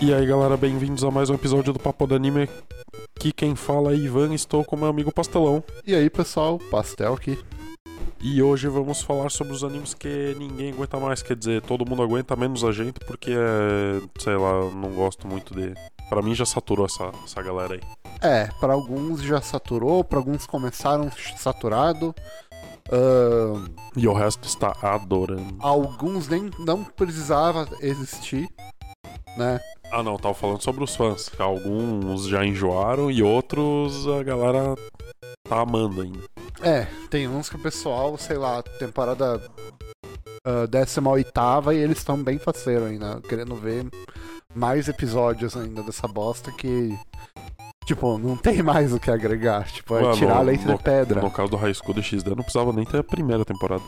E aí galera, bem-vindos a mais um episódio do Papo do Anime. Aqui quem fala é Ivan, estou com meu amigo Pastelão. E aí pessoal, Pastel aqui. E hoje vamos falar sobre os animes que ninguém aguenta mais, quer dizer, todo mundo aguenta, menos a gente, porque é. sei lá, não gosto muito de. Pra mim já saturou essa, essa galera aí. É, pra alguns já saturou, pra alguns começaram saturado. ahn, E o resto está adorando. alguns nem não precisava existir, né? Ah não, tava falando sobre os fãs. Alguns já enjoaram e outros a galera tá amando ainda. É, tem uns que o pessoal, sei lá, temporada ah, 18 e eles estão bem faceiro ainda, querendo ver mais episódios ainda dessa bosta que. Tipo, não tem mais o que agregar. Tipo, é Ué, tirar no- leite no- de pedra. No caso do High School DxD não precisava nem ter a primeira temporada.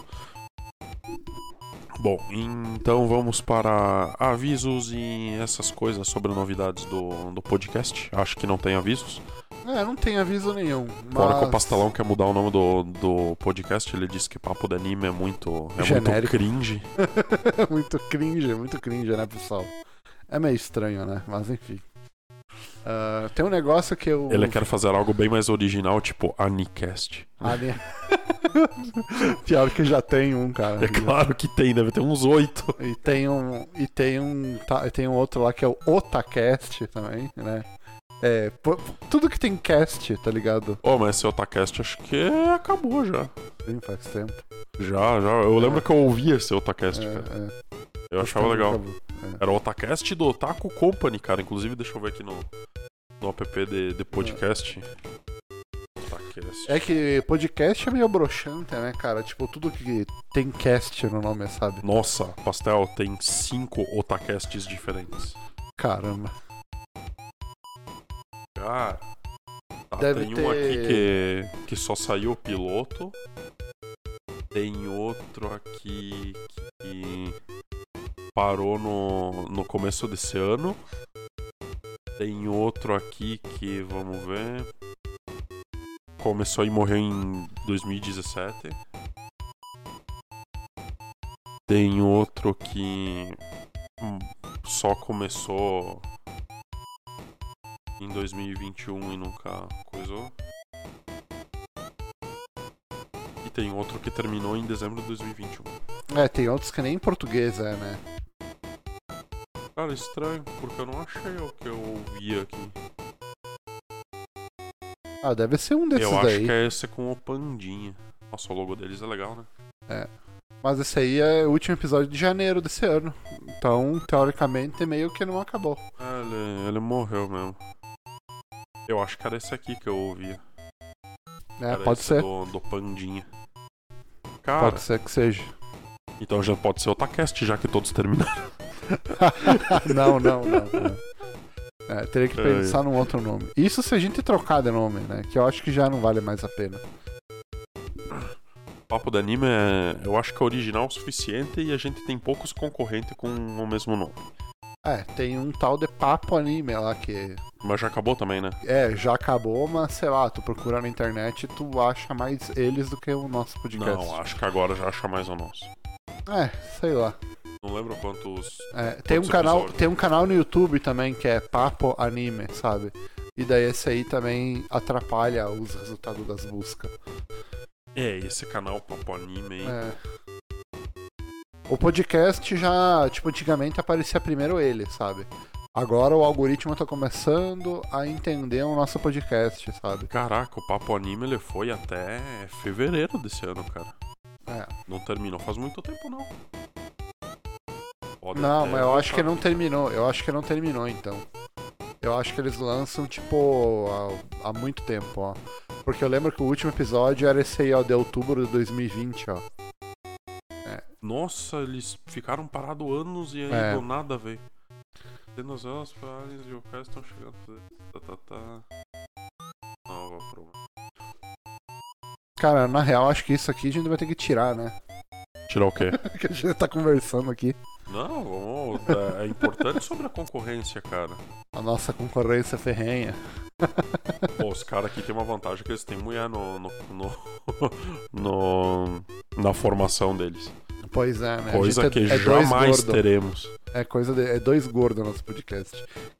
Bom, então vamos para avisos e essas coisas sobre novidades do, do podcast. Acho que não tem avisos. É, não tem aviso nenhum. Fora que o mas- Pastelão quer mudar o nome do, do podcast, ele disse que papo de anime é muito, é muito Genérico. cringe. muito cringe, muito cringe, né, pessoal? É meio estranho, né? Mas enfim. Ah, tem um negócio que eu. Ele quer fazer algo bem mais original, tipo Anicast. Né? Pior que já tem um, cara. É claro que tem, deve ter uns oito. E tem um. E tem um. tá, tem um outro lá que é o Otacast também, né? É, pô, tudo que tem cast, tá ligado? Oh, mas esse Otacast acho que acabou já. Sim, faz tempo. Já, já. Eu lembro que eu ouvia esse Otacast, É, cara. é, Eu faz achava legal. acabou. Era o Otacast do Otaku Company, cara. Inclusive, deixa eu ver aqui no, no app de, de podcast. Otacast. É que podcast é meio broxante, né, cara? Tipo, tudo que tem cast no nome, sabe? Nossa, Pastel tem cinco Otacasts diferentes. Caramba. Tá, Deve tem ter- um aqui que, que só saiu o piloto. Tem outro aqui que parou no, no começo desse ano. Tem outro aqui que, vamos ver. Começou e morreu em 2017. Tem outro que hum, só começou em 2021 e nunca coisou. E tem outro que terminou em dezembro de 2021. É, tem outros que nem em português é, né? Cara, estranho, porque eu não achei o que eu ouvi aqui. Ah, deve ser um desses eu acho que é esse com o Pandinha. Nossa, o logo deles é legal, né? Mas esse aí é o último episódio de janeiro desse ano. Então, teoricamente, meio que não acabou. Ah, ele, ele morreu mesmo. Eu acho que era esse aqui que eu ouvia. É, Era pode ser. Do, do Pandinha. Cara, Pode ser que seja. então já pode ser o Otacast, já que todos terminaram. não, não, não. não. É, teria que Ai. pensar num outro nome. Isso se a gente trocar de nome, né? Que eu acho que já não vale mais a pena. Papo de anime é, eu acho que é original o suficiente e a gente tem poucos concorrentes com o mesmo nome. É, tem um tal de Papo Anime lá que. Mas já acabou também, né? É, já acabou, mas sei lá, tu procura na internet e tu acha mais eles do que o nosso podcast. Não, acho que agora já acha mais o nosso. É, sei lá. Não lembro quantos. É, tem, um Quantos canal, episódios? tem um canal no YouTube também que é Papo Anime, sabe? E daí esse aí também atrapalha os resultados das buscas. É, esse canal Papo Anime aí. É. O podcast já, tipo, antigamente aparecia primeiro ele, sabe? Agora o algoritmo tá começando a entender o nosso podcast, sabe? Caraca, o Papo Anime ele foi até fevereiro desse ano, cara. É. Não terminou faz muito tempo, não. Pode Não, mas eu acho que não terminou. Eu acho que não terminou, então. Eu acho que eles lançam, tipo, há, há muito tempo, ó. Porque eu lembro que o último episódio era esse aí, ó, de outubro de 2020, ó. Nossa, eles ficaram parados anos e aí É. do nada, velho. Cenas elas, aliens e estão chegando. Tá, tá, tá. Nova promo. Cara, na real, acho que isso aqui a gente vai ter que tirar, né? Tirar o quê? Que a gente tá conversando aqui. Não, vamos, é, é importante sobre a concorrência, cara. A nossa concorrência ferrenha. Pô, os caras aqui tem uma vantagem que eles têm mulher no, no, no, no- na formação deles. Pois é, né? A Coisa gente que é, é jamais teremos. É coisa de. É dois gordos nosso podcast.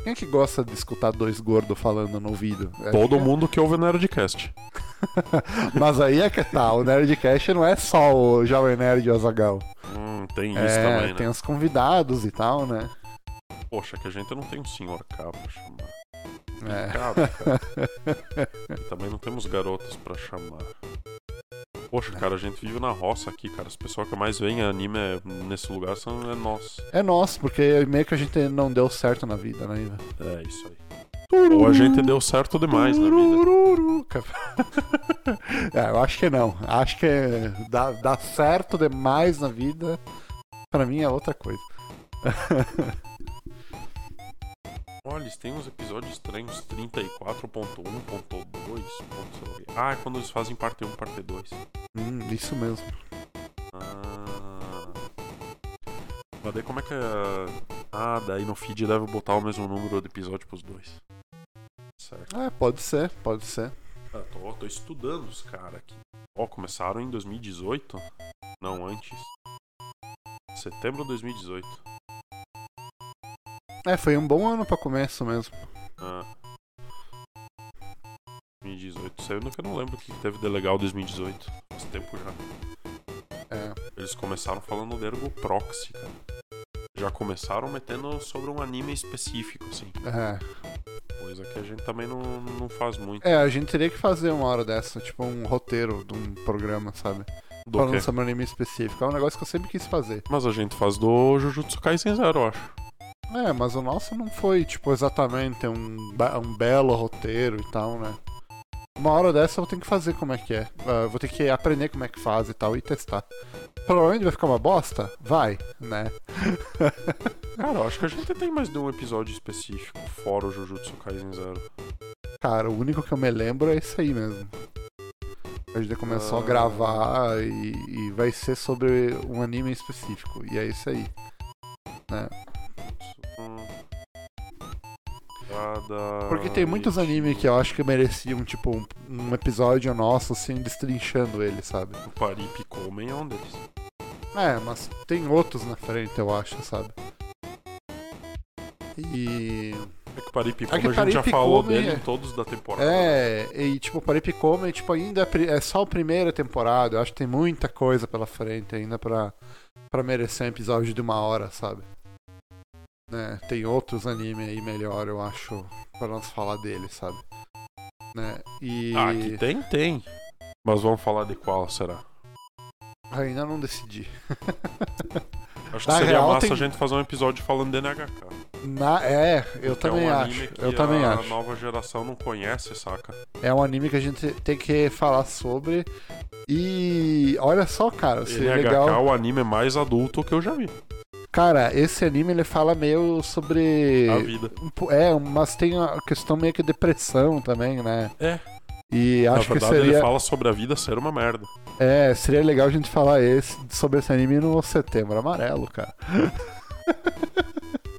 Quem é que gosta de escutar dois gordos falando no ouvido? É Todo que- mundo que ouve Nerdcast. Mas aí é que tá, o Nerdcast não é só o Jovem Nerd e o Azagal. Hum, tem isso É, também, né? tem os convidados e tal, né? Poxa, que a gente não tem um senhor K pra chamar. É. Cara, cara. Também não temos garotas pra chamar. Poxa, cara, a gente vive na roça aqui, cara. As pessoas que mais veem anime é- nesse lugar são é nós. É nosso, porque meio que a gente não deu certo na vida, né? É isso aí. Ou a gente deu certo demais na vida. É, eu acho que não. Acho que dá, dá certo demais na vida. Pra mim é outra coisa. Olha, eles têm uns episódios estranhos 34.1.2. Ah, é quando eles fazem parte 1, parte 2. Hum, isso mesmo. Ah. Mas daí como é que é. Ah, daí no feed deve botar o mesmo número de episódio pros dois. Certo. É, pode ser, pode ser. Ah, tô, tô estudando os caras aqui. Ó, começaram em 2018? Não, antes. Setembro de 2018. É, foi um bom ano pra começo mesmo. Ah. 2018. Saiu que eu não lembro o que teve de legal em 2018. Faz tempo já. É. Eles começaram falando do Ergo Proxy, cara. Já começaram metendo sobre um anime específico, assim. É. Coisa que a gente também não, não faz muito. É, a gente teria que fazer uma hora dessa, tipo um roteiro de um programa, sabe? Do Falando quê? sobre um anime específico. É um negócio que eu sempre quis fazer. Mas a gente faz do Jujutsu Kaisen Zero, eu acho. É, mas o nosso não foi, tipo, exatamente um, um belo roteiro e tal, né? Uma hora dessa eu vou ter que fazer como é que é. Eu vou ter que aprender como é que faz e tal e testar. Provavelmente vai ficar uma bosta? Vai, né? Cara, eu acho que a gente tem mais de um episódio específico, fora o Jujutsu Kaisen Zero. Cara, o único que eu me lembro é esse aí mesmo. A gente começou a Ah. gravar e, e vai ser sobre um anime específico. E é isso aí. Né? Cada... Porque tem muitos animes que eu acho que mereciam, tipo, um, um episódio nosso, assim, destrinchando ele, sabe? O Paripe Komen é um deles. É, mas tem outros na frente, eu acho, sabe? E. É que o Paripe É Komen que a gente já Paripe falou dele é- em todos da temporada. É, e tipo, o Paripicome, tipo, ainda é é só a primeira temporada. Eu acho que tem muita coisa pela frente ainda pra, pra merecer um episódio de uma hora, sabe? Né? Tem outros animes aí melhor, eu acho, pra nós falar deles, sabe? Né? E. Ah, que tem, tem. Mas vamos falar de qual será? Ainda não decidi. Acho que Na seria real, massa tem- a gente fazer um episódio falando de NHK. Na... É, eu que é também um acho. anime Eu também a acho. nova geração não conhece, saca? É um anime que a gente tem que falar sobre. E olha só, cara, seria NHK legal. é o anime mais adulto que eu já vi. Cara, esse anime ele fala meio sobre. A vida. É, mas tem a questão meio que depressão também, né? É. E Na acho que verdade, seria. ele fala sobre a vida ser uma merda. É, seria legal a gente falar esse, sobre esse anime no setembro amarelo, cara.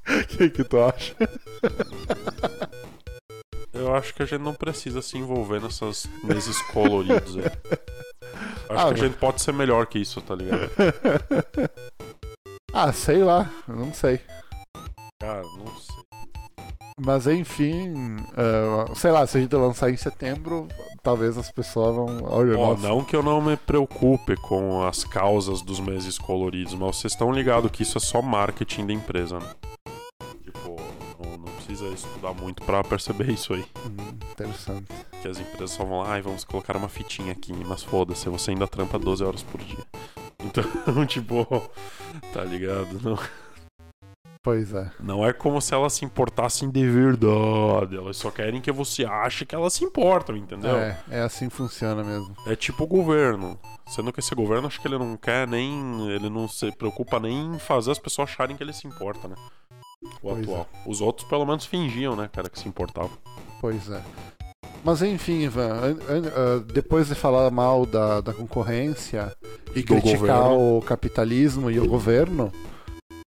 O que, que tu acha? Eu acho que a gente não precisa se envolver nessas meses coloridos aí. Acho Ah, que a mas- gente pode ser melhor que isso, tá ligado? ah, sei lá, eu não sei. Cara, não sei. Mas enfim, ah, sei lá, se a gente lançar em setembro, talvez as pessoas vão. Olha, nossa. não que eu não me preocupe com as causas dos meses coloridos, mas vocês estão ligados que isso é só marketing da empresa, né? Tipo, não, não precisa estudar muito pra perceber isso aí. Hum, interessante. Que as empresas só vão lá, ai, vamos colocar uma fitinha aqui, mas foda-se, você ainda trampa 12 horas por dia. Então, tipo, tá ligado? Não, Pois é. não é como se elas se importassem de verdade, elas só querem que você ache que elas se importam, entendeu? É, é assim que funciona mesmo. É tipo o governo. Sendo que esse governo, acho que ele não quer nem. Ele não se preocupa nem em fazer as pessoas acharem que ele se importa, né? O Pois é. atual. Os outros, pelo menos, fingiam, né, cara, que se importavam. Pois é. Mas enfim, Ivan, an- an- ah, depois de falar mal da, da concorrência e Do criticar governo. o capitalismo e o governo,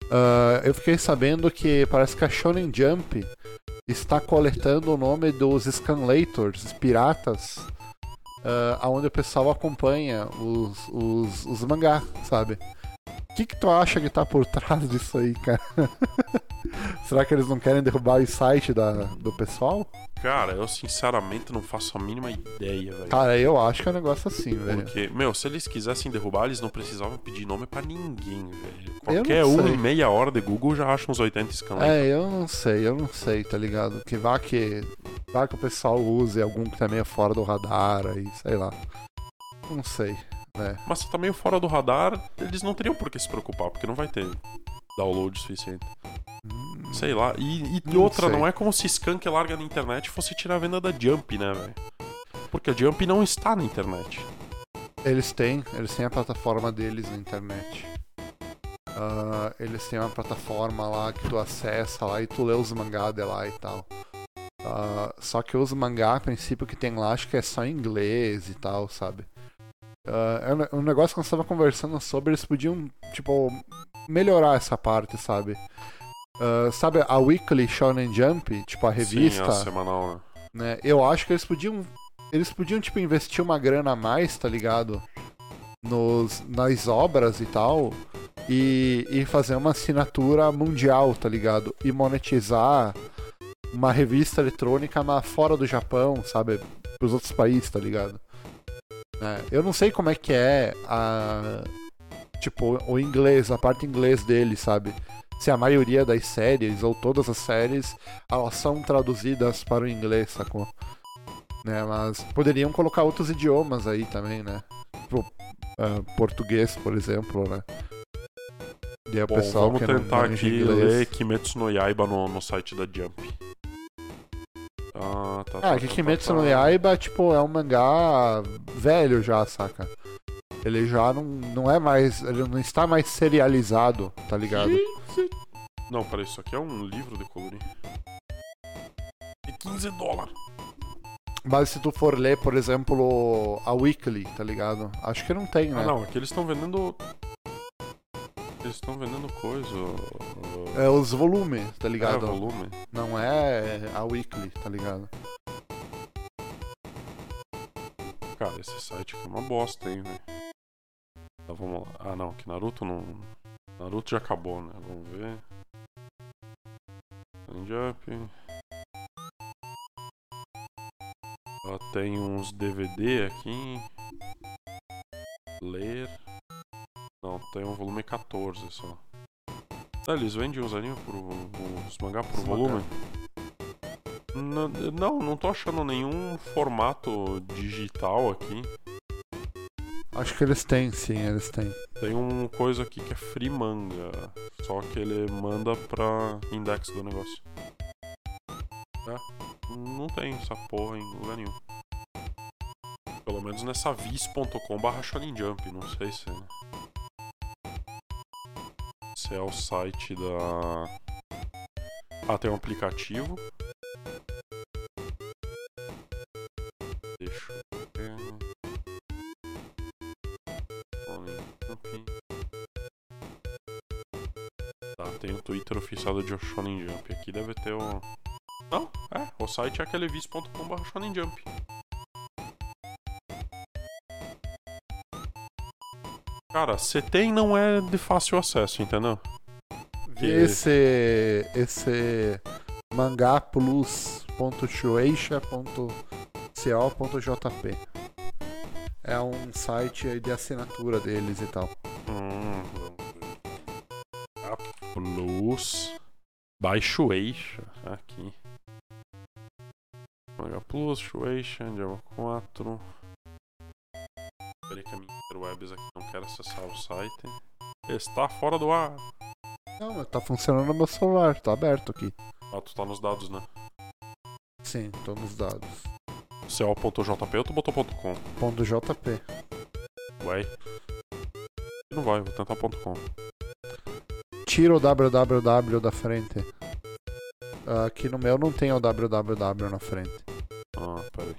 ah, eu fiquei sabendo que parece que a Shonen Jump está coletando o nome dos scanlators, piratas, ah, onde o pessoal acompanha os, os, os mangá, sabe? O que, que tu acha que tá por trás disso aí, cara? Será que eles não querem derrubar o site da, do pessoal? Cara, eu sinceramente não faço a mínima ideia, velho. Cara, eu acho que é um negócio assim, velho. Porque, meu, se eles quisessem derrubar, eles não precisavam pedir nome pra ninguém, velho. Qualquer um em meia hora de Google já acha uns 80 scans. É, eu não sei, eu não sei, tá ligado? Que vá que. Vá que o pessoal use algum que tá meio fora do radar aí, sei lá. Não sei, né? Mas se tá meio fora do radar, eles não teriam por que se preocupar, porque não vai ter download suficiente. Hum, Sei lá. E, e Não outra, sei. não é como se Skank larga na internet fosse tirar a venda da Jump, né, velho? Porque a Jump não está na internet. Eles têm, eles têm a plataforma deles na internet. Ah, eles têm uma plataforma lá que tu acessa lá e tu lê os mangá de lá e tal. Ah, só que os mangá, a princípio, que tem lá, acho que é só em inglês e tal, sabe? Ah, é um ne- negócio que nós estava conversando sobre, eles podiam, tipo, melhorar essa parte, sabe? Ah, sabe a Weekly Shonen Jump, tipo a revista? Sim, a semanal, né? né? Eu acho que eles podiam. Eles podiam, tipo, investir uma grana a mais, tá ligado? Nos, nas obras e tal. E, e fazer uma assinatura mundial, tá ligado? E monetizar uma revista eletrônica fora do Japão, sabe? Pros outros países, tá ligado? É, eu não sei como é que é a. Tipo, o inglês, a parte inglês dele, sabe? Se a maioria das séries, ou todas as séries, elas são traduzidas para o inglês, sacou? Né, mas poderiam colocar outros idiomas aí também, né? Tipo, ah, português, por exemplo, né? E o Bom, pessoal vamos não tentar aqui inglês- ler Kimetsu no Yaiba no, no site da Jump. Ah, tá. Ah, tá, que tá, tá, no. Yaiba, tipo, é um mangá velho já, saca? Ele já não, não é mais. Ele não está mais serializado, tá ligado? Não, peraí, isso aqui é um livro de colorir. E 15 dólares. Mas se tu for ler, por exemplo, a Weekly, tá ligado? Acho que não tem, né? Ah, não, aqui eles estão vendendo. Eles estão vendendo coisa. É os volumes, tá é, ligado? volume. Não é a Weekly, tá ligado? Cara, esse site aqui é uma bosta, hein, velho. Tá, vamos lá. Ah, não, que Naruto não. Naruto já acabou, né? Vamos ver. Jump. Ó, tem uns DVD aqui. Ler. Não, tem um volume 14 só. Ah, eles vendem os animes por. os mangá por Os volume? Não, não, não tô achando nenhum formato digital aqui. Acho que eles têm, sim, eles têm. Tem um coisa aqui que é free manga. Só que ele manda pra index do negócio. É, não tem essa porra em lugar nenhum. Pelo menos nessa vis.com barra Shonen Jump, não sei se. Se é o site da. Ah, tem um aplicativo. Deixa eu ver. Tá, tem o Twitter oficial do Shonen Jump. Aqui deve ter o. Não, é, o site é aquele vis.com.br Shonen Jump. Cara, se tem, não é de fácil acesso, entendeu? Vi esse. esse mangaplus.shueisha.co.jp É um site aí de assinatura deles e tal. Hum. A Plus. Baixo Eixa. Aqui. Manga Plus, Shueisha, Java 4. Peraí que a minha interwebs aqui não quer acessar o site. Está fora do ar. Não, mas tá funcionando no meu celular, tá aberto aqui. Ah, tu tá nos dados, né? Sim, tô nos dados. co.jp ou tu botou .com? Ponto .jp. Ué. Não vai, vou tentar ponto .com. Tira o www da frente. Aqui no meu não tem o www na frente. Ah, peraí.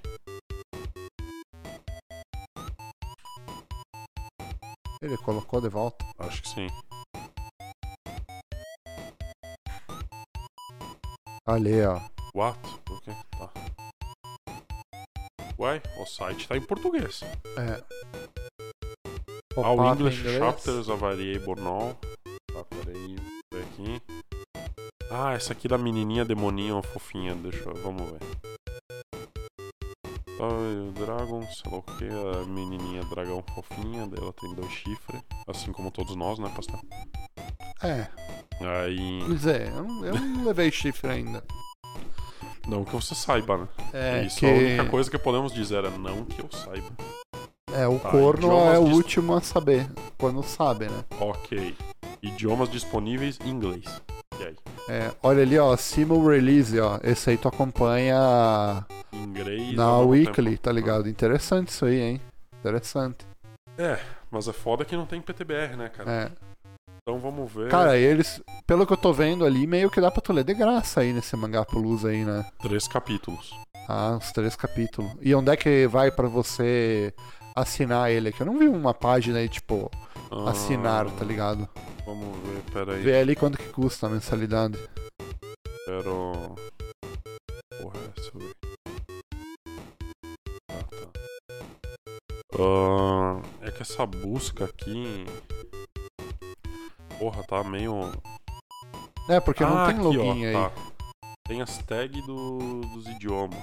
Ele colocou de volta. Acho que sim. Ali, ó. What? Por quê? Tá. Ué, o site tá em português. É. All em English inglês. Chapters of Variable Null. Tá, peraí. Ver aqui. Ah, essa aqui da menininha demoninha fofinha. Deixa eu... Vamos ver. Dragon, sei lá o que. A menininha dragão fofinha. Daí ela tem dois chifres. Assim como todos nós, né, pastor? É, Aí... pois é, eu não, eu não levei chifre ainda. Não que você saiba, né? É, Isso que... a única coisa que podemos dizer é não que eu saiba. É, o Tá, corno é o dis- último a saber, quando sabe, né? Ok. Idiomas disponíveis em inglês. É, olha ali, ó, Simul Release, ó. Esse aí tu acompanha Inglês. na Weekly, tempo. tá ligado? Interessante isso aí, hein? Interessante. É, mas é foda que não tem PTBR, né, cara? É. Então vamos ver. Cara, eles, pelo que eu tô vendo ali, meio que dá pra tu ler de graça aí nesse mangá plus aí, né? Três capítulos. Ah, os três capítulos. E onde é que vai pra você assinar ele aqui? Eu não vi uma página aí, tipo, Ah, assinar, tá ligado? Vamos ver, peraí. Vê ali quanto que custa a mensalidade. Quero. Porra, é essa, velho. Ah, tá. Ah, é que essa busca aqui. Porra, tá meio. É, porque não ah, tem aqui, login ó, aí. tá. Tem as tags do, dos idiomas.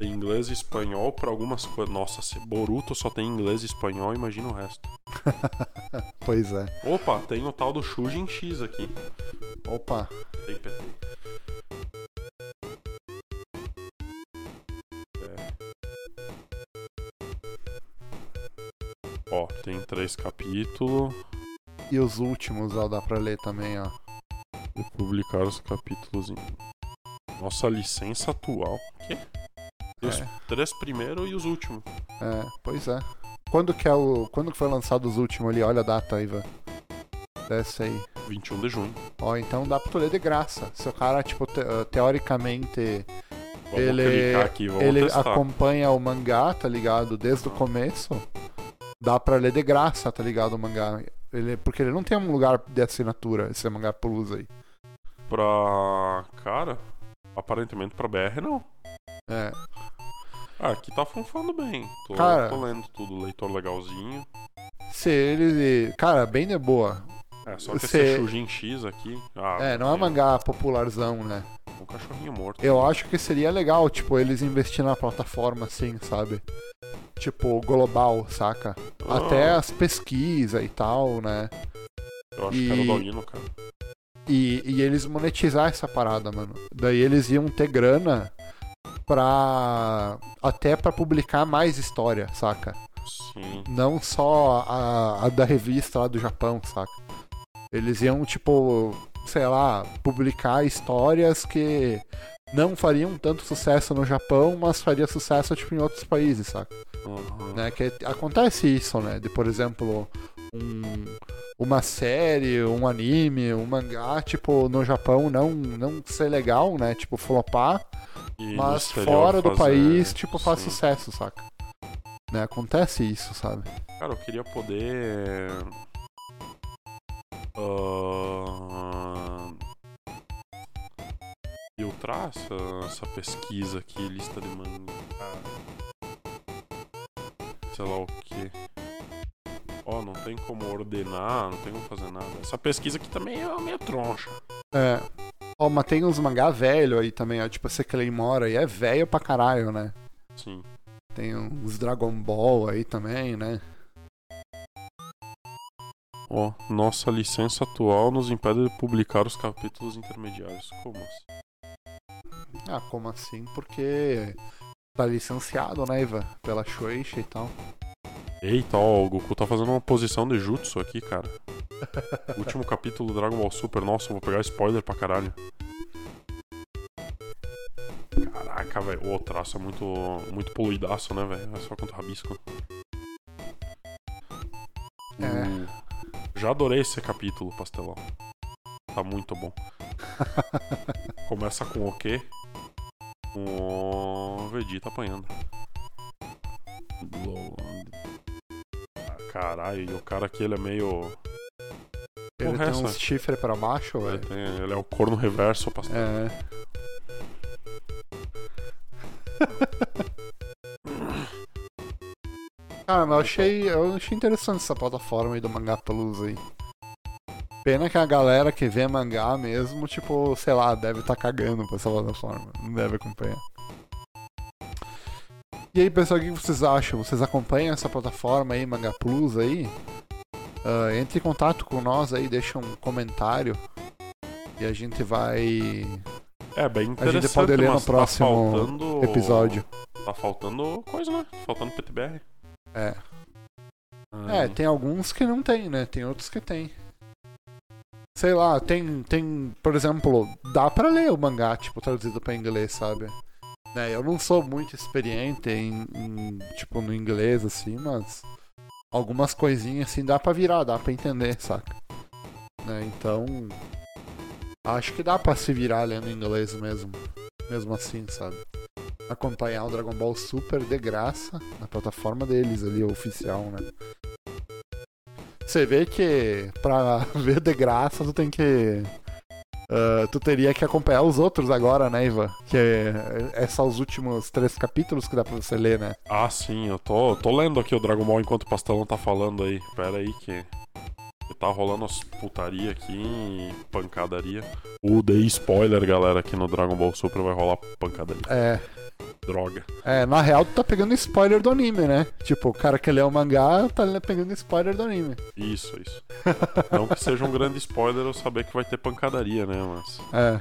Tem inglês e espanhol pra algumas coisas. Nossa, se Boruto só tem inglês e espanhol, imagina o resto. Pois é. Opa, tem o tal do Shujin X aqui. Opa. Tem PT. É. Ó, tem três capítulos. E os últimos, ó, dá pra ler também, ó. E publicar os capítulos em. Nossa licença atual. Quê? Os É. três primeiros e os últimos. É, pois é. Quando que é o. Quando que foi lançado os últimos ali? Olha a data aí, velho. Desce aí. 21 de junho. Ó, então dá pra tu ler de graça. Se o cara, tipo, te- eh, teoricamente, Vamos Ele- aqui, ele testar. acompanha o mangá, tá ligado? Desde o começo, dá pra ler de graça, tá ligado? O mangá. Ele, porque ele não tem um lugar de assinatura, esse mangá plus aí. Pra. Cara, aparentemente pra BR não. É. Ah, aqui tá funcionando bem. Tô, Cara- tô lendo tudo, leitor legalzinho. Se ele. Cara, bem de boa. É, só que Cê- esse Shujin X aqui. Ah, É, não é mangá popularzão, né? Um cachorrinho morto. Eu acho que seria legal, tipo, eles investir na plataforma assim, sabe? Tipo, global, saca? Ah, Até as pesquisas e tal, né? Eu acho e- que era o Dogino, cara. E, e eles monetizar essa parada, mano. Daí eles iam ter grana pra. até pra publicar mais história, saca? Sim. Não só a, a da revista lá do Japão, saca? Eles iam, tipo, sei lá, publicar histórias que não fariam tanto sucesso no Japão, mas faria sucesso, tipo, em outros países, saca? Aham. né? Que acontece isso, né? De, por exemplo, um- uma série, um anime, um mangá, tipo, no Japão não, não ser legal, né? Tipo, flopar, E mas fora do país, tipo, faz sim. sucesso, saca? Né? Acontece isso, sabe? Cara, eu queria poder. ah, filtrar essa, essa pesquisa aqui, lista de manga. Sei lá o que. Ó, não tem como ordenar, não tem como fazer nada. Essa pesquisa aqui também é meio troncha. É. Ó, mas tem uns mangá velho aí também, ó. Tipo, esse Claymore aí é velho pra caralho, né? Sim. Tem uns Dragon Ball aí também, né? Ó, nossa licença atual nos impede de publicar os capítulos intermediários. Como assim? Ah, como assim? Porque tá licenciado, né, Iva? Pela Shueisha e tal. Eita, ó, o Goku tá fazendo uma posição de jutsu aqui, cara. Último capítulo do Dragon Ball Super. Nossa, vou pegar spoiler pra caralho. Caraca, velho. O traço é muito, muito poluidaço, né, velho? É só quanto rabisco. É. Uh, já adorei esse capítulo, pastelão. Tá muito bom. Começa com o quê? Com o Vegeta apanhando. Caralho, e o cara aqui ele é meio. Ele tem uns chifres pra baixo, Ele, velho. tem- ele é o corno reverso, pastor. É. Cara, mas eu achei, eu achei interessante essa plataforma aí do Mangá Plus aí. Pena que a galera que vê mangá mesmo, tipo, sei lá, deve estar tá cagando pra essa plataforma. Não deve acompanhar. E aí, pessoal, o que vocês acham? Vocês acompanham essa plataforma aí, Manga Plus aí? Uh, entre em contato com nós aí, deixa um comentário e a gente vai. É bem interessante. A gente pode ler no tá próximo tá faltando... episódio. Tá faltando coisa, né? Tá faltando PTBR. É. É, tem alguns que não tem, né? Tem outros que tem. Sei lá, tem, tem, por exemplo, dá pra ler o mangá, tipo, traduzido pra inglês, sabe? Né, eu não sou muito experiente em, em, tipo, no inglês, assim, mas algumas coisinhas assim dá pra virar, dá pra entender, saca? Né, então, acho que dá pra se virar lendo inglês mesmo, mesmo assim, sabe? Acompanhar o Dragon Ball Super de graça na plataforma deles ali, oficial, né? Você vê que pra ver de graça tu tem que Uh, tu teria que acompanhar os outros agora, né, Ivan? Que é, é só os últimos três capítulos que dá pra você ler, né? Ah, sim, eu tô, tô lendo aqui o Dragon Ball enquanto o Pastelão tá falando aí. Pera aí que, tá rolando as putaria aqui, pancadaria. O The spoiler, galera, aqui no Dragon Ball Super vai rolar pancadaria. É. Droga. É, na real tu tá pegando spoiler do anime, né? Tipo, o cara que lê o mangá tá pegando spoiler do anime. Isso, isso. Não que seja um grande spoiler eu saber que vai ter pancadaria, né? Mas. É.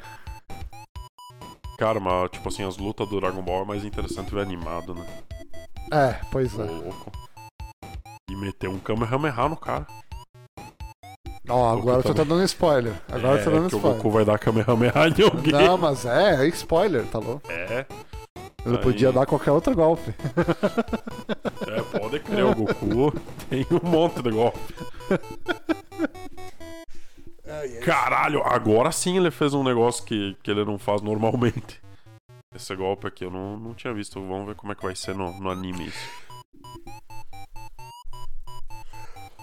Cara, mas tipo assim, as lutas do Dragon Ball é mais interessante ver animado, né? É, pois é. louco. E meter um Kamehameha no cara. Ó, oh, agora tu tá dando spoiler. Agora é, tu tá dando que spoiler. O Goku vai dar Kamehameha em alguém. Não, mas é, é spoiler, tá louco? É. Ele Aí... podia dar qualquer outro golpe. É, pode crer, o Goku tem um monte de golpe. Caralho, agora sim ele fez um negócio que, que ele não faz normalmente. Esse golpe aqui eu não, não tinha visto. Vamos ver como é que vai ser no, no anime isso.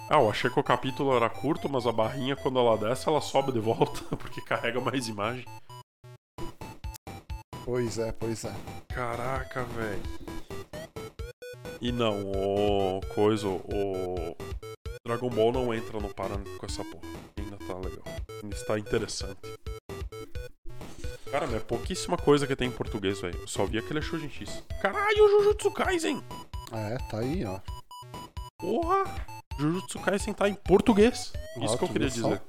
Ah, eu achei que o capítulo era curto, mas a barrinha quando ela desce, ela sobe de volta, porque carrega mais imagem. Pois é, pois é. Caraca, velho. E não, o coisa, o Dragon Ball não entra no parâmetro com essa porra. Ainda tá legal. Ainda está interessante. Cara, é pouquíssima coisa que tem em português, velho. Eu só vi aquele Shujin X. Caralho, o Jujutsu Kaisen! É, tá aí, ó. Porra! Jujutsu Kaisen tá em português. Isso que eu queria dizer.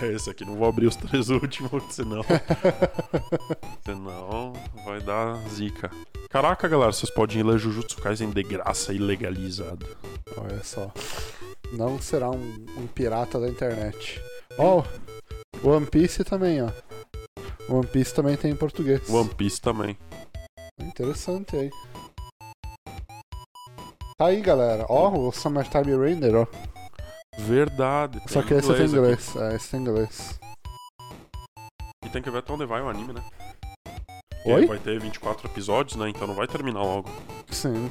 É esse aqui, não vou abrir os três últimos, senão. senão vai dar zica. Caraca, galera, vocês podem ler Jujutsu Kaisen de graça e legalizado. Olha só. Não será um, um pirata da internet. Ó, oh, One Piece também, ó. One Piece também tem em português. One Piece também. Interessante aí. Tá aí, galera. Ó, oh, o Summertime Render, ó. Verdade. Só que esse tem inglês. É, esse tem inglês. E tem que ver até onde vai o anime, né? Porque Oi? Vai ter 24 episódios, né? Então não vai terminar logo. Sim.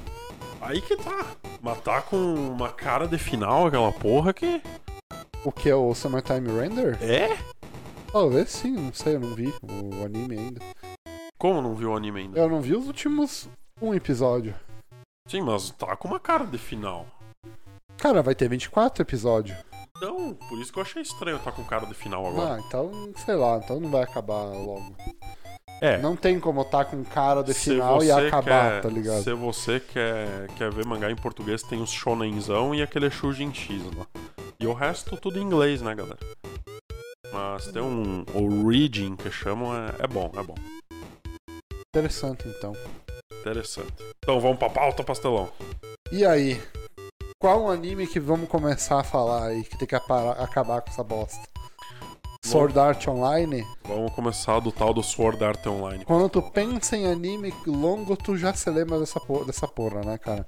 Aí que tá. Matar com uma cara de final aquela porra que. O que é o Summertime Render? É? Talvez sim, não sei, eu não vi o anime ainda. Como não viu o anime ainda? Eu não vi os últimos um episódio. Sim, mas tá com uma cara de final. Cara, vai ter 24 episódios. Então, por isso que eu achei estranho estar tá com cara de final agora. Ah, então, sei lá, então não vai acabar logo. É. Não tem como estar tá com cara de final e acabar, quer, tá ligado? Se você quer, quer ver mangá em português, tem os shonenzão e aquele Shujin X lá. E o resto tudo em inglês, né, galera? Mas tem um... O reading que chamam é, é bom, é bom. Interessante, então. Interessante. Então vamos pra pauta, pastelão. E aí, qual anime que vamos começar a falar aí que tem que acabar com essa bosta? Sword Art Online? Vamos começar do tal do Sword Art Online. Quando tu pensa em anime longo, tu já se lembra dessa porra, dessa porra né, cara?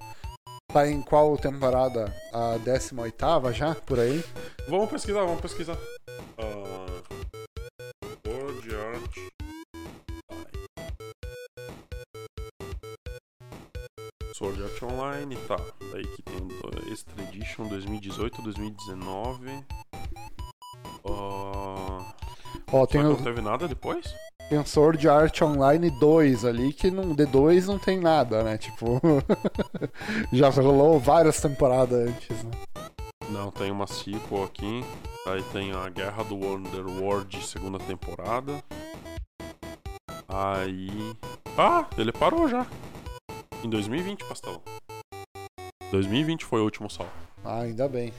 Tá em qual temporada? A 18 já? Por aí? Vamos pesquisar, vamos pesquisar. Uh, Sword Art Online, tá. Daí que tem Extra Edition 2018, 2019. Uh... Ó, tem Não teve nada depois? Tem um Sword Art Online 2 ali, que no D2 não tem nada, né? Tipo. já rolou várias temporadas antes, né? Não, tem uma sequel aqui. Aí tem a Guerra do Underworld, segunda temporada. Aí. Ah, ele parou já. Em 2020, pastelão. 2020 foi o último salto. Ah, ainda bem.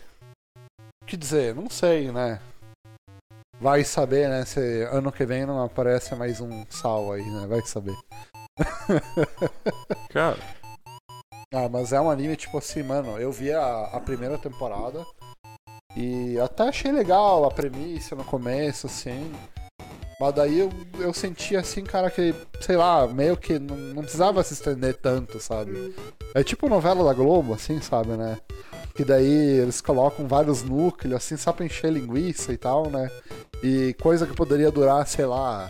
Que dizer, não sei, né? Vai saber, né? Se ano que vem não aparece mais um sal aí, né? Vai saber. Cara. Ah, mas é um anime tipo assim, mano. Eu vi a, a primeira temporada e até achei legal a premissa no começo, assim. Mas daí eu, eu senti assim, cara, que, sei lá, meio que não, não precisava se estender tanto, sabe? É tipo novela da Globo, assim, sabe, né? Que daí eles colocam vários núcleos, assim, só pra encher linguiça e tal, né? E coisa que poderia durar, sei lá,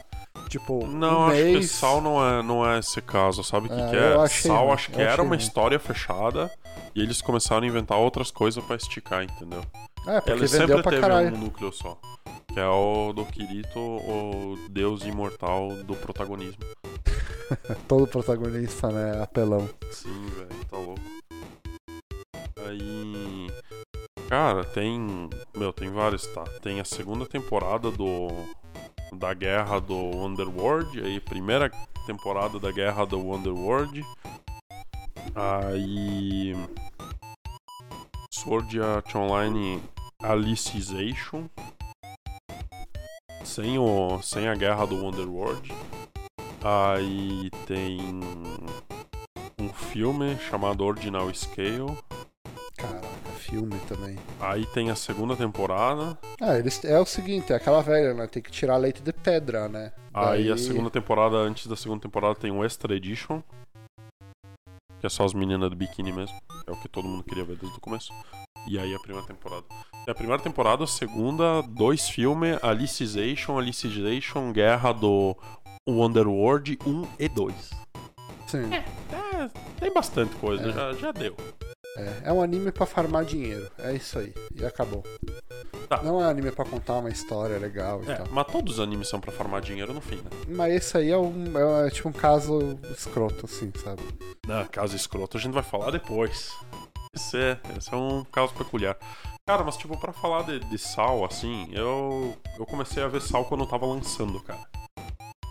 tipo, Não, um acho mês. que Sal não é, não é esse caso. Sabe o que, É, que é? eu achei Sal acho que era achei uma história fechada e eles começaram a inventar outras coisas pra esticar, entendeu? É, porque vendeu sempre pra teve caralho. um núcleo só. Que é o do Kirito, o deus imortal do protagonismo. Todo protagonista, né? Apelão. Sim, velho, tá louco. Aí. Cara, tem. Meu, tem vários, tá? Tem a segunda temporada do. Da Guerra do Underworld. Aí, primeira temporada da Guerra do Underworld. Aí. Sword Art Online Alicization. Sem, o, sem a Guerra do Underworld. Aí tem um filme chamado Ordinal Scale. Caraca, filme também. Aí tem a segunda temporada. Ah, eles, é o seguinte, é aquela velha, né? Tem que tirar leite de pedra, né? Aí a Daí- segunda temporada, antes da segunda temporada, tem um Extra Edition. Que é só as meninas do biquíni mesmo. É o que todo mundo queria ver desde o começo. E aí a primeira temporada. E a primeira temporada, a segunda, dois filmes, Alicization, Alicization, Guerra do Underworld 1 e 2. Sim. É, tem bastante coisa, É. já, já deu. É, é um anime pra farmar dinheiro. É isso aí. E acabou. Tá. Não é um anime pra contar uma história legal e É, tal. mas todos os animes são pra farmar dinheiro no fim, né? Mas esse aí é, um, é, é tipo um caso escroto, assim, sabe? Na caso escroto a gente vai falar depois. Esse é, esse é um caso peculiar. Cara, mas tipo, pra falar de, de Sal, assim, eu, eu comecei a ver Sal quando eu tava lançando, cara.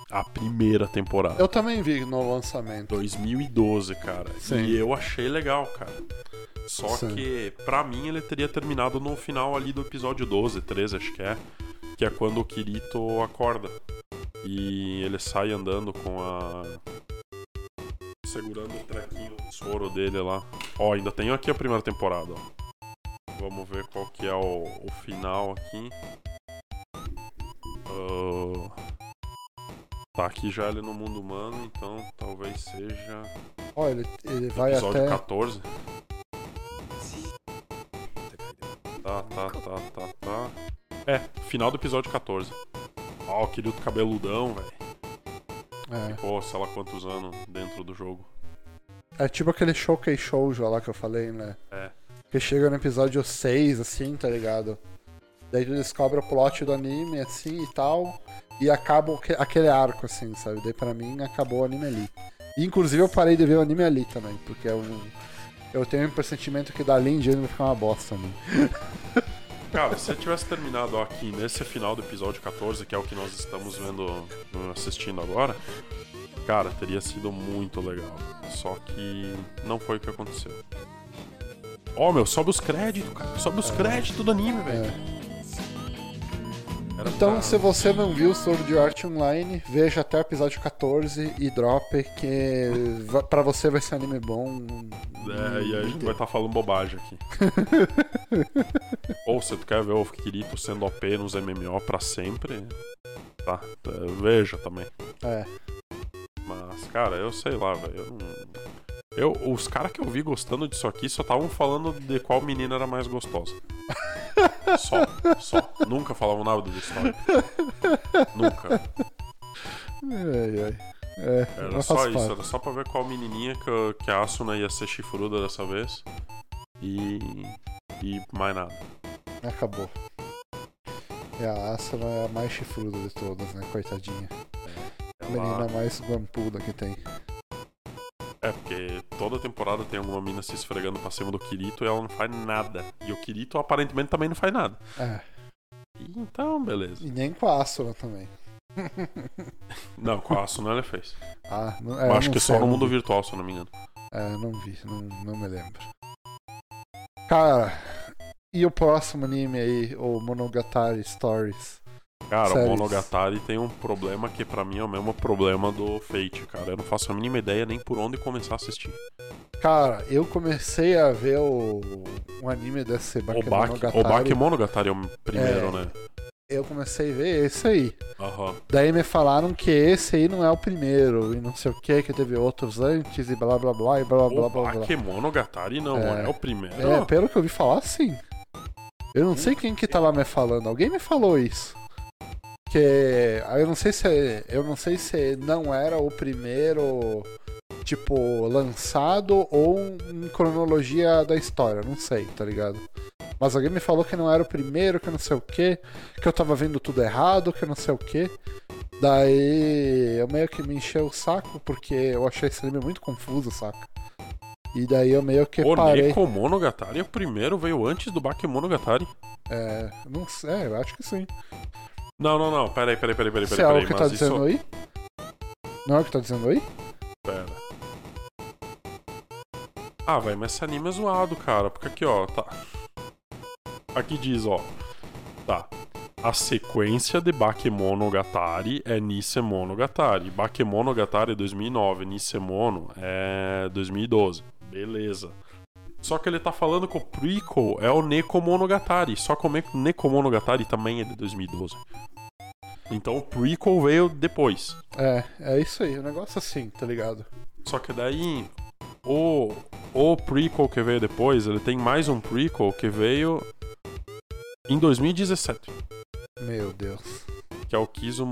A primeira temporada. Eu também vi no lançamento. 2012, cara. Sim. E eu achei legal, cara. Só Sim. que, pra mim, ele teria terminado no final ali do episódio 12, 13, acho que é. Que é quando o Kirito acorda. E ele sai andando com a. Segurando o soro dele lá. Ó, ainda tenho aqui a primeira temporada, ó. Vamos ver qual que é o, o final aqui. Ah, Tá aqui já ele no mundo humano, então talvez seja Ó, ele, ele vai episódio até. 14. Tá, tá, tá, tá, tá. É, final do episódio 14. Ó, o Kirito cabeludão, velho. É. Pô, sei lá quantos anos dentro do jogo. É tipo aquele Showcase Shoujo lá que eu falei, né? É. Que chega no episódio 6, assim, tá ligado? Daí tu descobre o plot do anime, assim, e tal. E acaba aque- aquele arco, assim, sabe? Daí pra mim acabou o anime ali. E, inclusive eu parei de ver o anime ali também, porque eu, eu tenho um pressentimento que dali em diante vai ficar uma bosta, né? Cara, se eu tivesse terminado aqui nesse final do episódio 14, que é o que nós estamos vendo, assistindo agora, cara, teria sido muito legal. Só que não foi o que aconteceu. Ó, meu, sobe os créditos, cara. Sobe os créditos do anime, velho. Era Então, pra- se você não viu Sword Art Online, veja até o episódio 14 e drope, que pra você vai ser anime bom. É, e aí a gente vai estar falando bobagem aqui. Ou se tu quer ver o Kirito sendo OP nos MMO pra sempre, tá, é, veja também. É. Mas, cara, eu sei lá, velho. Eu. Eu, os caras que eu vi gostando disso aqui só estavam falando de qual menina era mais gostosa. Só, só. Nunca falavam nada da história. Nunca. Ai, ai. É, Era só isso, parte. era só pra ver qual menininha que, que a Asuna ia ser chifruda dessa vez. E. E mais nada. É, a Asuna é a mais chifruda de todas, né? Coitadinha. Menina mais guampuda que tem. É, porque toda temporada tem alguma mina se esfregando pra cima do Kirito e ela não faz nada. E o Kirito aparentemente também não faz nada. É. Então, beleza. E nem com a Asuna também. Não, com a Asuna ele fez. Ah, não, é, Eu acho não que sei, só no mundo vi. virtual, se eu não me engano. É, não vi, não, não me lembro. Cara, e o próximo anime aí, o Monogatari Stories? Cara, Séries. o Monogatari tem um problema que pra mim é o mesmo problema do Fate, cara. Eu não faço a mínima ideia nem por onde começar a assistir. Cara, eu comecei a ver o, um anime desse O Baki, Bakemonogatari. o Baki Monogatari é o primeiro, É. né? Eu comecei a ver esse aí. Aham. Daí me falaram que esse aí não é o primeiro, e não sei o que, que teve outros antes, e blá blá blá, e blá blá blá blá. Baki Monogatari não É. é, o primeiro. É, pelo que eu ouvi falar, sim. Eu não sei quem que tava me falando, alguém me falou isso. Que aí eu não sei se eu não sei se não era o primeiro tipo lançado ou em cronologia da história, não sei, tá ligado? Mas alguém me falou que não era o primeiro, que não sei o que, que eu tava vendo tudo errado, que não sei o que. Daí eu meio que me encheu o saco porque eu achei esse anime muito confuso, saca? E daí eu meio que O parei. Neko Monogatari, o primeiro veio antes do Baki Monogatari. É, não sei, é, eu acho que sim. Não, não, não. Peraí, peraí, peraí, peraí, peraí. é o que tá dizendo isso... aí? Não é o que tá dizendo aí? Pera. Ah, velho, mas esse anime é zoado, cara. Porque aqui, ó, tá. Aqui diz, ó. Tá. A sequência de Bakemonogatari é Nisemonogatari. Bakemonogatari é 2009, Nisemono é 2012. Beleza. Só que ele tá falando que o prequel é o Nekomonogatari. Só que o Nekomonogatari também é de 2012. Então o prequel veio depois. É, é isso aí, o negócio assim, tá ligado? Só que daí o, o prequel que veio depois, ele tem mais um prequel que veio em 2017, Meu Deus. que é o Kizu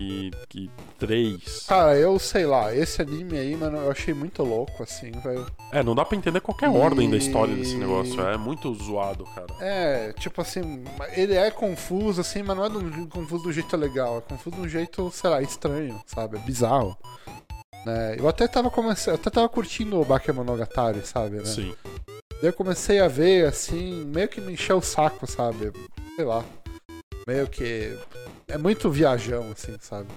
Monogatari e, e 3. Cara, eu sei lá, esse anime aí, mano, eu achei muito louco, assim, velho. É, não dá pra entender qualquer E- ordem da história desse negócio, é muito zoado, cara. É, tipo assim, ele é confuso, assim, mas não é do, confuso do jeito legal, é confuso de um jeito, sei lá, estranho, sabe? É bizarro. Né? Eu até tava começando, até tava curtindo o Bakemonogatari, sabe, né? Sim. Daí eu comecei a ver, assim, meio que me encheu o saco, sabe? Sei lá. Meio que. É muito viajão, assim, sabe?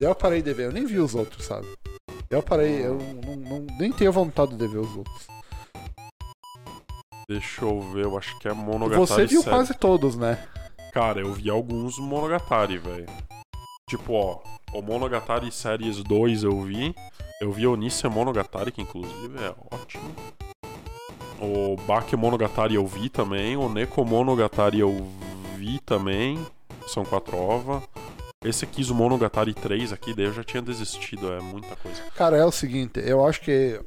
Daí eu parei de ver, eu nem vi os outros, sabe? Daí eu parei, eu não, não- nem tenho vontade de ver os outros. Deixa eu ver, eu acho que é Monogatari Você viu série. quase todos, né? Cara, eu vi alguns Monogatari, velho. Tipo, ó, o Monogatari Series 2 eu vi. Eu vi o Nissan Monogatari, que inclusive é ótimo. O Baki Monogatari eu vi também. O Neko Monogatari eu vi também. São quatro ovas. Esse Kizu Monogatari 3 aqui, daí eu já tinha desistido, é muita coisa. Cara, é o seguinte, eu acho que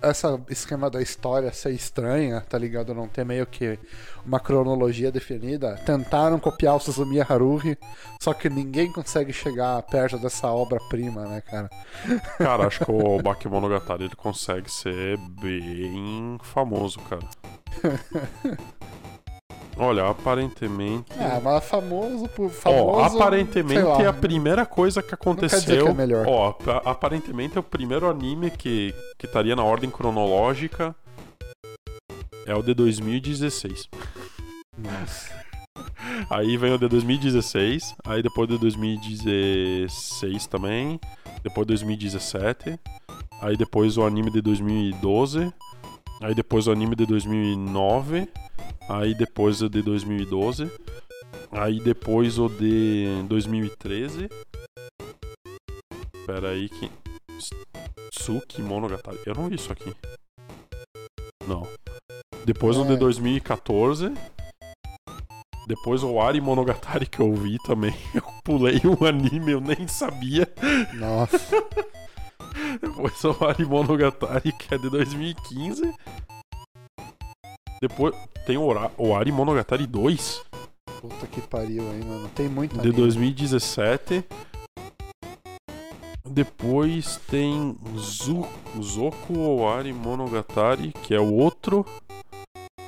essa esquema da história ser estranha, tá ligado? Não ter meio que uma cronologia definida. Tentaram copiar o Suzumiya Haruhi, só que ninguém consegue chegar perto dessa obra-prima, né, cara? Cara, acho que o Baki Monogatari ele consegue ser bem famoso, cara. Olha, aparentemente. Ah, mas famoso por Ó, famoso. aparentemente sei lá. é a primeira coisa que quer dizer aconteceu. que é melhor. Ó, pa- aparentemente é o primeiro anime que, que estaria na ordem cronológica. É o de 2016. Nossa. Aí vem o de 2016, aí depois de 2016 também, depois 2017, aí depois o anime de 2012, aí depois o anime de 2009, aí depois o de 2012, aí depois o de 2013. Pera aí que Tsuki Monogatari. Eu não vi isso aqui. Não. Depois o de É. 2014. Depois o Ari Monogatari que eu vi também. Eu pulei um anime, eu nem sabia. Nossa. Depois o Ari Monogatari que é de 2015. Depois tem o, o Ari Monogatari 2 Puta que pariu aí, mano. Tem muito de anime. 2017. Depois tem Zu, Zoku Owari Monogatari, que é o outro.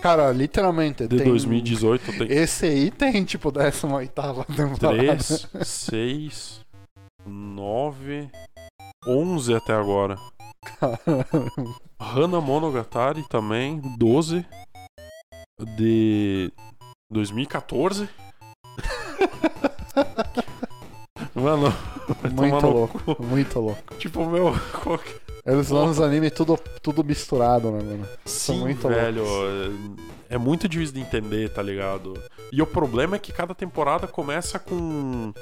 Cara, literalmente. De tem... 2018 tem Esse aí tem, tipo, 18 temporada. 3, 6, 9, 11 até agora. Hana Monogatari também, 12. De 2014. Mano, muito louco, muito louco. tipo, meu. qual que- Eles lançam os animes tudo, tudo misturado, né, mano? Sim, muito velho. É é muito difícil de entender, tá ligado? E o problema é que cada temporada começa com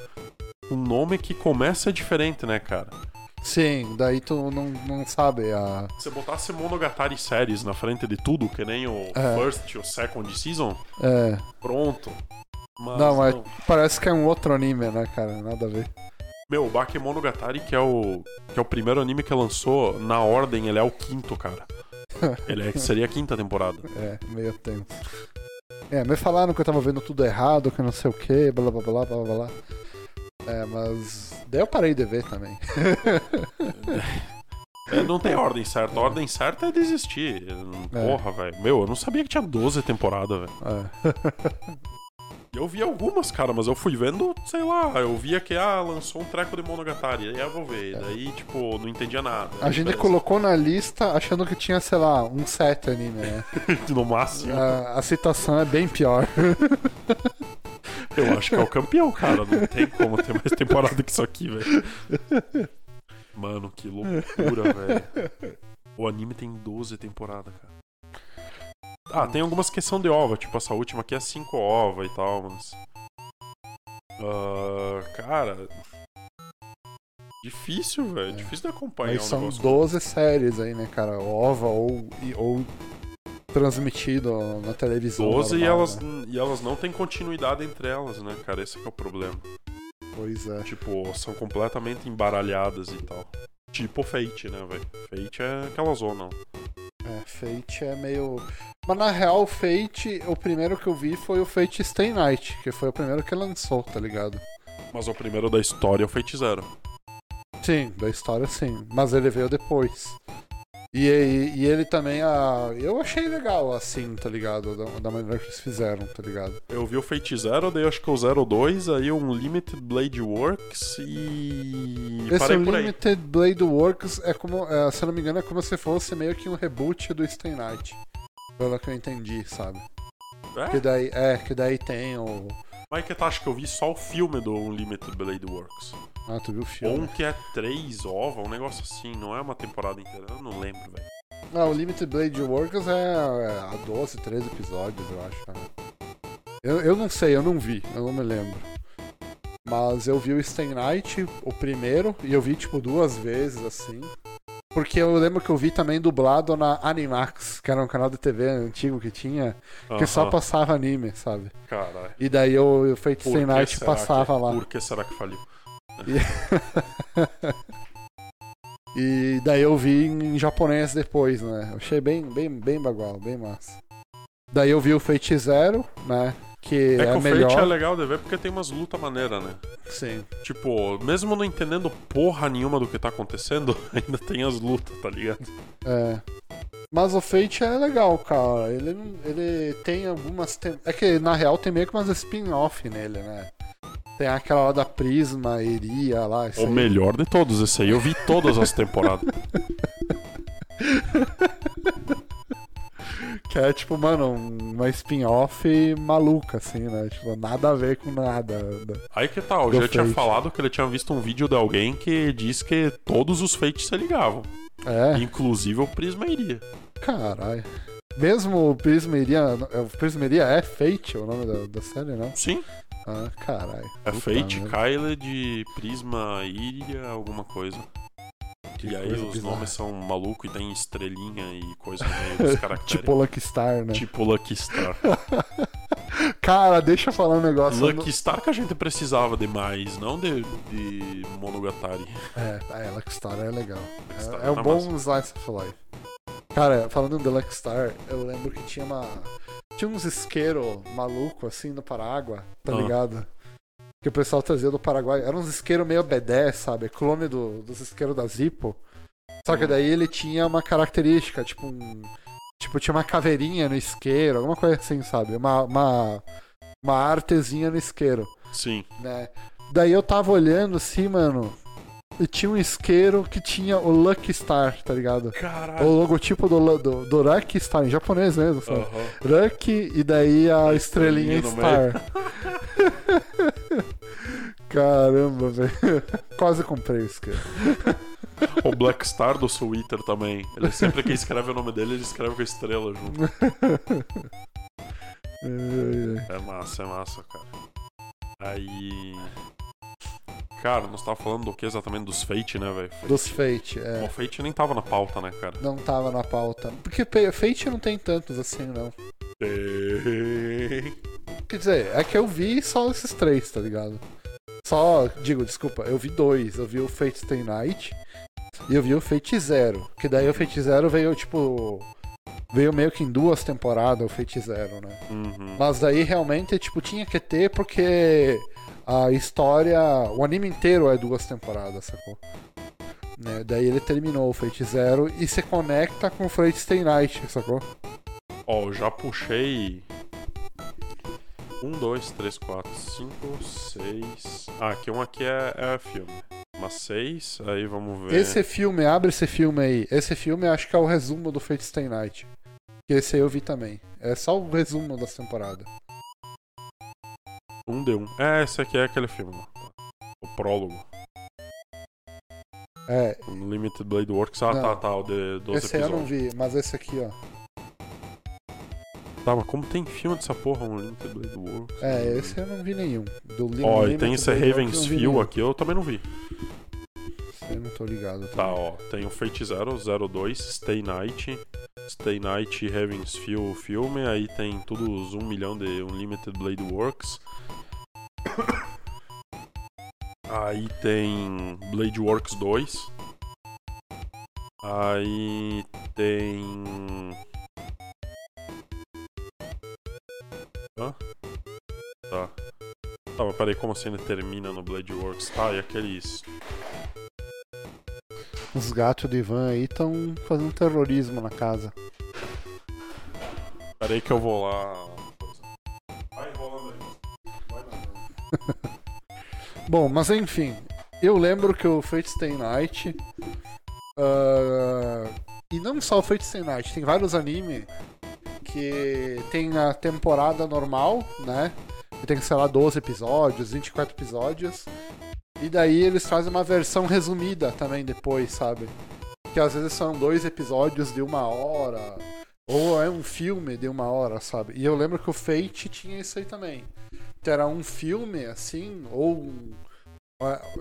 um nome que começa diferente, né, cara? Sim, daí tu não, não sabe a. Se você botasse Monogatari séries na frente de tudo, que nem o É. First e o Second Season, É. pronto. Mas Não, mas não. parece que é um outro anime, né, cara? Nada a ver. Meu, o Bakemonogatari, que é o que é o primeiro anime que lançou, na ordem, ele é o quinto, cara. Ele é, seria a quinta temporada. É, meio tenso. É, me falaram que eu tava vendo tudo errado, que não sei o que, blá blá blá blá blá blá. É, mas. Daí eu parei de ver também. É, não tem ordem certa. A ordem certa é desistir. É. Porra, velho. Meu, eu não sabia que tinha 12 temporadas, velho. É. Eu vi algumas, cara, mas eu fui vendo, sei lá, eu via que, ah, lançou um treco de Monogatari, aí eu vou ver. Daí, tipo, não entendia nada. A gente Beleza. colocou na lista achando que tinha, sei lá, um set anime, né? No máximo. A, a situação é bem pior. Eu acho que é o campeão, cara. Não tem como ter mais temporada que isso aqui, velho. Mano, que loucura, velho. O anime tem 12 temporadas, cara. Ah, tem algumas que são de ova, tipo essa última aqui é 5 ova e tal, mas. Ah, cara. Difícil, velho. É. Difícil de acompanhar Mas um são negócio. 12 séries aí, né, cara? OVA ou, ou transmitido na televisão. 12 e elas, né? e elas não têm continuidade entre elas, né, cara? Esse que é o problema. Pois é. Tipo, são completamente embaralhadas e tal. Tipo Fate, né, velho? Fate é aquela zona. É, Fate é meio. Mas na real, Fate, o primeiro que eu vi foi o Fate Stay Night, que foi o primeiro que lançou, tá ligado? Mas o primeiro da história é o Fate Zero. Sim, da história sim. Mas ele veio depois. E, e, e ele também, a... eu achei legal assim, tá ligado? Da, da maneira que eles fizeram, tá ligado? Eu vi o Fate Zero, daí acho que o Zero 2, aí um Limited Blade Works e. Esse parei. Limited Blade Works é como, é, se eu não me engano, é como se fosse meio que um reboot do Stay Night. Pelo que eu entendi, sabe? Que É? daí, é, que daí tem o. Mas que tu acha que eu vi só o filme do Unlimited Blade Works? Ah, tu viu o Ou filme? um que é três ova, um negócio assim, não é uma temporada inteira, eu não lembro, velho. Ah, o Limited Blade Workers é, é a 12, 13 episódios, eu acho. Né? Eu, eu não sei, eu não vi, eu não me lembro. Mas eu vi o Stay Night, o primeiro, e eu vi tipo duas vezes assim. Porque eu lembro que eu vi também dublado na Animax, que era um canal de TV antigo que tinha, que só passava anime, sabe? Caralho. E daí eu, eu feito Por Stay Night passava que, lá. Por que será que faliu? E daí eu vi em japonês depois, né? Eu achei bem, bem, bem bagual, bem massa. Daí eu vi o Fate Zero, né? Que É, é, que o melhor. Fate é legal de ver porque tem umas lutas maneiras, né? Sim. Tipo, mesmo não entendendo porra nenhuma do que tá acontecendo, ainda tem as lutas, tá ligado? É. Mas o Fate é legal, cara. Ele, ele tem algumas. tem- É que na real tem meio que umas spin-off nele, né? Tem aquela lá da Prisma, Iria lá. O aí. melhor de todos, esse aí eu vi todas as temporadas. Que é tipo, mano, um- uma spin-off maluca, assim, né? Tipo, nada a ver com nada. Aí que tal, Do já tinha falado que ele tinha visto um vídeo de alguém que diz que todos os Fates se ligavam. É, Inclusive o Prisma iria. caralho. Mesmo o Prisma Iria. O Prisma Iria é Fate o nome da, da série, não? Sim, Ah, caralho. é Puta Fate. Kyle de Prisma iria, alguma coisa. Que e aí os bizarra. nomes são maluco e tem estrelinha e coisa no meio dos caracteres. Tipo Lucky Star, né? Tipo Lucky Star. Cara, deixa eu falar um negócio. Lucky Star que a gente precisava de mais, não de, de Monogatari. É, é, Lucky Star é legal. Star É, é um tá bom massa. slice of life. Cara, falando do Lucky Star, eu lembro que tinha uma. Tinha uns isqueiros maluco assim no Parágua, tá Ah. ligado? Que o pessoal trazia do Paraguai. Eram uns isqueiros meio B10, sabe? Clone do, dos isqueiros da Zippo. Só que Hum. daí ele tinha uma característica, tipo um. Tipo, tinha uma caveirinha no isqueiro, alguma coisa assim, sabe? Uma, uma, uma artezinha no isqueiro, Sim. né? Daí eu tava olhando assim, mano, e tinha um isqueiro que tinha o Lucky Star, tá ligado? O Caralho. logotipo do, do, do Lucky Star, em japonês mesmo, sabe? Aham. Lucky e daí a, A estrelinha, estrelinha Star. Caramba, velho. Quase comprei o isqueiro. O Black Star do Twitter também. Ele sempre que escreve o nome dele, ele escreve com estrela junto. É massa, é massa, cara. Aí. Cara, nós tava falando do que exatamente? Dos Fate, né, velho? Dos Fate, é. O Fate nem tava na pauta, né, cara? Não tava na pauta. Porque Fate não tem tantos assim, não. Tem. Quer dizer, é que eu vi só esses três, tá ligado? Só, digo, desculpa, eu vi dois. Eu vi o Fate Stay Night e eu vi o Fate Zero. Que daí o Fate Zero veio, tipo. Veio meio que em duas temporadas o Fate Zero, né? Uhum. Mas daí realmente, tipo, tinha que ter porque a história. O anime inteiro é duas temporadas, sacou? Né? Daí ele terminou o Fate Zero e se conecta com o Fate Stay Night, sacou? Ó, eu já puxei. Um, dois, três, quatro, cinco, seis. Ah, aqui um aqui é, é filme. Mas seis, aí vamos ver. Esse filme, abre esse filme aí. Esse filme acho que é o resumo do Fate Stay Night. Que esse aí eu vi também. É só o resumo das temporadas. Um de um. É, esse aqui é aquele filme. lá. O prólogo. É, Limited Blade Works. Ah, Não. tá, tá. O de 12 esse aí eu episódios. não vi, mas esse aqui, ó. Tá, mas como tem filme dessa porra, um Limited Blade Works? É, esse eu não vi nenhum. Do Ó, e tem esse Blade Works, eu Ravens não vi Field nenhum. aqui, eu também não vi. Esse Eu não tô ligado. Tá, ó. Tem o Fate Zero, 02, Stay Night, Stay Night Heaven's Feel filme, aí tem todos os 1 milhão de Unlimited Blade Works. Aí tem Blade Works 2. Aí tem. Hã? Tá. Tá, mas peraí, como assim ele termina no Blade Works? Tá, e aqueles. Os gatos do Ivan aí estão fazendo terrorismo na casa. Peraí que eu vou lá. Bom, mas enfim, eu lembro que o Fate Stay Night. ah, e não só o Fate Stay Night, tem vários animes que tem a temporada normal, né? Que tem, sei lá, 12 episódios, 24 episódios. E daí eles fazem uma versão resumida também depois, sabe? Que às vezes são dois episódios de uma hora. Ou é um filme de uma hora, sabe? E eu lembro que o Fate tinha isso aí também. Era um filme, assim, ou.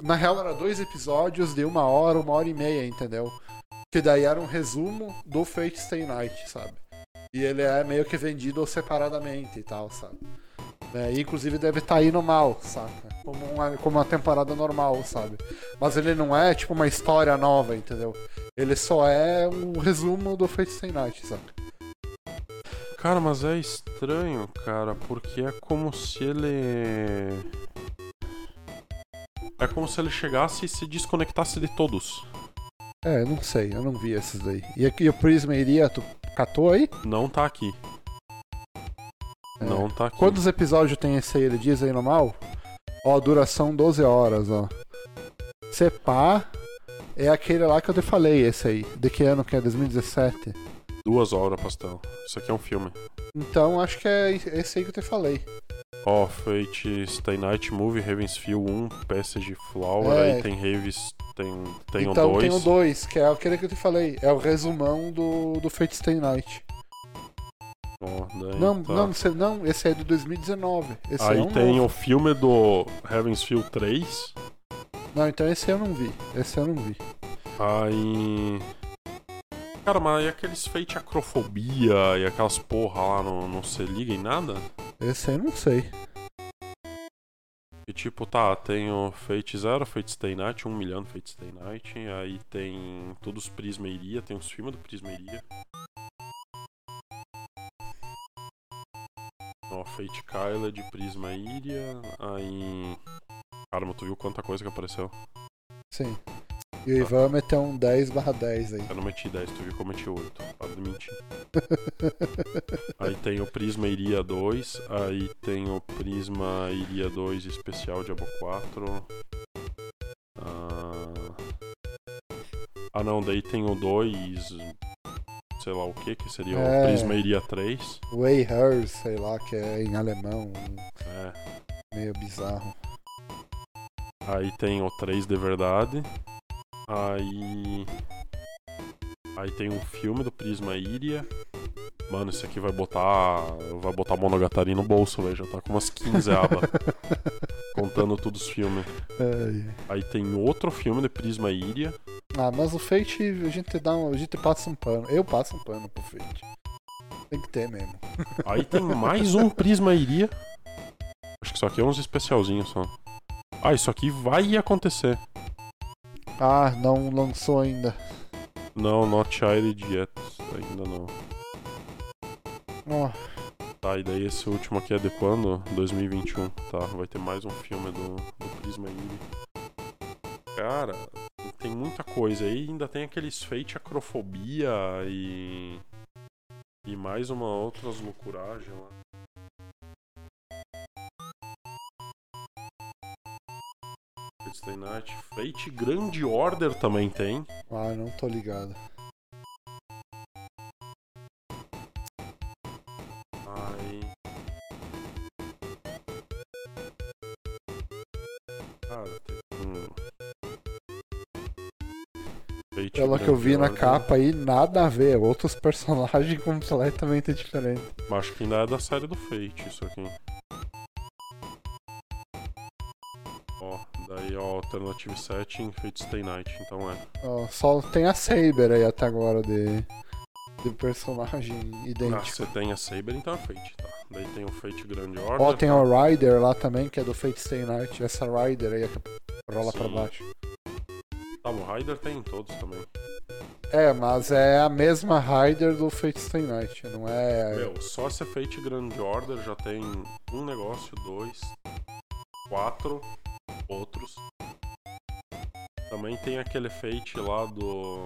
Na real, era dois episódios de uma hora, uma hora e meia, entendeu? Que daí era um resumo do Fate Stay Night, sabe? E ele é meio que vendido separadamente e tal, sabe? É, e inclusive deve estar indo mal, saca? Como uma, como uma temporada normal, sabe? Mas ele não é tipo uma história nova, entendeu? Ele só é um resumo do Fate Stay Night, saca? Cara, mas é estranho, cara, porque é como se ele. É como se ele chegasse e se desconectasse de todos. É, eu não sei, eu não vi esses daí. E aqui o Prisma iria, tu catou aí? Não tá aqui. É. Não tá aqui. Quantos episódios tem esse aí? Ele diz aí no mal? Ó, duração 12 horas, ó. Sepá é aquele lá que eu te falei, esse aí. De que ano que é? 2017? Duas horas, pastel. Isso aqui é um filme. Então acho que é esse aí que eu te falei. Ó, Fate Stay Night Movie, Ravens Field 1, PSG Flower, É. aí tem Raves. Tem, tem então o 2. tem o 2, que é aquele que eu te falei. É o resumão do, do Fate Stay Night. Ó, daí Não, tá. não, não, esse é de 2019. Esse Aí é um tem novo. o filme do Heaven's Field 3. Não, então esse eu não vi. Esse eu não vi. Aí. Cara, mas e aqueles fake acrofobia e aquelas porra lá não, não se liga em nada? Esse aí eu não sei. E tipo, tá, tem o Fate Zero, Fate Stay Night, 1 milhão de Fate Stay Night, aí tem todos os Prismeiria, tem os filmes do Prismeiria. Ó, Fate Kyla de Prismairia, aí. Cara, mas tu viu quanta coisa que apareceu? Sim. E o Ivan meteu um 10 barra 10 aí. Eu não meti 10, tu viu que eu meti 8. Para de mentir. aí tem o Prisma Iria 2. Aí tem o Prisma Iria 2 especial Diabo 4. Ah, ah não, daí tem o 2. Sei lá o que, que seria É. o Prisma Iria 3. Way Hers, sei lá, que é em alemão, É. meio bizarro. Aí tem o 3 de verdade. Aí. Aí tem um filme do Prisma Iria. Mano, esse aqui vai botar. Vai botar Monogatari no bolso, velho. Já tá com umas 15 abas. contando todos os filmes. Ai. Aí tem outro filme de Prisma Iria. Ah, mas o Fate a gente dá um, a gente passa um pano. Eu passo um pano pro Fate. Tem que ter mesmo. Aí tem mais um Prisma Iria. Acho que isso aqui é uns especialzinhos só. Ah, isso aqui vai acontecer. Ah, não lançou ainda. Não, not Child yet. Ainda não. Ó, Tá, e daí esse último aqui é de quando? 2021. Tá, vai ter mais um filme do, do Prisma Iri. Cara, tem muita coisa aí. Ainda tem aqueles Fate Acrofobia e. E mais uma outras loucuragens lá. Stay Night. Fate Grand Order também tem. ah, não tô ligado. Aí. Cara, tem um. Fate Pelo que eu vi Grand na Order. capa aí, nada a ver. Outros personagens completamente diferentes. Mas Acho que ainda é da série do Fate isso aqui. Daí ó, Alternative Setting, Fate Stay Night, então é. Ó, só tem a Saber aí até agora de, de personagem Ah, idêntico. você tem a Saber, então é Fate, tá. Daí tem o Fate Grand Order. Ó, tem o Rider lá também, que é do Fate Stay Night. Essa Rider aí é que rola pra Sim. baixo. Tá, o Rider tem em todos também. É, mas é a mesma Rider do Fate Stay Night, não é. Meu, só esse Fate Grand Order já tem um negócio, dois, quatro outros. Também tem aquele Fate lá do.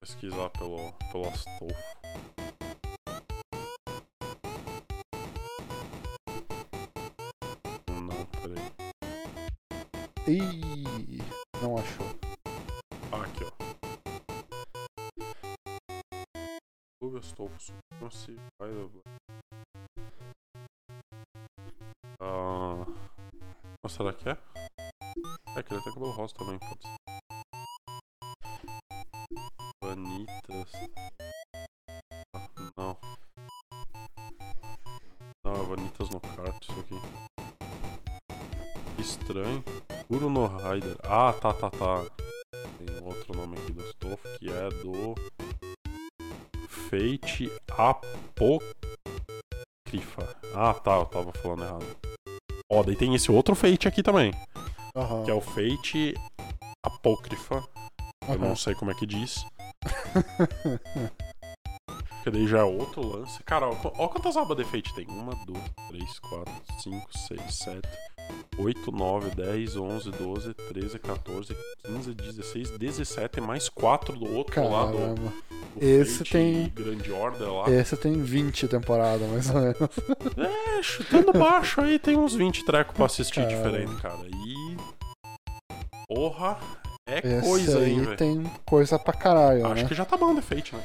Pesquisar pelo, pelo Astolfo. Não, peraí. Ih, não achou. Ah, aqui, ó. Clube Astolfo Supremacy Black. Ah. Mas será que é? É que ele tem cabelo rosa também, pode ser. Vanitas. Ah, não. Não, é Vanitas no kart, isso aqui. Estranho. Kuro no Rider. Ah, tá, tá, tá. Tem outro nome aqui do Stolfo que é do. Fate Apócrifa. Ah, tá, eu tava falando errado. Ó, daí tem esse outro Fate aqui também, Aham. que é o Fate Apócrifa. Eu aham. não sei como é que diz. Porque daí já é outro lance. Cara, ó, ó quantas abas de Fate tem. Uma, duas, três, quatro, cinco, seis, sete, oito, nove, dez, onze, doze, treze, 14, 15, 16, 17, mais quatro do outro Caramba. do Esse tem- Grande Order lá. Esse tem 20 temporadas, mais ou menos. É, chutando baixo aí tem uns 20 trecos pra assistir Caramba. diferente, cara. E. Porra, é Esse coisa aí, velho. tem coisa pra caralho, Acho né? que já tá bom de Fate, né?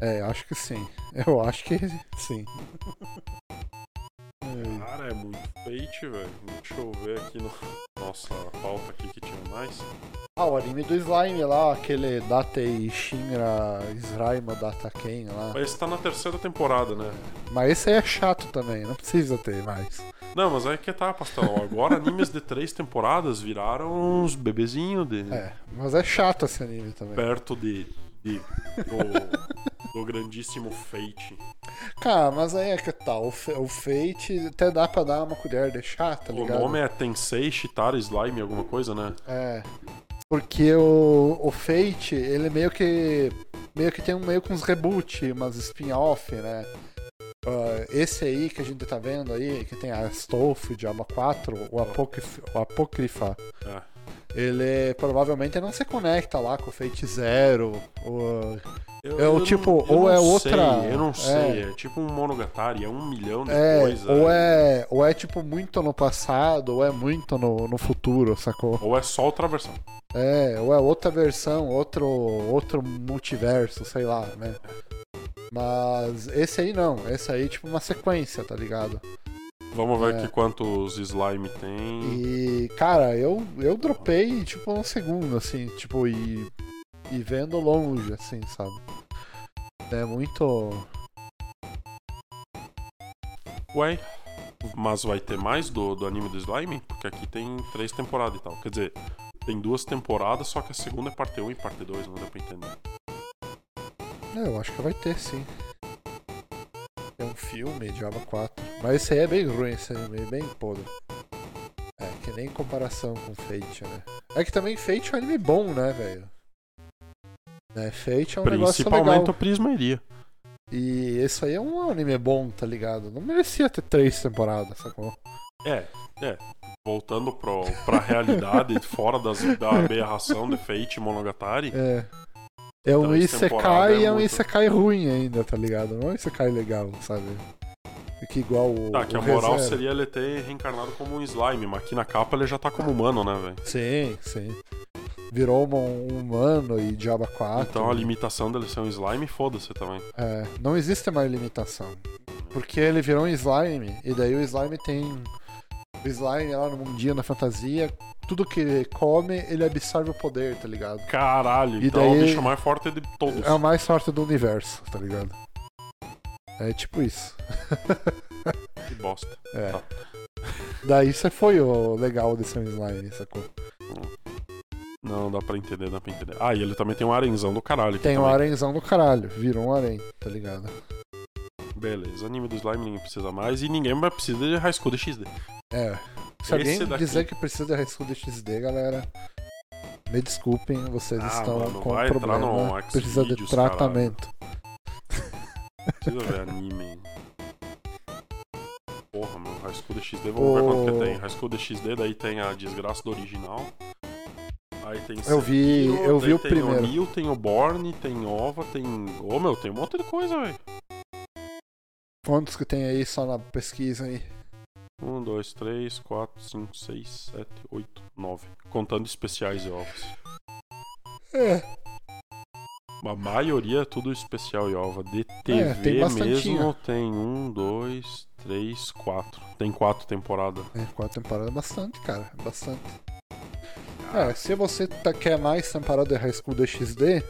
É, acho que sim. Eu acho que sim. Ai. Cara, é muito Fate, velho. Deixa eu ver aqui no nossa pauta aqui que tinha mais. Ah, o anime do Slime lá, aquele Datei Shinra Slime Data Ken lá. Mas esse tá na terceira temporada, né? Mas esse aí é chato também, não precisa ter mais. Não, mas aí que tá, pastelão. Agora animes de três temporadas viraram uns bebezinhos de. É, mas é chato esse anime também. Perto de. De do, do grandíssimo Fate. Cara, mas aí é que tal, o, o Fate até dá pra dar uma colher de chá, tá O ligado? nome é Tensei Shitara Slime, alguma coisa, né? É. Porque o, o Fate, ele meio que. meio que tem um meio com uns reboot, umas spin-off, né? Ah, esse aí que a gente tá vendo aí, que tem a Stolf, Diaba 4, o, Apocryph, o Apocrypha, É. ele provavelmente não se conecta lá com o Fate Zero. Ou... Eu, É o tipo, não- ou é outra- sei, eu não sei. é. É, tipo um Monogatari, é um milhão de É, coisas. ou é, ou é tipo muito no passado, ou é muito no, no futuro, sacou? Ou é só outra versão. É, ou é outra versão, outro, outro multiverso, sei lá, né? Mas esse aí não, esse aí é tipo uma sequência, tá ligado? Vamos ver É. aqui quantos slime tem. E, cara, eu, eu dropei, tipo, um segundo, assim, tipo, e, e vendo longe, assim, sabe? É muito. Ué, mas vai ter mais do, do anime do slime? Porque aqui tem três temporadas e tal. Quer dizer, tem duas temporadas, só que a segunda é parte 1 e parte 2, não deu pra entender. É, eu acho que vai ter, sim. É um filme, Diaba 4. Mas esse aí é bem ruim, esse anime, é bem podre. É, que nem em comparação com Fate, né? É que também Fate é um anime bom, né, velho? Né, Fate é um negócio Principalmente legal. o Prisma iria. E esse aí é um anime bom, tá ligado? Não merecia ter três temporadas, sacou? É, é. Voltando pro, pra realidade, fora das, da aberração de Fate e Monogatari. É. É um Três Isekai temporadas e é é um. Isekai ruim ainda, tá ligado? Não é um Isekai legal, sabe? É que igual o. Tá, que a o moral ReZero. seria ele ter reencarnado como um slime, mas aqui na capa ele já tá como humano, né, velho? Sim, sim. Virou um um humano e Diaba 4. Então a limitação dele ser um slime, foda-se também. É, não existe mais limitação. Porque ele virou um slime, e daí o slime tem. O slime lá no mundinho, na fantasia, tudo que ele come, ele absorve o poder, tá ligado? Caralho, E então é o daí- bicho mais forte de todos. É o mais forte do universo, tá ligado? É tipo isso. Que bosta. É. Tá. Daí você foi o legal desse slime, sacou? Não, dá pra entender, dá pra entender. Ah, e ele também tem um arenzão do caralho. Tem um também. arenzão do caralho, virou um arém, tá ligado? Beleza, anime do slime ninguém precisa mais e ninguém mais precisa de High School DxD. É. Se alguém daqui- dizer que precisa de High School DxD, galera, me desculpem, vocês Ah, estão mano, com um problema. Precisa de tratamento. Precisa ver anime. Porra, meu, High School DxD, vamos ver quanto que tem. High School DxD, daí tem a desgraça do original. Aí tem Eu vi- Sekiro, eu vi o tem primeiro. o Neo, tem o Born, tem Ova, tem... Ô, meu, tem um monte de coisa, velho. Quantos que tem aí só na pesquisa aí? Um, dois, três, quatro, cinco, seis, sete, oito, nove. Contando especiais e ovos. É. A maioria é tudo especial e ova. De TV É, tem mesmo tem um, dois, três, quatro. Tem quatro temporadas. É, quatro temporadas é bastante, cara. É bastante. É, se você tá- quer mais temporada de High School DxD,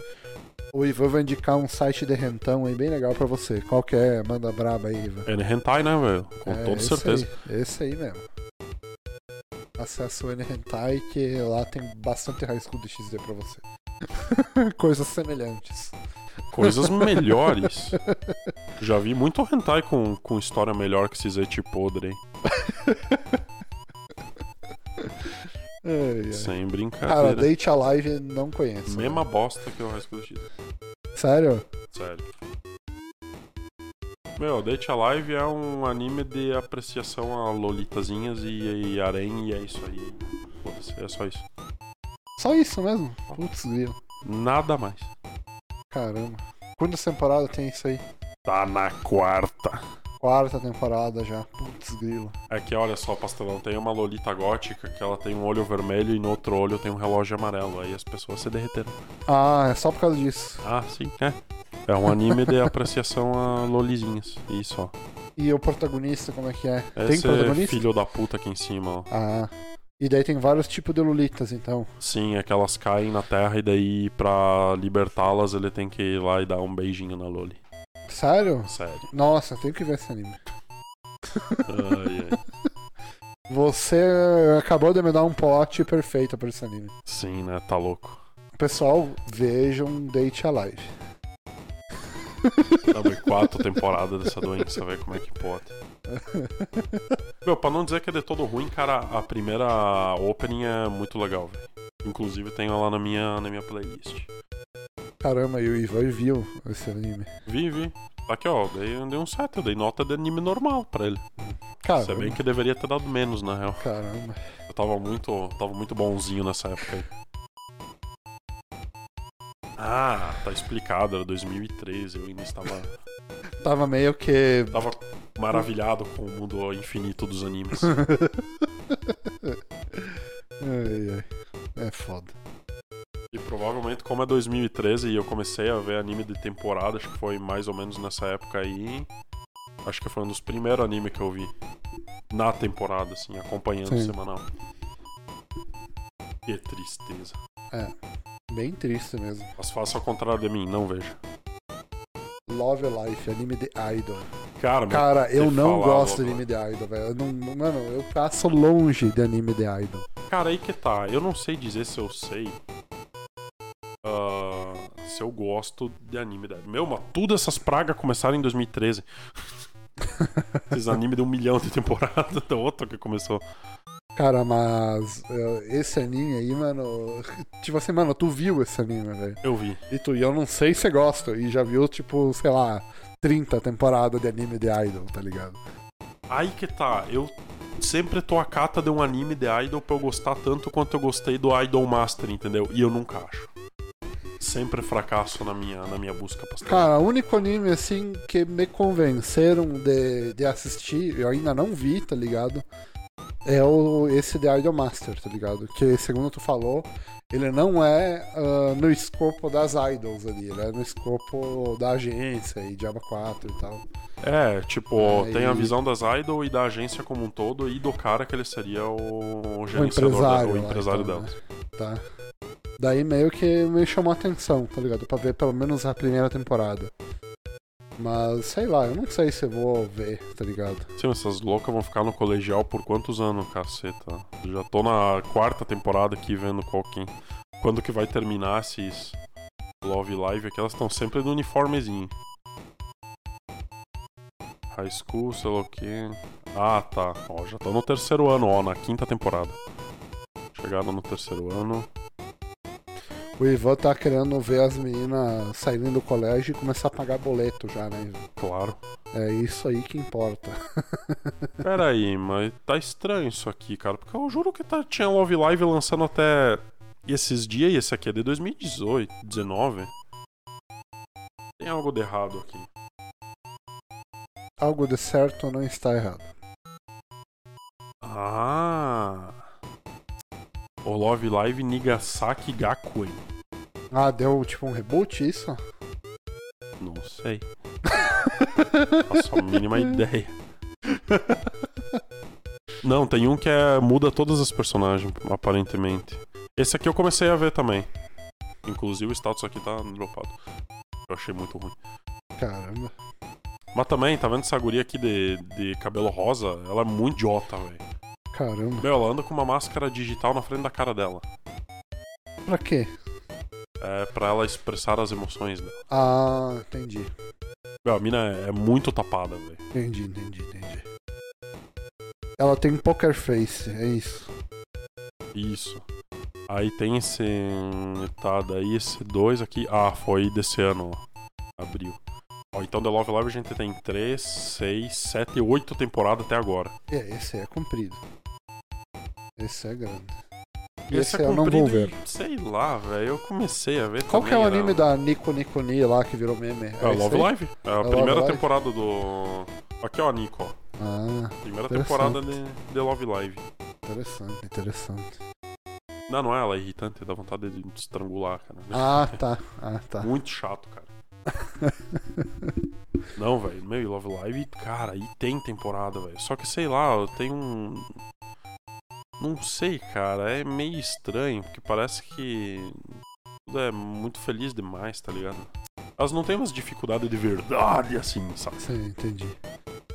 o Ivan vai indicar um site de rentão aí bem legal pra você. Qual que é? Manda braba aí, Ivan. É hentai, né, velho? Com É, toda esse certeza. Aí, esse aí mesmo. Acesse o N-Hentai que lá tem bastante High School DxD pra você. Coisas semelhantes. Coisas melhores. Já vi muito hentai com, com história melhor que esses eti podre, hein? Ai, ai. Sem Cara, brincadeira. Date Alive não conheço. Mesma bosta que o High School DxD. Sério? Sério. Meu, Date Alive é um anime de apreciação a lolitazinhas e, e harém e é isso aí. Foda-se, é só isso. Só isso mesmo? Putz, grilo. Nada mais. Caramba. Quantas temporadas tem isso aí? Tá na quarta. Quarta temporada já. Putz, grilo. É que olha só, pastelão, tem uma lolita gótica que ela tem um olho vermelho e no outro olho tem um relógio amarelo. Aí as pessoas se derreteram. Ah, é só por causa disso. Ah, sim, é. É um anime de apreciação a lolizinhas. E só. E o protagonista, como é que é? tem Esse é protagonista? filho da puta aqui em cima, ó. Ah. E daí tem vários tipos de Lolitas, então. Sim, é que elas caem na terra e daí pra libertá-las ele tem que ir lá e dar um beijinho na Loli. Sério? Sério. Nossa, tenho que ver esse anime. Ai, ai. Você acabou de me dar um plot perfeito pra esse anime. Sim, né? Tá louco. Pessoal, vejam Date Alive. Dá quatro temporadas dessa doença, ver como é que pode. Meu, pra não dizer que é de todo ruim, cara, a primeira opening é muito legal, velho. Inclusive tem ela na minha, na minha playlist. Caramba, e o Ivan viu esse anime. Vi, vi. Aqui, ó, eu dei, eu dei um 7, eu dei nota de anime normal pra ele. Se Caramba. bem que deveria ter dado menos, na real. Caramba. tava muito, tava muito bonzinho nessa época aí. Ah, tá explicado, era 2013, eu ainda estava, Tava meio que. tava maravilhado com o mundo infinito dos animes. Ai, ai. É foda. E provavelmente, como é 2013 e eu comecei a ver anime de temporada, acho que foi mais ou menos nessa época aí. Acho que foi um dos primeiros animes que eu vi na temporada, assim, acompanhando Sim. semanal. Que tristeza. Bem triste mesmo. Mas faça ao contrário de mim, não veja. Love Life, anime de Idol. Cara, Cara, eu não gosto de anime de Idol, velho. Mano, eu passo longe de anime de Idol. cara, aí que tá. Eu não sei dizer se eu sei. Ah, se eu gosto de anime. da- Meu, mas tudo essas pragas começaram em 2013. Esses animes de um milhão de temporadas, da outra que começou. Cara, mas eh, esse anime aí, mano. Tipo assim, mano, tu viu esse anime, velho. Eu vi. E tu, e eu não sei se você gosta. E já viu, tipo, sei lá, 30 temporadas de anime de Idol, tá ligado? Aí que tá, eu sempre tô a cata de um anime de Idol pra eu gostar tanto quanto eu gostei do Idol Master, entendeu? E eu nunca acho. Sempre fracasso na minha, na minha busca pastel. Cara, o único anime, assim, que me convenceram de, de assistir, eu ainda não vi, tá ligado? É o, esse The Idol Master, tá ligado? Que, segundo tu falou, ele não é ah, no escopo das idols ali, ele é no escopo da agência e Diaba 4 e tal. É, tipo, tem a visão das Idol e da agência como um todo e do cara que ele seria o, o O gerenciador, empresário. da, o lá, empresário então, dela. né? Tá. Daí meio que me chamou a atenção, tá ligado? Pra ver pelo menos a primeira temporada. Mas sei lá, eu não sei se eu vou ver, tá ligado? Sim, essas loucas vão ficar no colegial por quantos anos, caceta? Já tô na quarta temporada aqui vendo qual que... Quando que vai terminar esses Love Live aqui, elas estão sempre no uniformezinho. High School, sei lá o que. Ah, tá. Ó, já estão no terceiro ano, ó, na quinta temporada. Chegaram no terceiro ano. O Ivan tá querendo ver as meninas saindo do colégio e começar a pagar boleto já, né? Ivan? Claro. É isso aí que importa. Pera aí, mas tá estranho isso aqui, cara. Porque eu juro que tá, tinha Love Live lançando até esses dias e esse aqui é de 2018, 19. Tem algo de errado aqui. Algo de certo não está errado. Ah. O Love Live Nigasaki Gakuen. Ah, deu tipo um reboot isso? Não sei. Faço a mínima ideia. Não, tem um que é muda todas as personagens, aparentemente. Esse aqui eu comecei a ver também. Inclusive o status aqui tá dropado. Eu achei muito ruim. Caramba. Mas também, tá vendo essa guria aqui de, de cabelo rosa? Ela é muito idiota, velho. Caramba. Meu, ela anda com uma máscara digital na frente da cara dela. Pra quê? É pra ela expressar as emoções dela. Ah, entendi. Meu, a mina é, é muito tapada, velho. Entendi, entendi, entendi. Ela tem poker face, é isso. Isso. Aí tem esse. Tá, daí esse dois aqui. Ah, foi desse ano, ó. Abril. Ó, então The Love Live a gente tem 3, 6, 7, 8 temporadas até agora. É, esse é comprido. Esse é grande. Esse, Esse, é eu não vou ver. Sei lá, velho. Eu comecei a ver Qual que é o também, anime era- da Nico Nico Ni lá que virou meme? É esse Love? Live. É a Love primeira Live? temporada do. Aqui, ó, Nico, ó. Ah, Primeira temporada de, de Love Live. interessante, interessante. Não, não é ela, é irritante, dá vontade de estrangular, cara. Ah, tá. Ah, tá. Muito chato, cara. Não, velho, meu, Love Live, cara, aí tem temporada, velho. Só que sei lá, tenho um. Não sei, cara, é meio estranho, porque parece que tudo é muito feliz demais, tá ligado? Elas não têm umas dificuldades de verdade assim, sabe? Sim, entendi.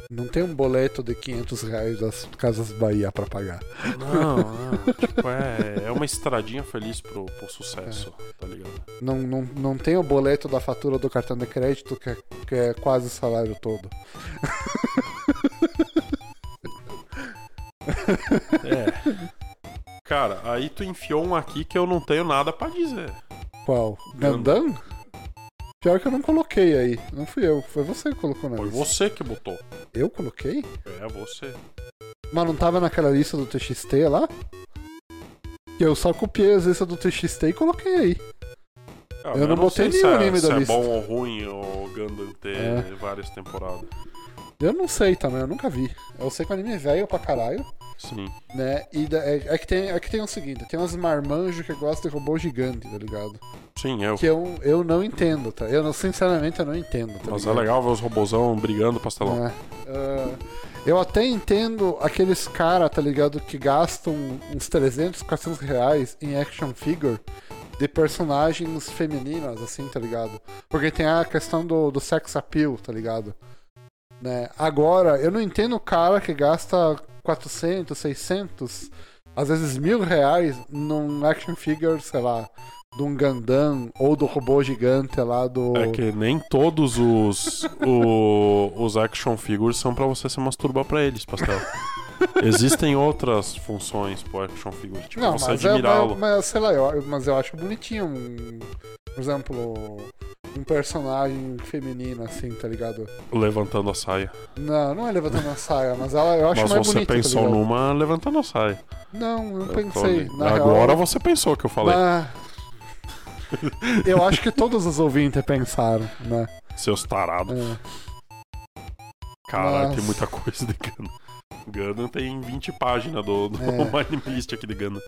Não tem um boleto de 500 reais das Casas Bahia pra pagar. Não, não. tipo, é, é uma estradinha feliz pro, pro sucesso, tá ligado? Não, não, não tem o boleto da fatura do cartão de crédito que é, que é quase o salário todo. É. Cara, aí tu enfiou um aqui que eu não tenho nada pra dizer. Qual? Gundam? Pior que eu não coloquei aí. Não fui eu, foi você que colocou na Foi lista. você que botou. Eu coloquei? É, você. Mas não tava naquela lista do TXT lá? Que eu só copiei as listas do TXT e coloquei aí. Ah, Eu não botei sei nenhum se é, anime da se é lista. bom ou ruim o Gundam ter É. várias temporadas. Eu não sei também, eu nunca vi. Eu sei que o anime é velho pra caralho, Sim. né? E da- é, é que tem, é que tem o seguinte, tem uns marmanjos que gostam de robô gigante, tá ligado? Sim, eu. Que eu, eu não entendo, tá? Eu não, sinceramente eu não entendo, tá Mas é ligado? legal ver os robozão brigando pastelão. É. Ah, eu até entendo aqueles caras, tá ligado, que gastam uns 300, 400 reais em action figure de personagens femininas, assim, tá ligado? Porque tem a questão do, do sex appeal, tá ligado? Né? Agora, eu não entendo o cara que gasta 400, 600, às vezes mil reais num action figure, sei lá, de um Gundam ou do robô gigante lá do... É que nem todos os, o- os action figures são pra você se masturbar pra eles, pastel. Existem outras funções pro action figure, tipo Não, você é, admirá-lo. mas, mas, sei lá, eu, mas eu acho bonitinho, um, por exemplo, um personagem feminino, assim, tá ligado? levantando a saia. Não, não é levantando a saia, mas ela, eu acho Mas mais você bonito, pensou tá numa levantando a saia. Não, eu Eu tô pensei. Na Agora real, você pensou que eu falei. na- Eu acho que todos os ouvintes pensaram, né? Seus tarados. É. Caralho, Mas- tem muita coisa de Gundam. Gundam tem 20 páginas do, do É. List aqui de Gundam.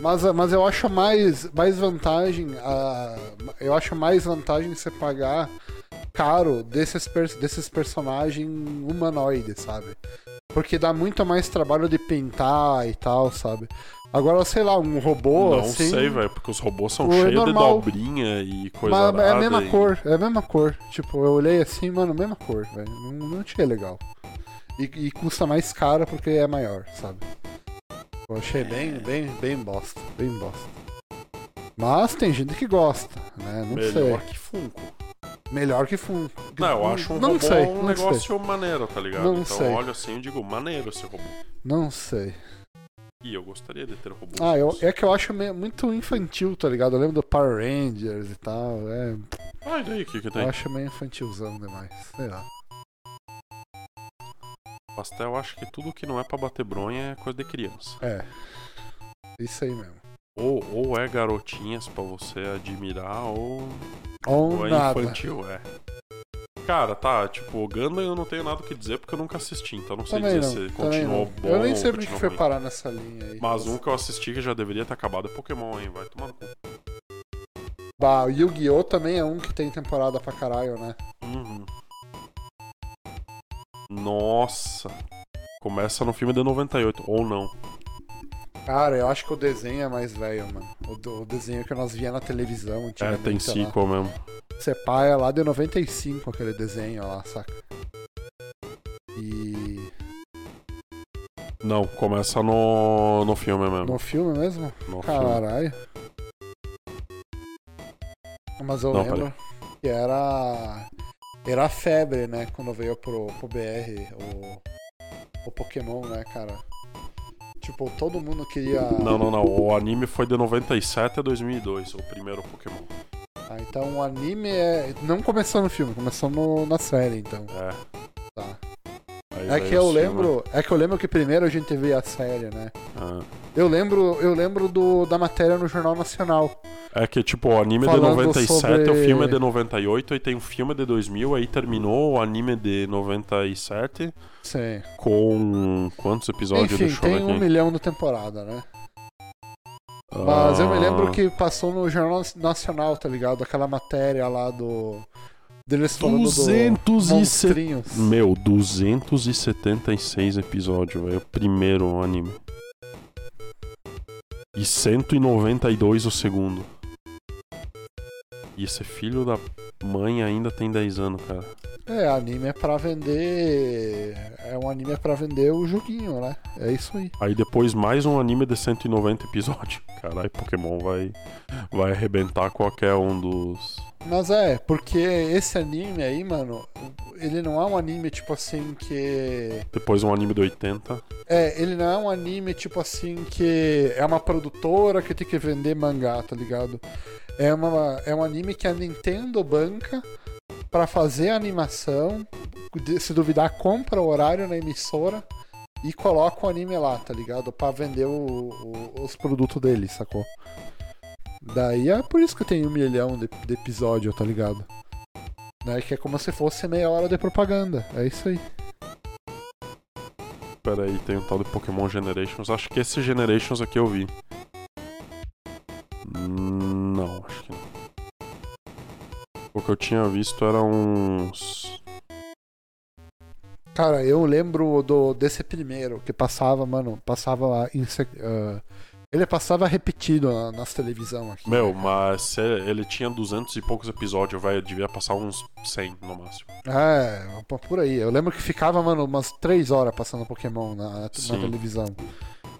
Mas, mas eu acho mais, mais vantagem. a eu acho mais vantagem você pagar caro desses, desses personagens humanoides, sabe? Porque dá muito mais trabalho de pintar e tal, sabe? Agora, sei lá, um robô Não assim. sei, velho, porque os robôs são é cheios normal. de dobrinha e coisa Mas é a mesma e- cor, é a mesma cor. Tipo, eu olhei assim, mano, mesma cor, velho. Não, não achei legal. E, e custa mais caro porque é maior, sabe? Eu achei bem, bem, bem bosta, bem bosta. Mas tem gente que gosta, né? Não Melhor sei. que Funko. Melhor que Funko. Não, eu acho um não robô sei, um negócio maneiro, tá ligado? Não então sei. olho assim e digo, maneiro esse robô. Não sei. E eu gostaria de ter robôs. Ah, eu, é que eu acho meio- muito infantil, tá ligado? Eu lembro do Power Rangers e tal. É, Ah, e daí, o que que eu tem? acho meio infantilzão demais. Sei lá. Pastel, acho que tudo que não é pra bater bronha é coisa de criança. É. Isso aí mesmo. Ou, ou é garotinhas pra você admirar, ou, Ou ou é nada. infantil, é. Cara, tá, tipo, o Gundam eu não tenho nada o que dizer porque eu nunca assisti, então não sei Também dizer não. se continuou não. bom eu nem sei porque que foi ruim. parar nessa linha aí. Mas um que eu assisti que já deveria ter acabado é Pokémon, hein? Vai tomar no cu. Bah, o Yu-Gi-Oh! também é um que tem temporada pra caralho, né? Uhum. Nossa. Começa no filme de 98, ou não. Cara, eu acho que o desenho é mais velho, mano. O, o desenho que nós via na televisão É, tem sei lá. sequel mesmo. Sepá é lá de 95, aquele desenho lá, saca? E. Não, começa no, no filme mesmo. No filme mesmo? No filme. Caralho. Mas eu Não, lembro que era. Era febre, né? Quando veio pro, pro BR o, o Pokémon, né, cara? Tipo, todo mundo queria. Não, não, não. O anime foi de 97 a 2002, o primeiro Pokémon. Ah, então o anime é. Não começou no filme, começou no- na série, então. É. Tá. Aí É que eu filme. lembro. É que eu lembro que primeiro a gente via a série, né? Ah. Eu lembro, eu lembro do, da matéria no Jornal Nacional. É que, tipo, o anime é de Falando 97, sobre- o filme é de 98, aí tem um filme de 2000, aí terminou o anime de 97 Sim. com quantos episódios? Enfim, Deixa tem um milhão de temporada, né? Mas eu me lembro Ah, que passou no Jornal Nacional, tá ligado? Aquela matéria lá do. Deles falando 270 do monstrinhos. Meu, 276 episódios, é o primeiro anime. E 192 o segundo. E esse filho da mãe ainda tem 10 anos, cara. É, anime é pra vender. É um anime é pra vender o joguinho, né? É isso aí. Aí depois mais um anime de 190 episódios. Caralho, Pokémon vai, vai arrebentar qualquer um dos. Mas é, porque esse anime aí, mano, ele não é um anime tipo assim que. Depois um anime de 80. É, ele não é um anime tipo assim que é uma produtora que tem que vender mangá, tá ligado? É, uma, é um anime que a Nintendo banca pra fazer a animação, se duvidar, compra o horário na emissora e coloca o anime lá, tá ligado? Pra vender o- o- os produtos dele, sacou? Daí é por isso que tem um milhão de, de episódio, tá ligado? Né? Que é como se fosse meia hora de propaganda. É isso aí. Pera aí, tem um tal de Pokémon Generations. Acho que esse Generations aqui eu vi. Não, acho que não. O que eu tinha visto era uns. Cara, eu lembro do, desse primeiro que passava, mano, passava em, ah, ele passava repetido na, nas televisão aqui. Meu, mas ele tinha 200 e poucos episódios, vai, devia passar uns 100 no máximo. É, por aí. Eu lembro que ficava, mano, umas três horas passando Pokémon na, na televisão.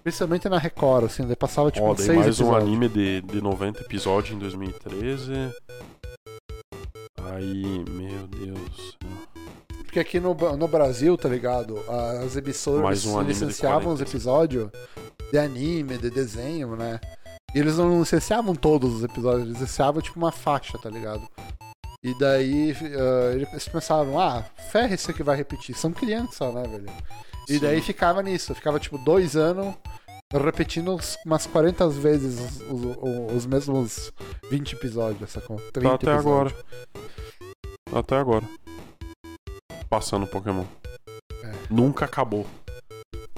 Principalmente na Record, assim, ele passava tipo Ó, seis mais um anime de, de 90 episódios em 2013. Aí, meu Deus. Porque aqui no, no Brasil, tá ligado? As emissoras um licenciavam os 40. episódios de anime, de desenho, né? E eles não licenciavam todos os episódios, eles licenciavam tipo uma faixa, tá ligado? E daí ah, eles pensavam, ah, ferra isso que vai repetir. São crianças, né, velho? E Sim. daí ficava nisso, ficava tipo dois anos repetindo umas 40 vezes os, os- os mesmos 20 episódios, sacou? 30 Tá até agora. episódios. Até agora. Passando Pokémon. É. Nunca acabou.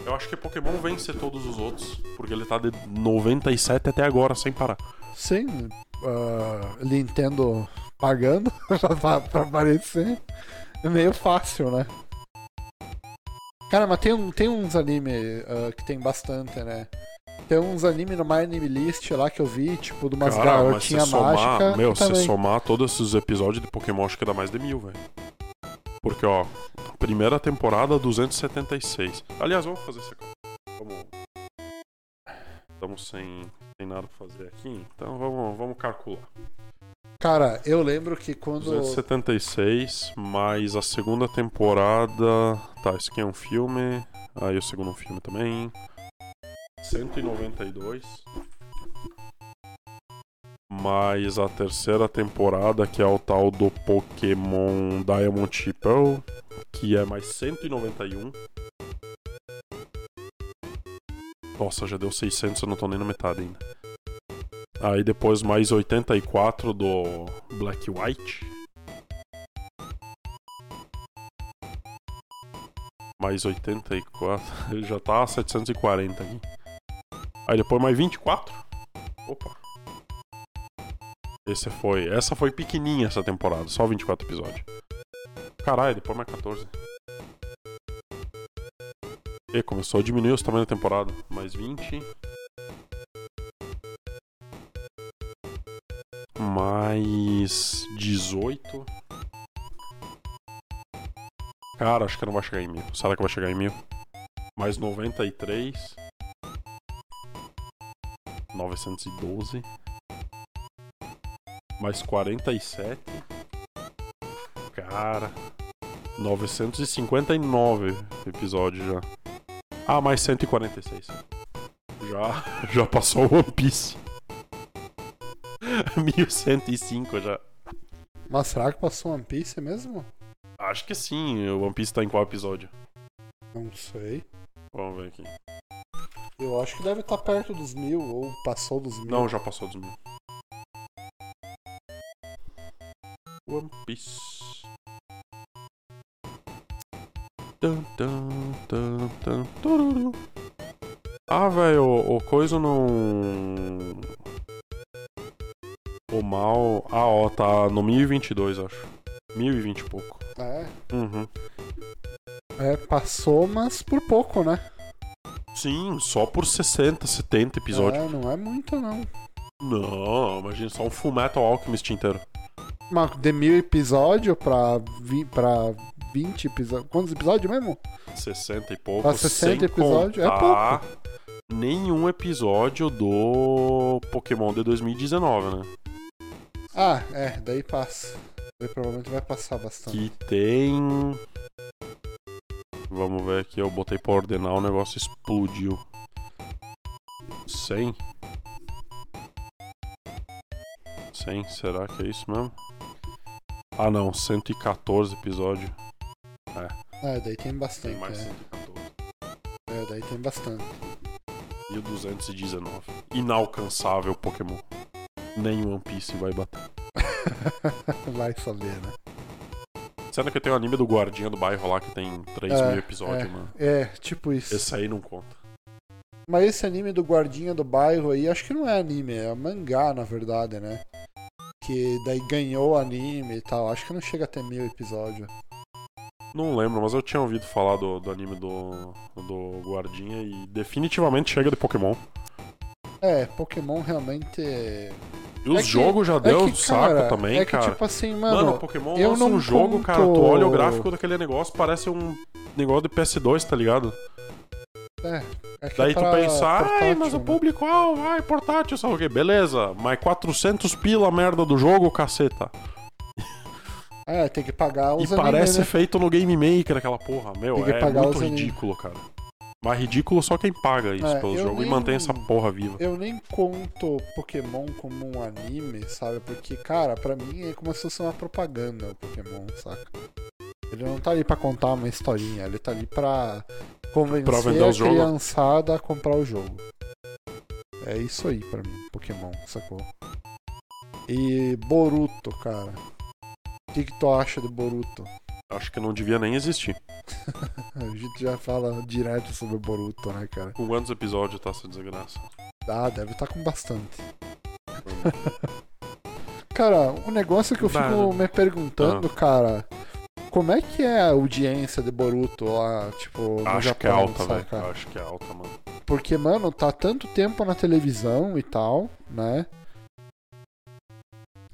Eu acho que Pokémon vence todos os outros. Porque ele tá de 97 até agora, sem parar. Sim, ah, Nintendo pagando pra, pra aparecer. É meio fácil, né? Cara, mas tem, um, tem uns anime ah, que tem bastante, né? Tem uns anime no My Anime List lá que eu vi, tipo, de umas Cara, garotinhas mágicas. meu, se somar todos esses episódios de Pokémon, acho que dá mais de mil, velho. Porque, ó, primeira temporada, 276. Aliás, vamos fazer isso aqui. Vamos. Estamos sem, sem nada pra fazer aqui, então vamos, vamos calcular. Cara, eu lembro que quando. 276, mais a segunda temporada. Tá, esse aqui é um filme. Aí o segundo filme também. 192. Mais a terceira temporada, que é o tal do Pokémon Diamond Pearl, que é mais 191. Nossa, já deu 600, eu não tô nem na metade ainda. Aí depois mais 84 do Black White. Mais 84. Já tá 740 aqui. Aí depois mais 24. Opa. Esse foi. Essa foi pequenininha essa temporada, só 24 episódios. Caralho, depois mais 14. E começou a diminuir os tamanhos da temporada. Mais 20. Mais 18. Cara, acho que não vai chegar em mil. Será que vai chegar em mil? Mais 93. 912. Mais 47. Cara. 959 episódios já. Ah, mais 146. Já, já passou o One Piece. 1105 já. Mas será que passou One Piece mesmo? Acho que sim. O One Piece tá em qual episódio? Não sei. Vamos ver aqui. Eu acho que deve estar perto dos mil, ou passou dos mil. Não, já passou dos mil. One Piece. Tum, tum, tum, tum, tururu. Ah, velho, o, o coisa não. O mal. Ah, ó, tá no 1022, acho. 1020 e pouco. É, Uhum. é, passou, mas por pouco, né? Sim, só por 60, 70 episódios. É, não é muito, não. Não, imagina só um Full Metal Alchemist inteiro. Mas de mil episódios pra, vi, pra 20 episódios. Quantos episódios mesmo? 60 e pouco. Pra 60 sem episódios, é contar Nenhum episódio do Pokémon de 2019, né? Ah, é, daí passa. Daí provavelmente vai passar bastante. Que tem. Vamos ver aqui, eu botei pra ordenar, o negócio explodiu. 100? 100, será que é isso mesmo? Ah não, 114 episódios. É, daí tem Tem bastante. mais é. 114. É, daí tem bastante. 1219. Inalcançável Pokémon. Nem One Piece vai bater. Vai saber, né? Sendo que tem o anime do Guardinha do Bairro lá que tem 3 É, mil episódios, é. mano. É, tipo isso. Esse aí não conta. Mas esse anime do guardinha do bairro aí, acho que não é anime, é mangá, na verdade, né? Que daí ganhou anime e tal. Acho que não chega a ter mil episódios. Não lembro, mas eu tinha ouvido falar do, do anime do, do Guardinha e definitivamente chega de Pokémon. É, Pokémon realmente. é- E os É jogos já é deu que, saco cara, também, é que, cara. tipo assim, Mano, mano. Pokémon eu lança um não jogo, conto- cara. Tu olha o gráfico daquele negócio, parece um negócio de PS2, tá ligado? É, é que Daí é tu pensa, ai, portátil, mas o né? público, ah, vai, portátil, sabe o quê? Beleza, mas 400 pila a merda do jogo, caceta. É, tem que pagar os e parece animes, né? feito no Game Maker, aquela porra. Meu, é muito os anime. ridículo, cara. Mas ridículo só quem paga isso É, pelo jogo e nem- mantém essa porra viva. Eu nem conto Pokémon como um anime, sabe? Porque, cara, pra mim é como se fosse uma propaganda o Pokémon, saca? Ele não tá ali pra contar uma historinha, ele tá ali pra convencer a criançada a comprar o jogo. É isso aí pra mim, Pokémon, sacou? E Boruto, cara. O que, que tu acha de Boruto? Acho que não devia nem existir. A gente já fala direto sobre Boruto, né, cara? Com quantos episódios tá essa desgraça? Ah, deve estar com bastante. Cara, um negócio que eu fico me perguntando, cara, como é que é a audiência de Boruto lá, tipo, no Acho Japão, que é alta, velho. Acho que é alta, mano. Porque, mano, tá tanto tempo na televisão e tal, né?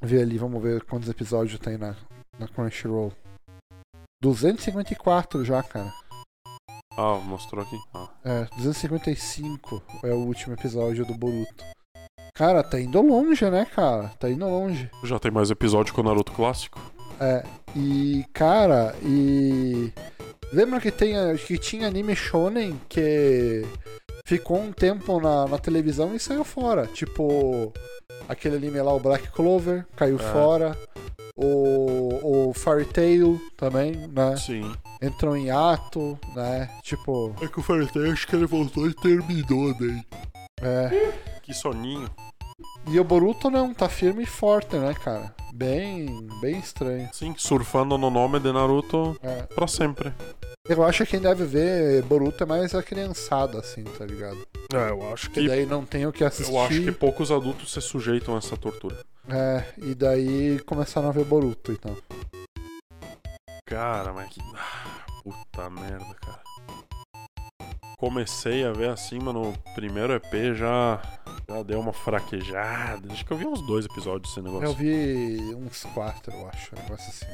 Vê ali, vamos ver quantos episódios tem na, na Crunchyroll. 254 já, cara. Ah, mostrou aqui. Ah. É, 255 é o último episódio do Boruto. Cara, tá indo longe, né, cara? Tá indo longe. Já tem mais episódio que o Naruto clássico. É, e cara, e lembra que tem que tinha anime shonen que ficou um tempo na, na televisão e saiu fora, tipo aquele anime lá o Black Clover caiu É. fora, o o Fairy Tail também, né? Sim. Entrou em ato, né? Tipo, É que o Fairytale acho que ele voltou e terminou daí. é, Que soninho. E o Boruto não, tá firme e forte, né, cara? Bem, bem estranho. Sim, surfando no nome de Naruto É. pra sempre. Eu acho que quem deve ver Boruto é mais a criançada, assim, tá ligado? É, eu acho que. daí não tem o que assistir. Eu acho que poucos adultos se sujeitam a essa tortura. É, e daí começaram a ver Boruto, então. Cara, mas que. Ah, puta merda, cara. Comecei a ver assim, mano. O primeiro EP já. Já deu uma fraquejada. Acho que eu vi uns dois episódios desse negócio. Eu vi uns quatro, eu acho, um negócio assim.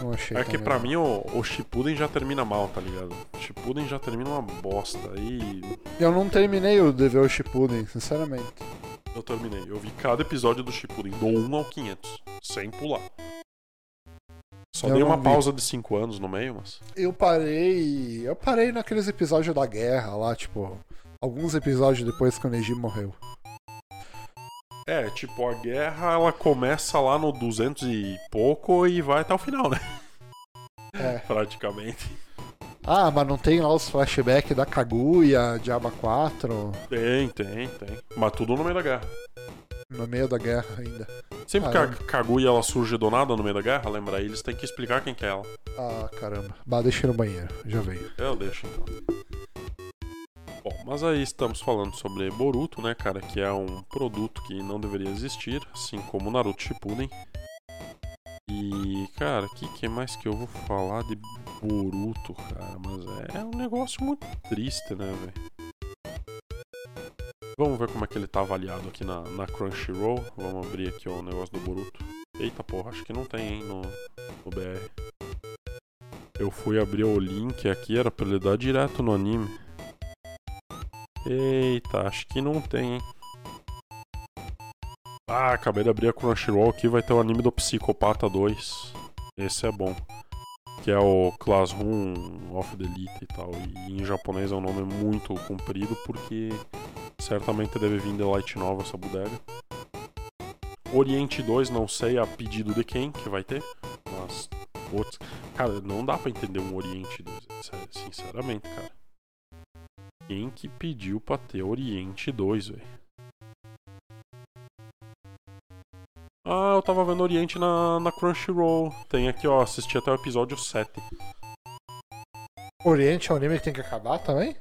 Não achei É que pra mim o, o Shippuden já termina mal, tá ligado? O Shippuden já termina uma bosta. Aí Eu não terminei o o Shippuden, sinceramente. eu terminei. Eu vi cada episódio do Shippuden, do 1 ao 500, sem pular. Só Eu dei uma vi. pausa de 5 anos no meio, mas. Eu parei. Eu parei naqueles episódios da guerra lá, tipo. Alguns episódios depois que o Neji morreu. É, tipo, a guerra ela começa lá no 200 e pouco e vai até o final, né? É. Praticamente. Ah, mas não tem lá os flashbacks da Kaguya, Diaba 4, Tem, tem, tem. Mas tudo no meio da guerra. No meio da guerra ainda. Sempre que a Caramba. Kaguya ela surge do nada no meio da guerra, lembra? Aí eles têm que explicar quem que é ela. Ah, caramba. Bah, deixa no banheiro, já veio. Eu deixo então. Bom, mas aí estamos falando sobre Boruto, né, cara? Que é um produto que não deveria existir, assim como Naruto Shippuden. E, cara, o que, que mais que eu vou falar de Boruto, cara? Mas é um negócio muito triste, né, velho? Vamos ver como é que ele tá avaliado aqui na, na Crunchyroll. Vamos abrir aqui o negócio do Boruto. Eita porra, acho que não tem, hein, no, no BR. Eu fui abrir o link aqui, era pra ele dar direto no anime. Eita, acho que não tem, hein? Ah, acabei de abrir a Crunchyroll aqui, vai ter o anime do Psicopata 2. Esse é bom. Que é o Classroom of the Elite e tal. E em japonês é um nome muito comprido porque certamente deve vir de Light Nova essa bodega. Oriente 2, não sei a pedido de quem que vai ter. Mas, putz, cara, não dá pra entender um Oriente 2, sinceramente, cara. Quem que pediu pra ter Oriente 2, velho? Ah, eu tava vendo Oriente na, na Crunchyroll. Tem aqui, ó, assisti até o episódio 7. Oriente é um anime que tem que acabar também?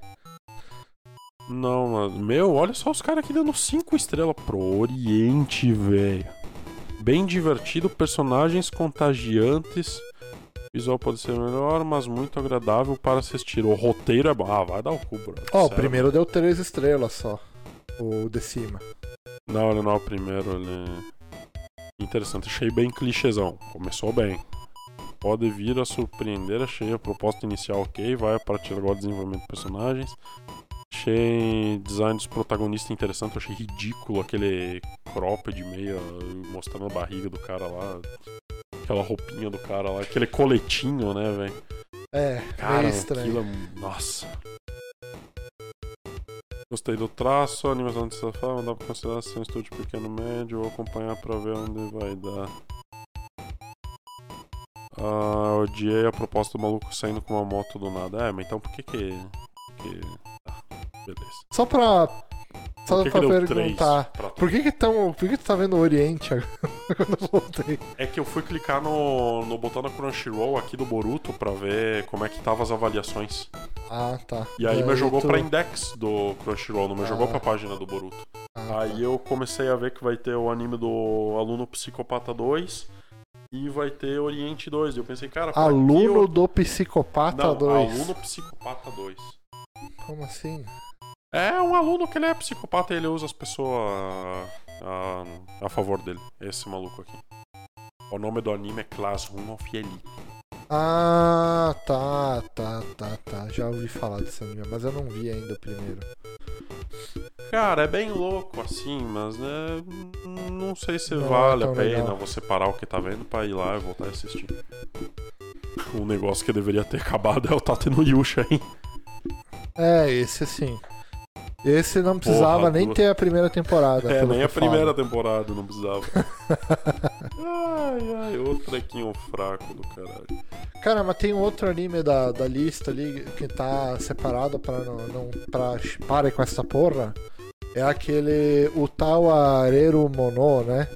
Não, mano. Meu, olha só os caras aqui dando 5 estrelas pro Oriente, velho. Bem divertido, personagens contagiantes. O visual pode ser melhor, mas muito agradável para assistir. O roteiro é bom. Ah, vai dar o cu, bro. Ó, o Sério. primeiro deu três estrelas só. O de cima. Não, ele não é o primeiro, ele. Interessante, achei bem clichêzão. Começou bem. Pode vir a surpreender, achei a proposta inicial ok, vai a partir agora do desenvolvimento de personagens. Achei design dos protagonistas interessante, achei ridículo aquele crop de meia mostrando a barriga do cara lá. Aquela roupinha do cara lá, aquele coletinho, né, velho? É, Cara, meio estranho. aquilo é... Nossa. Gostei do traço, animação de forma, dá pra considerar ser um estúdio pequeno médio ou acompanhar pra ver onde vai dar. Ah, odiei a proposta do maluco saindo com uma moto do nada. É, mas então por que que... que... Tá, beleza. Só pra. Só Por que, pra que perguntar. pra? Por que que tão. Por que tu tá vendo o Oriente agora? quando eu voltei? É que eu fui clicar no, no botão da Crunchyroll aqui do Boruto pra ver como é que tava as avaliações. Ah, tá. E aí me Daí jogou tu- pra index do Crunchyroll, não me Ah. jogou pra página do Boruto. Ah, Aí eu comecei a ver que vai ter o anime do Aluno Psicopata 2 e vai ter Oriente 2. E eu pensei, cara, Aluno eu... do Psicopata Não, 2. Aluno Psicopata 2. Como assim? É um aluno que ele é psicopata e ele usa as pessoas a, a, a favor dele. Esse maluco aqui. O nome do anime é Classroom of Elite. Ah, tá, tá, tá, tá. Já ouvi falar desse anime, mas eu não vi ainda o primeiro. Cara, é bem louco assim, mas né, não sei se Não é vale a tão pena legal. você parar o que tá vendo pra ir lá e voltar a assistir. Um negócio que deveria ter acabado é o Tate no Yusha, hein? É, esse sim. Esse não precisava Porra, nem duas- ter a primeira temporada. É, nem a primeira temporada não precisava. ai, ai, outro trequinho fraco do caralho. Cara, mas tem outro anime da, da lista ali que tá separado pra não, não pra pare com essa porra. É aquele Utawareru Mono, né?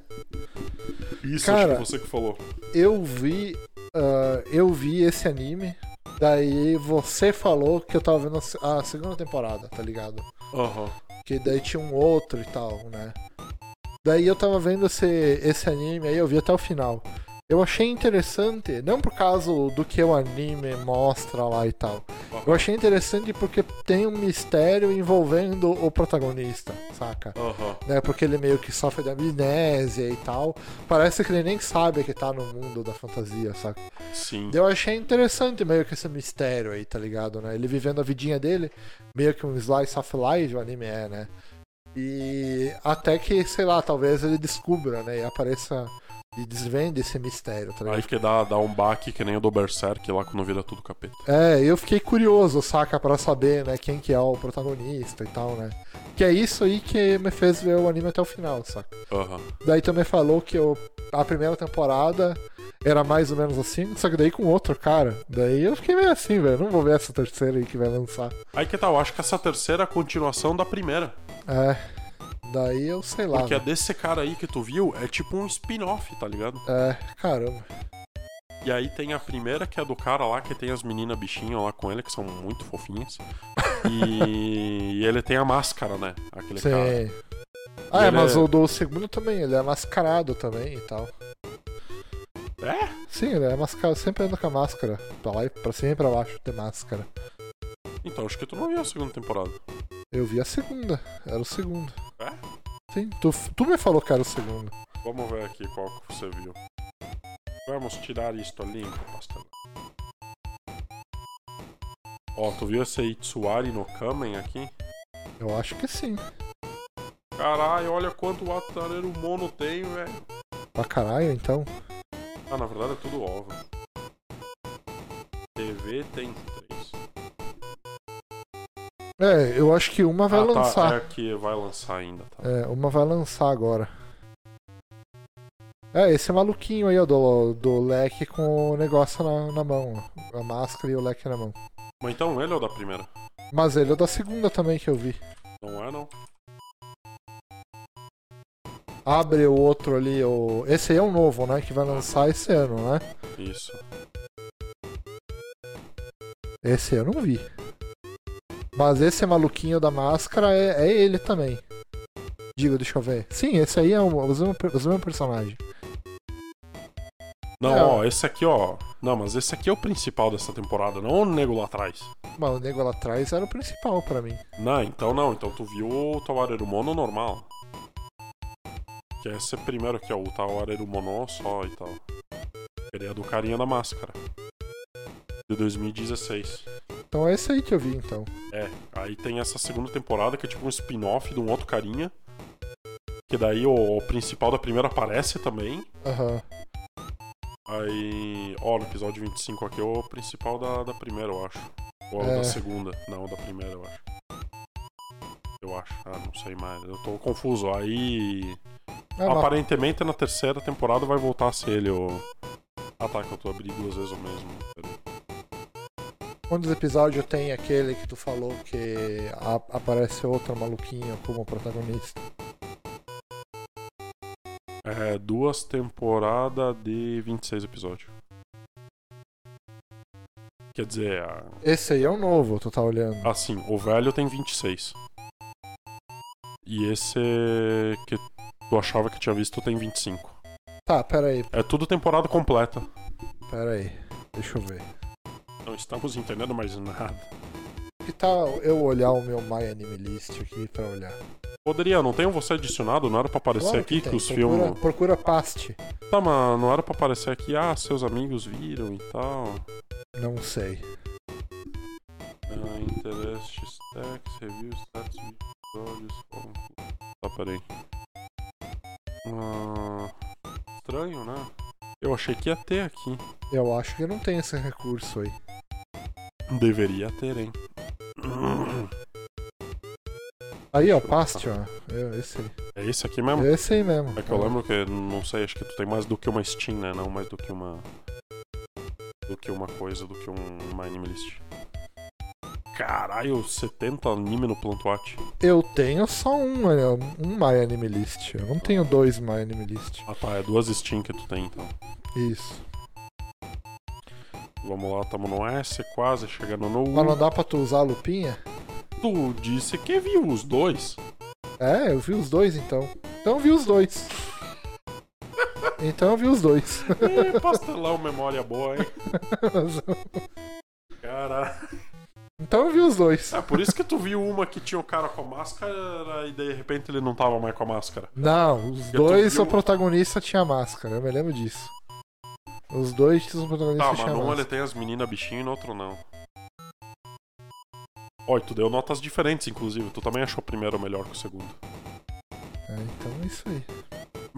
Isso, Cara- acho que você que falou. Eu vi. ah, eu vi esse anime. Daí você falou que eu tava vendo a se- a segunda temporada, tá ligado? Aham. Que daí tinha um outro e tal, né? Daí eu tava vendo esse, esse anime aí, eu vi até o final. Eu achei interessante, não por causa do que o anime mostra lá e tal. Eu achei interessante porque tem um mistério envolvendo o protagonista, saca? Aham. Né? Porque ele meio que sofre de amnésia e tal. Parece que ele nem sabe que tá no mundo da fantasia, saca? Sim. Eu achei interessante meio que esse mistério aí, tá ligado, né? Ele vivendo a vidinha dele, meio que um slice of life o anime é, né? E até que, sei lá, talvez ele descubra, né? E apareça e desvende esse mistério, tá ligado? Aí que dá, dá um baque que nem o do Berserk lá quando vira tudo capeta. É, eu fiquei curioso, saca, pra saber, né, quem que é o protagonista e tal, né? Que é isso aí que me fez ver o anime até o final, saca? Aham. Daí também falou que o, a primeira temporada era mais ou menos assim, só que daí com outro cara. Daí eu fiquei meio assim, velho, não vou ver essa terceira aí que vai lançar. Aí que tal, eu acho que essa terceira é a continuação da primeira. É. Daí eu sei lá. Porque a velho. desse cara aí que tu viu é tipo um spin-off, tá ligado? É, caramba. E aí tem a primeira, que é do cara lá, que tem as meninas bichinhas lá com ele, que são muito fofinhas. E, e ele tem a máscara, né? Aquele cara. Sim. Ah, E é, mas é- o do segundo também, ele é mascarado também e tal. É? Sim, ele é mascarado, sempre anda com a máscara. Pra lá e pra cima e pra baixo tem máscara. Então, acho que tu não viu a segunda temporada. Eu vi a segunda, era o segundo. É? Sim, tu, tu me falou que era o segundo. Vamos ver aqui qual que você viu. Vamos tirar isto limpo, pastor. Ó, tu viu esse Itsuari no Kamen aqui? Eu acho que sim. Caralho, olha quanto o Atareiro Mono tem, velho. Pra caralho, então. Ah, na verdade é tudo ovo. TV tem três. É, eu acho que uma vai ah, tá, lançar. é que vai lançar ainda, tá? É, uma vai lançar agora. É, esse maluquinho aí, ó, do, do leque com o negócio na, na mão. ó. A máscara e o leque na mão. Mas então ele é o da primeira? Mas ele é da segunda também que eu vi. Não é, não? Abre o outro ali, o... esse aí é o novo, né? Que vai lançar esse ano, né? Isso. Esse eu não vi. Mas esse maluquinho da máscara é, é ele também. Diga, deixa eu ver. Sim, esse aí é o, o, mesmo, o mesmo personagem. Não, É. ó, esse aqui, ó. Não, mas esse aqui é o principal dessa temporada, não o nego lá atrás. Mas o nego lá atrás era o principal pra mim. Não, então não. Então tu viu o Tawareru Mono normal. Que esse é primeiro aqui, ó. O Tawareru Mono só e tal. Ele é do carinha da máscara. De 2016. Então é esse aí que eu vi, então. É, aí tem essa segunda temporada que é tipo um spin-off de um outro carinha. Que daí o, principal da primeira aparece também. Aham. Aí, ó, no episódio 25 aqui é o principal da, da primeira, eu acho. Ou é o É. da segunda? Não, da primeira, eu acho. Eu acho. Ah, não sei mais. Eu tô confuso. Aí. Mas- aparentemente na terceira temporada vai voltar a ser ele o. Ah tá, que eu tô abrindo duas vezes o mesmo. Peraí. Quantos episódios tem aquele que tu falou que a- aparece outro maluquinho como protagonista? É, duas temporadas de 26 episódios. Quer dizer, a- Esse aí é o novo, tu tá olhando. assim, o velho tem 26. E esse que tu achava que tinha visto tem 25. Tá, pera aí, É tudo temporada completa. pera aí. Deixa eu ver. Não estamos entendendo mais nada. Que tal eu olhar o meu My Anime List aqui pra olhar? Poderia, não tem um você adicionado? Não era pra aparecer Claro aqui que, tem. os procura, filmes. Procura past. Tá, mas não era pra aparecer aqui, ah, seus amigos viram e tal. Não sei. Ah, interesse, stacks, reviews, stats, episódios. foram- Tá, peraí. Ah, estranho, né? Eu achei que ia ter aqui. Eu acho que não tem esse recurso aí. Deveria ter, hein? Aí, ó, past, ó. É esse aí. É esse aqui mesmo? Esse aí mesmo. É que eu lembro que, não sei, acho que tu tem mais do que uma Steam, né? Não mais do que uma. Do que uma coisa, do que um uma anime list. Caralho, 70 anime no Plantwatch. Eu tenho só um, é, um My Anime List. Eu não tenho dois My Anime List. Ah tá, é duas Steam que tu tem então. Isso. Vamos lá, tamo no S, quase chegando no Mas não U. dá pra tu usar a lupinha? Tu disse que viu os dois. É, eu vi os dois então. Então eu vi os dois. Então eu vi os dois. Ih, pastelão, memória boa, hein? Caralho. Então eu vi os dois. É por isso que tu viu uma que tinha o cara com a máscara e de repente ele não tava mais com a máscara. Não, os dois, viu- o protagonista tinha máscara, eu me lembro disso. Os dois, o Tá, protagonista mas tinha num ele tem as meninas bichinho e no outro não. E tu deu notas diferentes, inclusive. Tu também achou o primeiro melhor que o segundo. É, então é isso aí.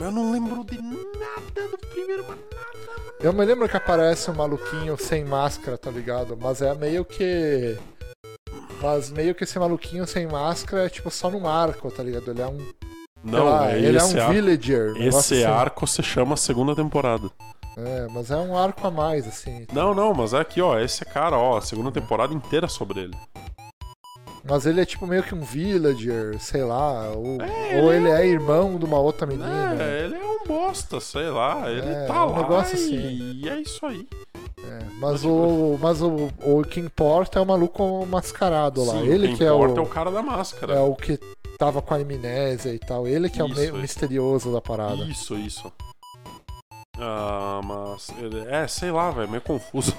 Mas eu não lembro de nada do primeiro, mas nada. Eu me lembro que aparece um maluquinho sem máscara, tá ligado? Mas é meio que. Mas meio que esse maluquinho sem máscara é tipo só num arco, tá ligado? Ele é um. Não, lá, é ele é esse um arco. villager. um negócio Esse assim. arco se chama segunda temporada. É, mas é um arco a mais, assim. Não, não, mas é aqui, ó. Esse cara, ó, a segunda temporada inteira sobre ele. Mas ele é tipo meio que um villager, sei lá. Ou, É, ou ele ele é irmão de uma outra menina. É, ele é um bosta, sei lá. Ele É, tá é um lá negócio e... assim. e é isso aí. É, mas o, mas o, o que importa é o maluco mascarado lá. Sim, ele que é o, importa é o cara da máscara. é o que tava com a amnésia e tal. Ele que é o Isso, é. misterioso da parada. Isso, isso. Ah, mas. É, sei lá, velho, meio confuso.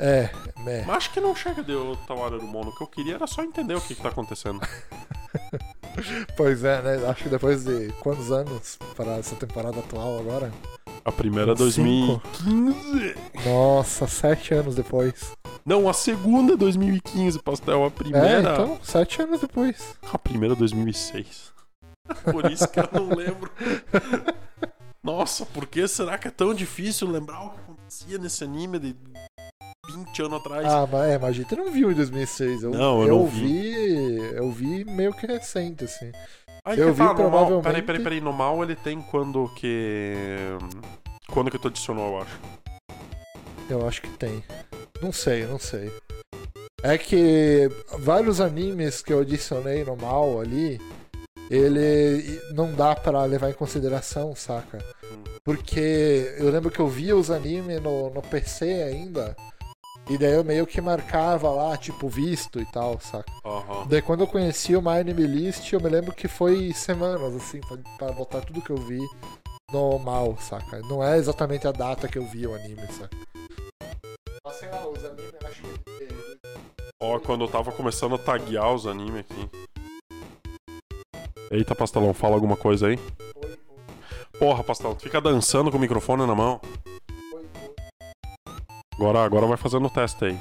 É, é. Mas acho que não chega de o Tawareru Mono. O que eu queria era só entender o que, que tá acontecendo. Pois é, né? Acho que depois de quantos anos para essa temporada atual agora? A primeira é Cinco. 2015. Nossa, sete anos depois. Não, a segunda é 2015, Pastel. A É, primeira. então, sete anos depois. A primeira é 2006. Por isso que eu não lembro. Nossa, por que será que é tão difícil lembrar o que acontecia nesse anime de 20 anos atrás? Ah, mas é, mas a gente não viu em 2006. Eu, Não, eu não vi. Eu vi meio que recente, assim. Aí eu vi mal, provavelmente- peraí, peraí, peraí. No mal ele tem quando que. Quando que tu adicionou, eu acho. Eu acho que tem. Não sei, não sei. É que vários animes que eu adicionei no mal ali, ele não dá pra levar em consideração, saca? Porque eu lembro que eu via os animes no, no PC ainda, e daí eu meio que marcava lá, tipo, visto e tal, saca? Aham. Daí quando eu conheci o My Anime List, eu me lembro que foi semanas, assim, pra, pra botar tudo que eu vi no mal, saca? Não é exatamente a data que eu vi o anime, saca? Mas sei lá, os animes eu acho que. Ó, quando eu tava começando a taguear os animes aqui. Eita, Pastelão, fala alguma coisa aí. Porra, Pastelão, tu fica dançando com o microfone na mão. Agora, agora vai fazendo o teste aí.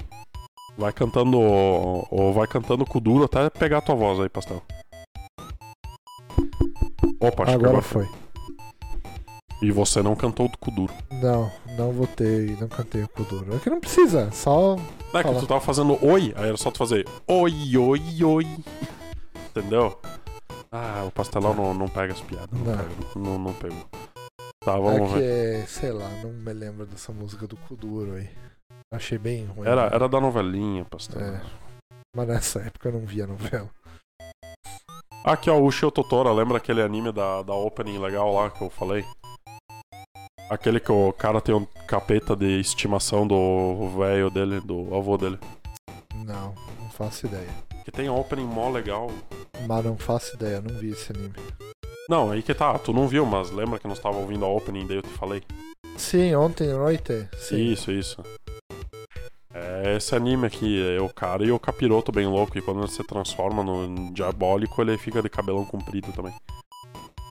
Vai cantando ou, vai cantando com o duro até pegar a tua voz aí, Pastel. Opa, acho que Agora agora foi. E você não cantou o cu duro. Não, não votei, não cantei o Kuduro. É que não precisa, só. Não é que tu tava fazendo oi, aí era só tu fazer oi, oi, oi. Entendeu? Ah, o pastelão não, não pega as piadas. Não, Não. pega, não, não pegou. Tá, É vamos que, ver. sei lá, não me lembro dessa música do Kuduro aí. Achei bem ruim. Era, era da novelinha, pastel. É. Mas nessa época eu não via novela. Aqui, ó, o Shio Totora, lembra aquele anime da, da opening legal lá que eu falei? Aquele que o cara tem um capeta de estimação do velho dele, do avô dele. Não, não faço ideia. Que tem opening mó legal. Mas não faço ideia, não vi esse anime. Não, aí que tá, tu não viu, mas lembra que nós tava ouvindo a opening daí eu te falei? Sim, ontem à noite. Sim. Isso, isso. É esse anime aqui, é o cara e o capiroto bem louco, e quando ele se transforma no diabólico, ele fica de cabelão comprido também.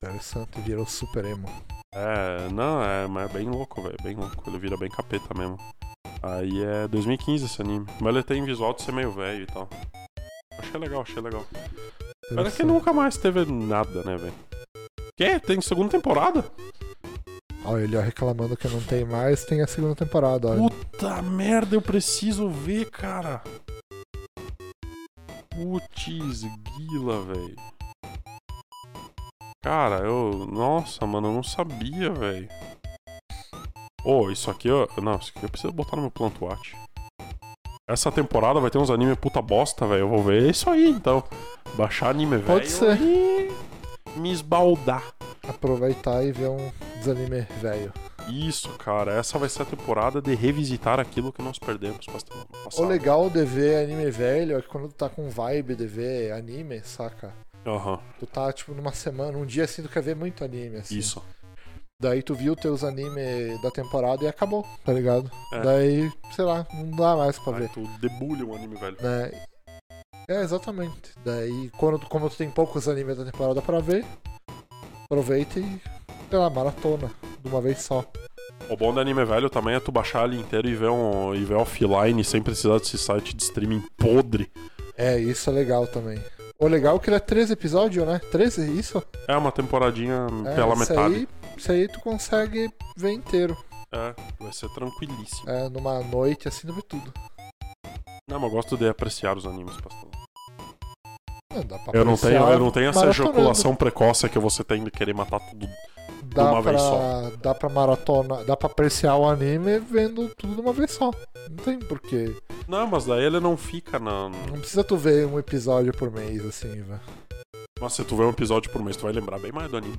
Interessante, virou super emo. É, não, é, mas é bem louco, velho, bem louco, ele vira bem capeta mesmo. Aí é 2015 esse anime, mas ele tem visual de ser meio velho e tal. Achei legal, achei legal. Pena que nunca mais teve nada, né, velho? Que? Tem segunda temporada? Olha, ele ó, reclamando que não tem mais, tem a segunda temporada, olha. Puta merda, eu preciso ver, cara. Putz, grila, velho. Cara, eu. Nossa, mano, eu não sabia, velho. Ô, isso aqui, eu... Não, isso aqui eu preciso botar no meu Plant Watch. Essa temporada vai ter uns anime puta bosta, velho. Eu vou ver isso aí, então. Baixar anime velho. Pode ser. e Me esbaldar. Aproveitar e ver um desanime velho. Isso, cara. Essa vai ser a temporada de revisitar aquilo que nós perdemos pastel, no O passado. legal de ver anime velho é que quando tu tá com vibe de ver anime, saca? Aham, Tu tá, tipo, numa semana, um dia assim, tu quer ver muito anime, assim. isso. Daí tu viu teus anime da temporada e acabou, tá ligado? É. Daí, sei lá, não dá mais pra Aí ver. tu debulha um anime velho. Né? É, exatamente. Daí, quando, como tu tem poucos animes da temporada pra ver, aproveita e, sei lá, maratona de uma vez só. O bom do anime velho também é tu baixar ali inteiro e ver, um, e ver offline sem precisar desse site de streaming podre. É, isso é legal também. O legal é que ele é 13 episódios, né? 13, isso? É uma temporadinha É, pela isso metade. Aí, isso aí tu consegue ver inteiro. É, vai ser tranquilíssimo. É, numa noite assim, tu vê tudo. Não, mas eu gosto de apreciar os animes, pastor. Não, dá pra Eu não tenho, eu não tenho essa ejaculação precoce que você tem de querer matar tudo. dá uma pra, vez só. Dá pra maratona, dá pra apreciar o anime vendo tudo de uma vez só. Não tem porquê. Não, mas daí ele não fica na. Não precisa tu ver um episódio por mês, assim, velho. Mas se tu ver um episódio por mês, tu vai lembrar bem mais do anime.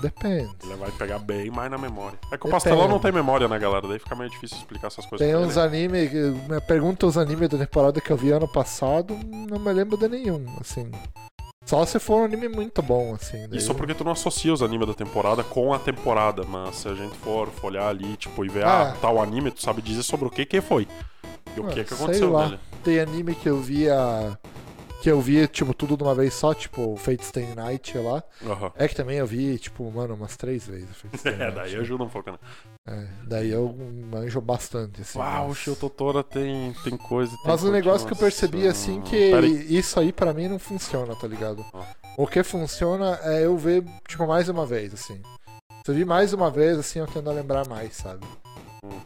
Depende. Ele vai pegar bem mais na memória. É que o Depende. pastelão não tem memória, né, galera? Daí fica meio difícil explicar essas coisas. Tem uns animes. Me pergunta os animes da temporada que eu vi ano passado, não me lembro de nenhum, assim. Só se for um anime muito bom, assim. daí Isso porque tu não associa os animes da temporada com a temporada, mas se a gente for folhar ali, tipo, e ver, Ah. ah, tal anime, tu sabe dizer sobre o que que foi. E o Ah, que que sei aconteceu lá. nele. Tem anime que eu via. Que eu vi, tipo, tudo de uma vez só, tipo, Fate Stay Night lá. Aham. É que também eu vi, tipo, mano, umas três vezes. Fate Stay É, Night. daí ajuda um pouco, né? É, daí eu manjo bastante, assim. Uau, o mas- Shio Totora tem, tem coisa. Tem Mas um negócio que eu percebi, assim, que isso aí pra mim não funciona, tá ligado? O que funciona é eu ver, tipo, mais uma vez, assim. Se eu vi mais uma vez, assim, eu tendo a lembrar mais, sabe? Hum.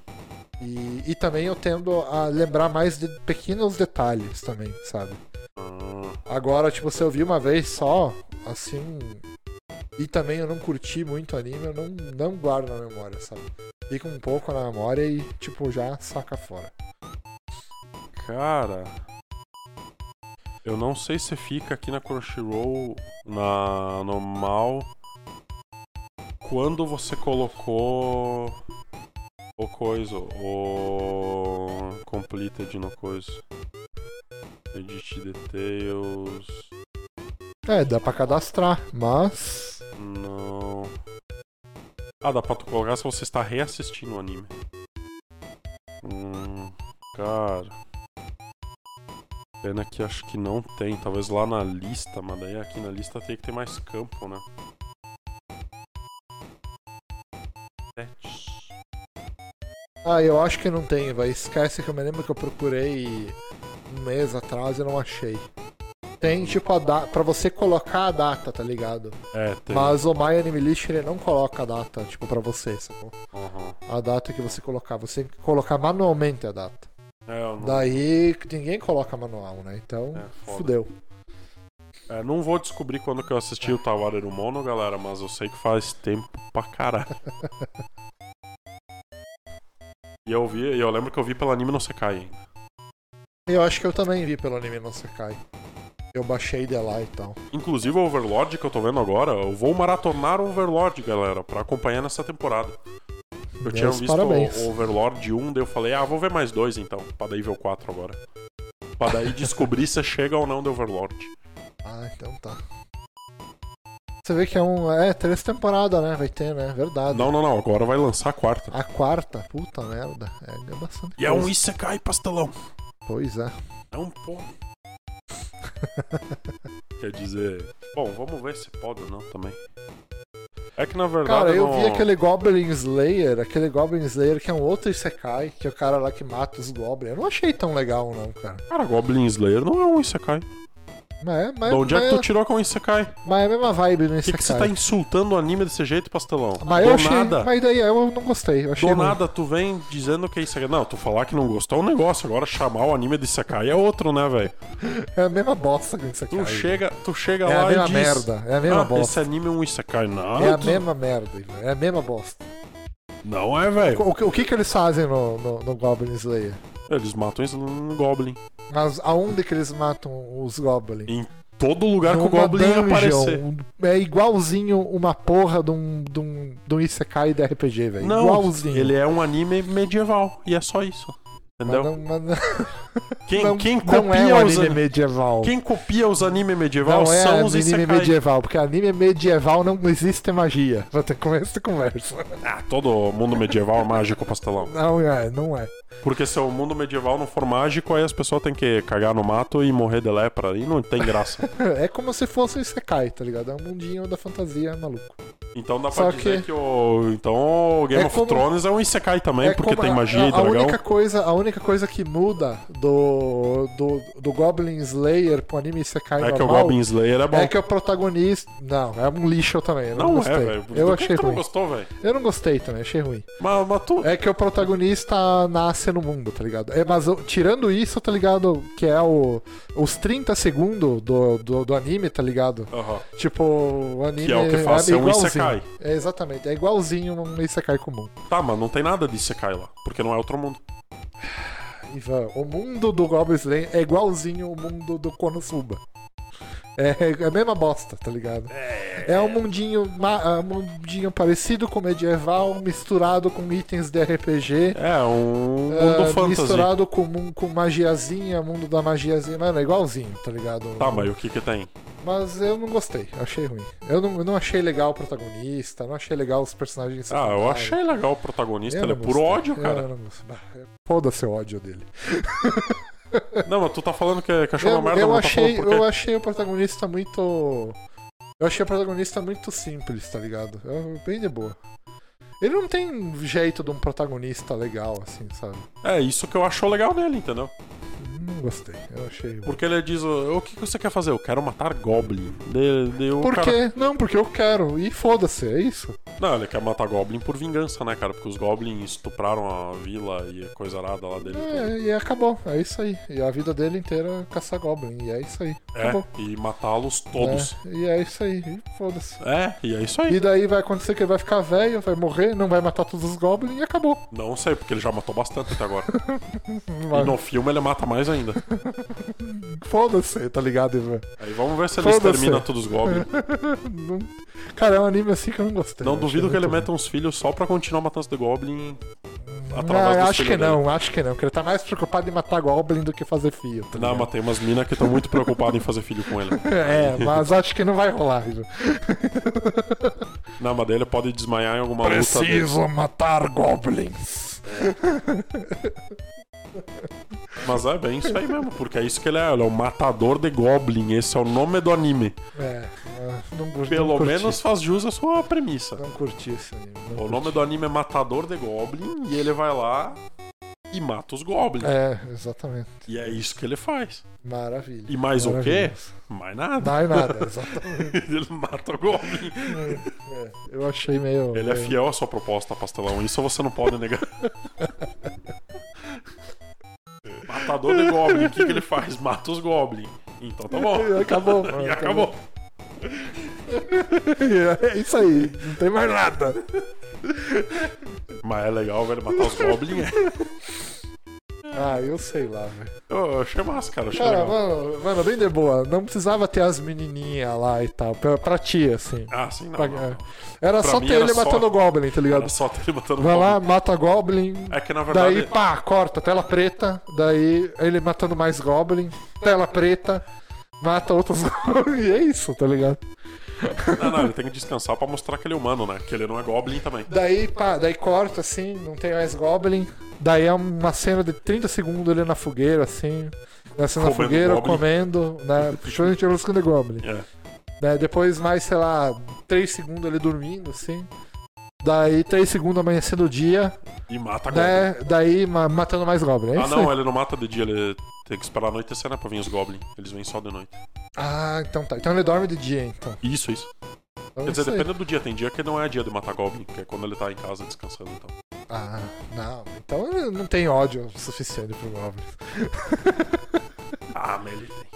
E, e também eu tendo a lembrar mais de pequenos detalhes também, sabe? Agora, tipo, se eu vi uma vez só, assim. E também eu não curti muito anime, eu não, não guardo na memória, sabe? Fica um pouco na memória e, tipo, já saca fora. Cara. Eu não sei se fica aqui na Crunchyroll na normal quando você colocou o coisa, o completed no coisa. Edit details. É, dá pra cadastrar, mas. Não. Ah, dá pra tu colocar se você está reassistindo o anime. Hum, cara. Pena que acho que não tem. Talvez lá na lista, mas daí aqui na lista tem que ter mais campo, né? Ah, eu acho que não tem, vai. Esquece que eu me lembro que eu procurei um mês atrás e não achei. Tem tipo a data. Pra você colocar a data, tá ligado? É, tem. Mas o My Anime List ele não coloca a data, tipo, pra você, sacou? Aham. A data que você colocar. Você tem que colocar manualmente a data. É, eu não, Daí ninguém coloca manual, né? Então, É, fudeu. é, não vou descobrir quando que eu assisti o Tawareru Mono, galera, mas eu sei que faz tempo pra caralho. E eu vi, e eu lembro que eu vi pelo anime no Sekai ainda. Eu acho que eu também vi pelo anime no Sekai. Eu baixei de lá e tal. Inclusive o Overlord que eu tô vendo agora, eu vou maratonar o Overlord, galera, pra acompanhar nessa temporada. Eu tinha visto parabéns. o Overlord 1, daí eu falei, ah, vou ver mais dois então, pra daí ver o 4 agora. Pra daí descobrir se chega ou não do Overlord. Ah, então tá. Você vê que é um. É, três temporadas, né? Vai ter, né? Verdade. Não, não, não, agora vai lançar a quarta. A quarta, puta merda. É, é bastante. E é um coisa. Isekai pastelão. Pois é. É um pô. Quer dizer. Bom, vamos ver se pode ou não também. É que na verdade. Cara, eu não- vi aquele Goblin Slayer, aquele Goblin Slayer que é um outro Isekai, que é o cara lá que mata os Goblins. Eu não achei tão legal, não, cara. Cara, Goblin Slayer não é um Isekai. Mas é, mas, de onde é mas, que tu tirou com o Isekai? mas é a mesma vibe no Por que, Isekai. que você tá insultando o anime desse jeito, pastelão? Mas Do eu achei. nada. Mas daí eu não gostei. Eu achei Do ruim. nada, tu vem dizendo que é Isekai. Não, tu falar que não gostou é um negócio. Agora chamar o anime de Isekai é outro, né, velho? É a mesma bosta que o Isekai. Tu chega, tu chega É a lá mesma e diz... merda. É a mesma ah, bosta. esse anime é um Isekai. Não, É a tu- mesma merda. É a mesma bosta. não é, velho. O, que- o que que eles fazem no, no, no Goblin Slayer? Eles matam um Goblin. Mas aonde que eles matam os Goblins? Em todo lugar que o Goblin dungeon. aparecer. É igualzinho uma porra de um, de um, de um Isekai de RPG, velho. Não, igualzinho. ele é um anime medieval. E é só isso. Mas Entendeu? não, mas não, quem, não- quem não copia é um os anime an- medieval. Quem copia os anime medieval não é são os anime medieval, porque anime medieval não existe magia. Vou ter começo de conversa. Ah, todo mundo medieval é mágico, pastelão. Não é, não é. Porque se o mundo medieval não for mágico, aí as pessoas têm que cagar no mato e morrer de lepra. E não tem graça. É como se fosse um Isekai, tá ligado? É um mundinho da fantasia maluco. Então dá pra Só dizer que- que, o. Então o Game É of como- Thrones é um Isekai também, É porque como tem a- magia a, e a dragão. única coisa A única coisa que muda do, do, do Goblin Slayer pro anime Isekai É que o normal Goblin Slayer é bom. é que o protagonista. Não, é um lixo também. Eu não, Não gostei. é, velho. Eu que achei que tu não ruim. gostou, velho? Eu não gostei também, achei ruim. Mas, mas tu. É que o protagonista nasce no mundo, tá ligado? É, mas tirando isso, tá ligado? Que é o, os 30 segundos do, do, do anime, tá ligado? Aham. Tipo, o anime Que é o que faz ser um. Isekai. É, exatamente, é igualzinho um Isekai comum. Tá, mas não tem nada de Isekai lá. Porque não é outro mundo. Ivan, o mundo do Goblin Slayer é igualzinho o mundo do Konosuba. É, é a mesma bosta, tá ligado? É um mundinho, ma- um mundinho parecido com medieval, misturado com itens de RPG. É um mundo fantasy. misturado com, com magiazinha, mundo da magiazinha. Mano, é igualzinho, tá ligado? Tá, mas o que que tem? Mas eu não gostei, achei ruim. Eu não, eu não achei legal o protagonista, não achei legal os personagens Ah, eu achei legal o protagonista. Eu Ele é puro gostei. ódio, cara. não Foda-se o ódio dele. Não, mas tu tá falando que, que achou Eu, uma merda, eu não achei, tá eu achei o protagonista muito. Eu achei o protagonista muito simples, tá ligado? Eu- bem de boa. Ele não tem jeito de um protagonista legal, assim, sabe? É, isso que eu achou legal nele, entendeu? Não gostei. Eu achei. Porque ele diz, o que você quer fazer? Eu quero matar Goblin. De, de, Por cara- quê? Não, porque eu quero. E foda-se, é isso. Não, ele quer matar Goblin por vingança, né, cara? Porque os Goblins estupraram a vila e a coisa arada lá dele. É, e acabou. É isso aí. E a vida dele inteira é caçar Goblin. E é isso aí. É, Acabou. e matá-los todos. É, e é isso aí. E foda-se. É. e é isso aí. E daí vai acontecer que ele vai ficar velho, vai morrer, não vai matar todos os Goblins e acabou. Não sei, porque ele já matou bastante até agora. e no filme ele mata mais ainda. Foda-se, tá ligado, Ivan? Aí vamos ver se ele extermina todos os goblins. Não- Cara, é um anime assim que eu não gostei. Não duvido que ele meta uns filhos só pra continuar matando os Goblin dos acho que dele. não, acho que não. Porque ele tá mais preocupado em matar Goblin do que fazer fio. tá Não, mas tem umas minas que estão muito preocupadas em fazer filho com ele. É, mas acho que não vai rolar. Ivan. Não, mas daí ele pode desmaiar em alguma luta. Preciso matar Goblins. Mas é bem isso aí mesmo, porque é isso que ele é. Ele é o matador de Goblin. Esse é o nome do anime. É, não curti. Pelo não curti. menos faz jus à sua premissa. Não curti esse anime. não O curti. nome do anime é Matador de Goblin e ele vai lá e mata os Goblins. É, exatamente. E é isso que ele faz. Maravilha. E mais o quê? Mais nada. Não é nada, exatamente. ele mata o Goblin. É, eu achei meio. Ele é meio- fiel à sua proposta, pastelão. Isso você não pode negar. Matador de Goblin, o que, que ele faz? Mata os Goblin. Então tá bom. Acabou. E acabou. É isso aí, não tem mais nada. Mas é legal, velho, matar os Goblin. É. Ah, eu sei lá, velho. Eu, achei massa, cara. eu Achei Cara, legal. mano, mano, bem de boa. Não precisava ter as menininhas lá e tal. Pra, pra ti, assim. Ah, sim, não. Pra- não. Era Pra só ter era ele só- matando o Goblin, tá ligado? Era só ter ele matando Vai Goblin. lá, mata Goblin. É que na verdade. Daí, pá, corta, tela preta. Daí ele matando mais Goblin. Tela preta. Mata outros Goblin. E é isso, tá ligado? Não, não, ele tem que descansar pra mostrar que ele é humano, né? Que ele não é Goblin também. Daí, pá, daí corta assim, não tem mais Goblin. Daí é uma cena de 30 segundos ele na fogueira, assim. Nessa na fogueira, Goblin. comendo, né? De buscando de Goblin. É. Daí depois mais, sei lá, 3 segundos ele dormindo, assim. Daí 3 segundos amanhecendo o dia, E mata Goblin. né? Daí ma- matando mais Goblin. É Ah, isso não, aí. ele não mata de dia, ele tem que esperar anoitecer, né? Pra vir os Goblin. Eles vêm só de noite. Ah, então tá. Então ele dorme de dia, então. Isso, isso. Então Quer é dizer, isso aí. depende do dia. Tem dia que não é dia de matar Goblin, que é quando ele tá em casa descansando, então. Ah, não. Então ele não tem ódio suficiente pro Goblin. Ah, mas ele tem.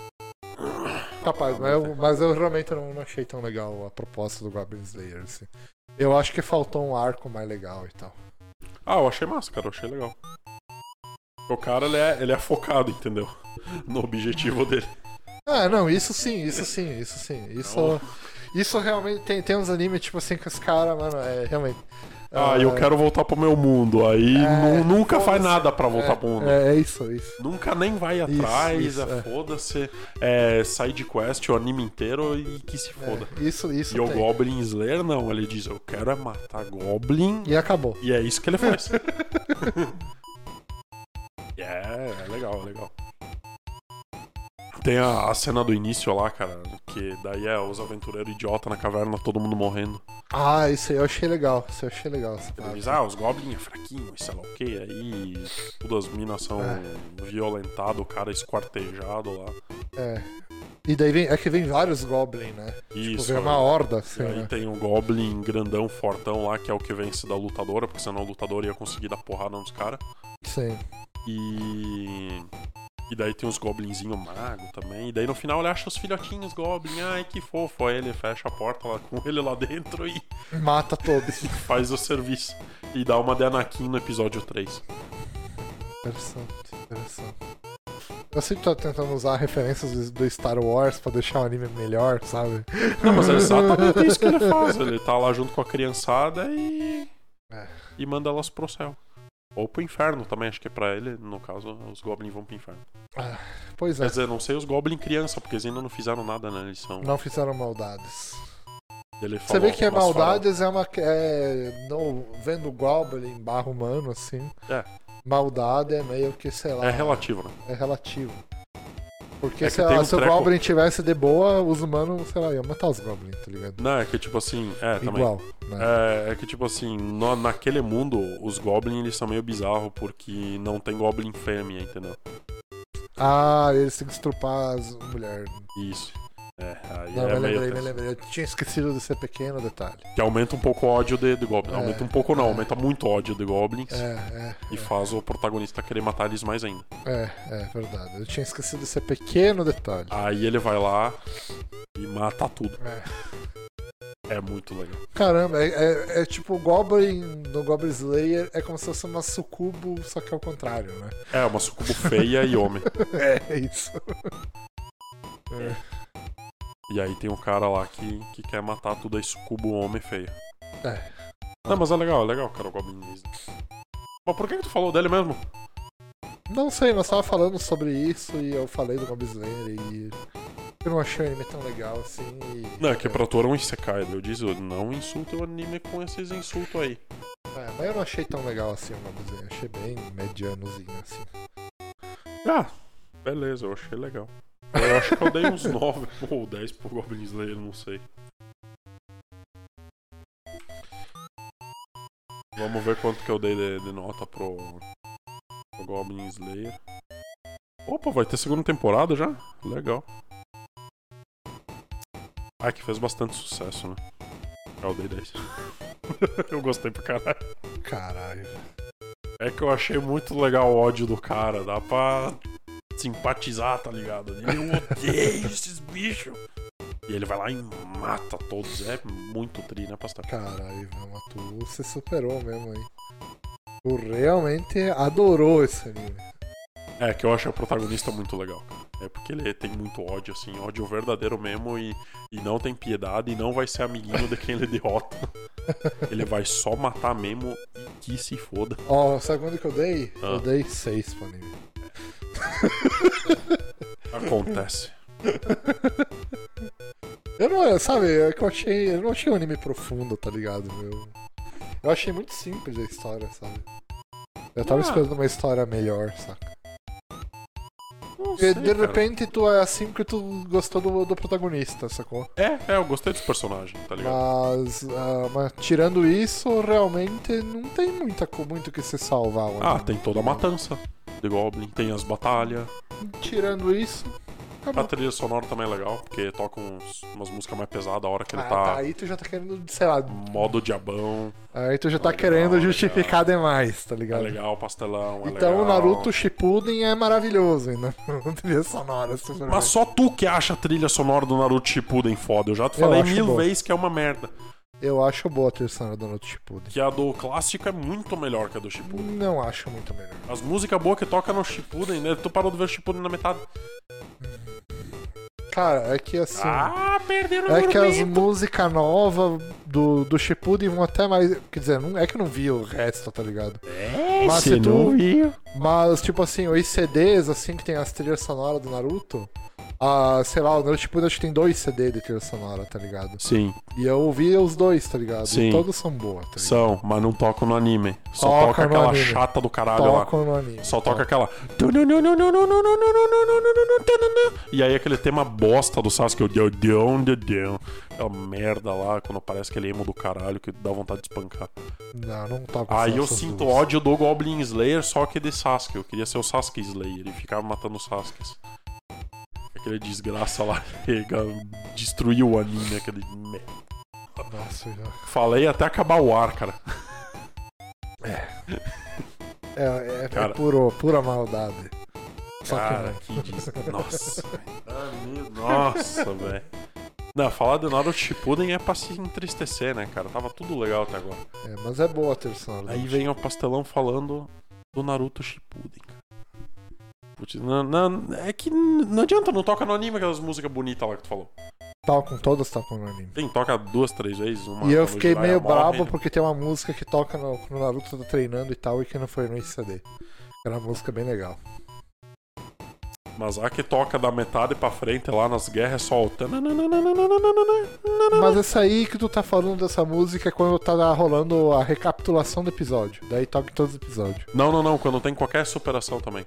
Capaz, mas eu, mas eu realmente não, não achei tão legal a proposta do Goblin Slayer. Assim. Eu acho que faltou um arco mais legal e tal. Ah, eu achei massa, cara. Eu achei legal. O cara, ele é, ele é focado, entendeu? No objetivo dele. Ah, não, isso sim, isso sim, isso sim. Isso, Não. isso realmente tem, tem uns animes, tipo assim, que os caras, mano, é realmente. Ah, eu quero voltar pro meu mundo. Aí É, nu- nunca faz nada pra voltar é, pro mundo. É, é isso, isso. Nunca nem vai Isso, atrás, isso, é, é. foda-se. É side quest o anime inteiro e que se foda. É, isso, isso. E o tem. Goblin Slayer não, ele diz, eu quero é matar Goblin E acabou. e é isso que ele faz. é, é legal, é legal. Tem a, a cena do início lá, cara, que daí é os aventureiros idiota na caverna, todo mundo morrendo. Ah, isso aí eu achei legal. Isso eu achei legal. essa Ele parte. diz, ah, os Goblin é fraquinho, e sei lá o que, aí todas as minas são É. violentadas, o cara esquartejado lá. É. E daí vem, é que vem vários Goblin, né? Tipo, Isso. vem uma é. horda, E assim, aí né? tem o Goblin grandão, fortão lá, que é o que vence da lutadora, porque senão a lutadora ia conseguir dar porrada nos caras. Sim. E. E daí tem os Goblinzinho mago também. E daí no final ele acha os filhotinhos Goblin. Ai, que fofo. Aí ele fecha a porta lá com ele lá dentro e Mata todos. faz o serviço. E dá uma de Anakin no episódio 3. Interessante, interessante. Eu sempre tô tentando usar referências do- do Star Wars pra deixar o anime melhor, sabe? Não, mas é exatamente isso que ele faz. Ele tá lá junto com a criançada e. É. E manda elas pro céu. Ou pro inferno também, acho que é pra ele, no caso, os Goblin vão pro inferno. Pois Quer é, dizer, não sei os Goblin criança, porque eles ainda não fizeram nada, né? Eles são. não fizeram maldades. Ele Você vê que é maldades é uma. É, no, vendo Goblin barra humano, assim. É. Maldade é meio que, sei lá. É relativo, né? É relativo. Porque É tem lá, um se o Goblin tivesse de boa, os humanos, sei lá, iam matar os Goblins, tá ligado? Não, é que tipo assim. É, também. Igual, né? É, é que tipo assim, no- naquele mundo, os Goblin eles são meio bizarros porque não tem Goblin fêmea, entendeu? Ah, eles têm que estrupar as mulheres. Isso. É, aí Não, é meio lembrei, me lembrei. Eu tinha esquecido desse pequeno detalhe. Que aumenta um pouco o ódio de, de Goblin. É, Aumenta um pouco não, é. aumenta muito o ódio de Goblins. É, é. E faz o protagonista querer matar eles mais ainda. É, é verdade. Eu tinha esquecido desse pequeno detalhe. Aí ele vai lá e mata tudo. É. É muito legal. Caramba, é, é- é tipo o Goblin no Goblin Slayer é como se fosse uma sucubo, só que ao contrário, né? É, uma sucubo feia e homem. É, isso. E aí tem um cara lá que, que quer matar tudo aí sucubo homem feio. É. Não, mas é legal, é legal, cara, o Goblin. Mas por que, que tu falou dele mesmo? Não sei, nós tava falando sobre isso e eu falei do Goblin Slayer e eu não achei o anime tão legal assim. E... Não, é que pra tu era um Isekai, eu disse, não insulta o anime com esses insultos aí. É, mas eu não achei tão legal assim o Goblin Slayer, achei bem medianozinho assim. Ah, beleza, eu achei legal. Eu acho que eu dei uns 9 ou 10 pro Goblin Slayer, não sei. Vamos ver quanto que eu dei de, de nota pro, pro Goblin Slayer. Opa, vai ter segunda temporada já? Legal. Ah, que fez bastante sucesso, né? Eu dei 10. eu gostei pra caralho. Caralho. É que eu achei muito legal o ódio do cara. Dá pra simpatizar, tá ligado? Eu odeio esses bichos. E ele vai lá e mata todos. É muito tri, né, pastor? Caralho, tu você superou mesmo aí. Tu realmente adorou esse anime. É que eu acho o protagonista muito legal. É porque ele tem muito ódio, assim, ódio verdadeiro mesmo e, e não tem piedade e não vai ser amiguinho de quem ele derrota. ele vai só matar mesmo e que se foda. Ó, sabe quando que eu dei? Ah. Eu dei 6 pro anime. Acontece. Eu não, sabe, é que eu achei, eu não achei um anime profundo, tá ligado, meu? Eu achei muito simples a história, sabe? Eu tava Ah. esperando uma história melhor, saca? E sei, de cara. repente tu é assim porque tu gostou do, do protagonista, sacou? É, é, eu gostei dos personagens, tá ligado? Mas, ah, mas tirando isso, realmente não tem muita, muito que se salvar. o Ah, tem toda a matança de Goblin, tem as batalhas. Tirando isso, A acabou. trilha sonora também é legal, porque toca uns- umas músicas mais pesadas a hora que ele Ah, tá tá, aí tu já tá querendo, sei lá, modo diabão. aí tu já tá Legal, querendo legal. justificar demais, tá É ligado? legal, pastelão, é Então o legal. Naruto Shippuden é maravilhoso ainda. trilha sonora, super Mas só tu que acha a trilha sonora do Naruto Shippuden foda. Eu já te falei mil vezes que é uma merda. Eu acho boa a trilha sonora do Naruto Shippuden. Que a do clássico é muito melhor que a do Shippuden. Não acho muito melhor. As músicas boas que toca no Shippuden, né? Tu parou de ver o Shippuden na metade. Cara, é que assim. Ah, perderam o É que as músicas novas do, do Shippuden vão até mais. Quer dizer, não é que eu não vi o resto, tá ligado? É, Mas se tu- não viu. Mas, tipo assim, os CDs, assim, que tem as trilhas sonoras do Naruto. Ah, sei lá, o Shippuden acho que tem dois CD de trilha sonora, tá ligado? Sim, E eu ouvi os dois, tá ligado? Sim. E todos são boas, tá ligado? são, mas não tocam no anime. Só Toca toca aquela anime. chata do caralho lá. Tocam no anime. Só toca aquela. E aí aquele tema bosta do Sasuke, o Deu Deu. Aquela merda lá, quando parece aquele emo do caralho que dá vontade de espancar. Não, não toca Aí eu sinto duas. ódio do Goblin Slayer, só que de Sasuke. Eu queria ser o Sasuke Slayer e ficava matando os Sasukes. Aquele desgraça lá, chega, destruiu o anime, aquele. Nossa, já. Falei até acabar o ar, cara. É, é, é Cara. puro, pura maldade. Só Cara, que que des... Nossa, velho. Ah, Nossa, velho. Não, falar do Naruto Shippuden é pra se entristecer, né, cara? Tava tudo legal até agora. É, mas é boa a sonora. Aí vem o pastelão falando do Naruto Shippuden, cara. Putz, não, não- é que não adianta, não toca no anime aquelas músicas bonitas lá que tu falou. Tocam, todas tocam no anime. Tem, toca duas, três vezes. Uma E eu fiquei Jiraiya meio morre, brabo né? porque tem uma música que toca no, quando o Naruto tá treinando e tal, e que não foi no CD. Era uma música bem legal. Mas a que toca da metade pra frente lá nas guerras é só o... Mas essa aí que tu tá falando dessa música é quando tá rolando a recapitulação do episódio. Daí toca em todos os episódios. Não, não, não. Quando tem qualquer superação também.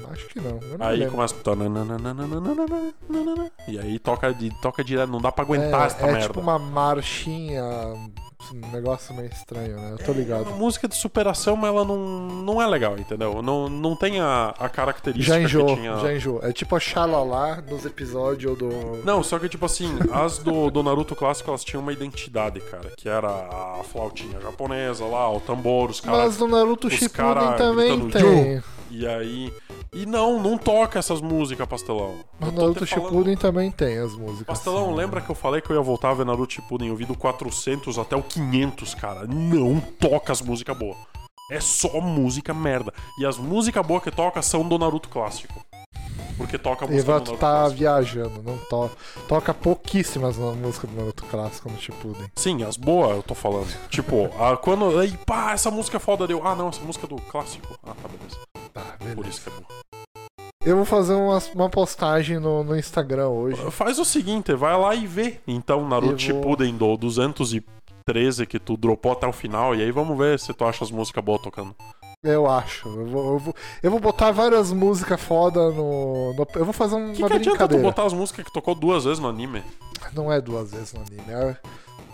Acho que não. Não Aí lembro. começa. E aí toca, toca direto. Não dá pra aguentar essa é, é merda. tipo uma marchinha, um negócio meio estranho, né? Eu tô É ligado. uma música de superação, mas ela não, não é legal, entendeu? Não, não tem a, a característica Já enjoou, que tinha. já enjoou. É tipo a Xalala nos episódios do. Não, só que tipo assim, as do, do Naruto clássico elas tinham uma identidade, cara, que era a flautinha japonesa lá, o tambor, os caras. Mas no Naruto Shippuden cara também tem. E aí. E E não, não toca essas músicas, Pastelão. Tô Naruto falando- Shippuden também tem as músicas. Pastelão, assim, lembra que eu falei que eu ia voltar a ver Naruto Shippuden? Eu vi do 400 até o 500, cara. Não toca as músicas boas. É só música merda. E as músicas boas que toca são do Naruto clássico. Porque toca a música do Evato Naruto tá clássico. viajando, não to... toca pouquíssimas na música do Naruto clássico no Shippuden. Sim, as boas eu tô falando. tipo, a, quando. Aí, pá, essa música é foda deu. Ah, não, essa música é do clássico. Ah, tá, beleza. Tá, Por beleza. isso que é boa. Eu vou fazer uma, uma postagem no, no Instagram hoje. Faz o seguinte, vai lá e vê. Então, Naruto vou- Shippuden do 213 que tu dropou até o final. E aí vamos ver se tu acha as músicas boas tocando. Eu acho. Eu vou, eu vou, eu vou botar várias músicas foda no, no- Eu vou fazer um- O que, uma que adianta tu brincadeira. botar as músicas que tocou duas vezes no anime? Não é duas vezes no anime. É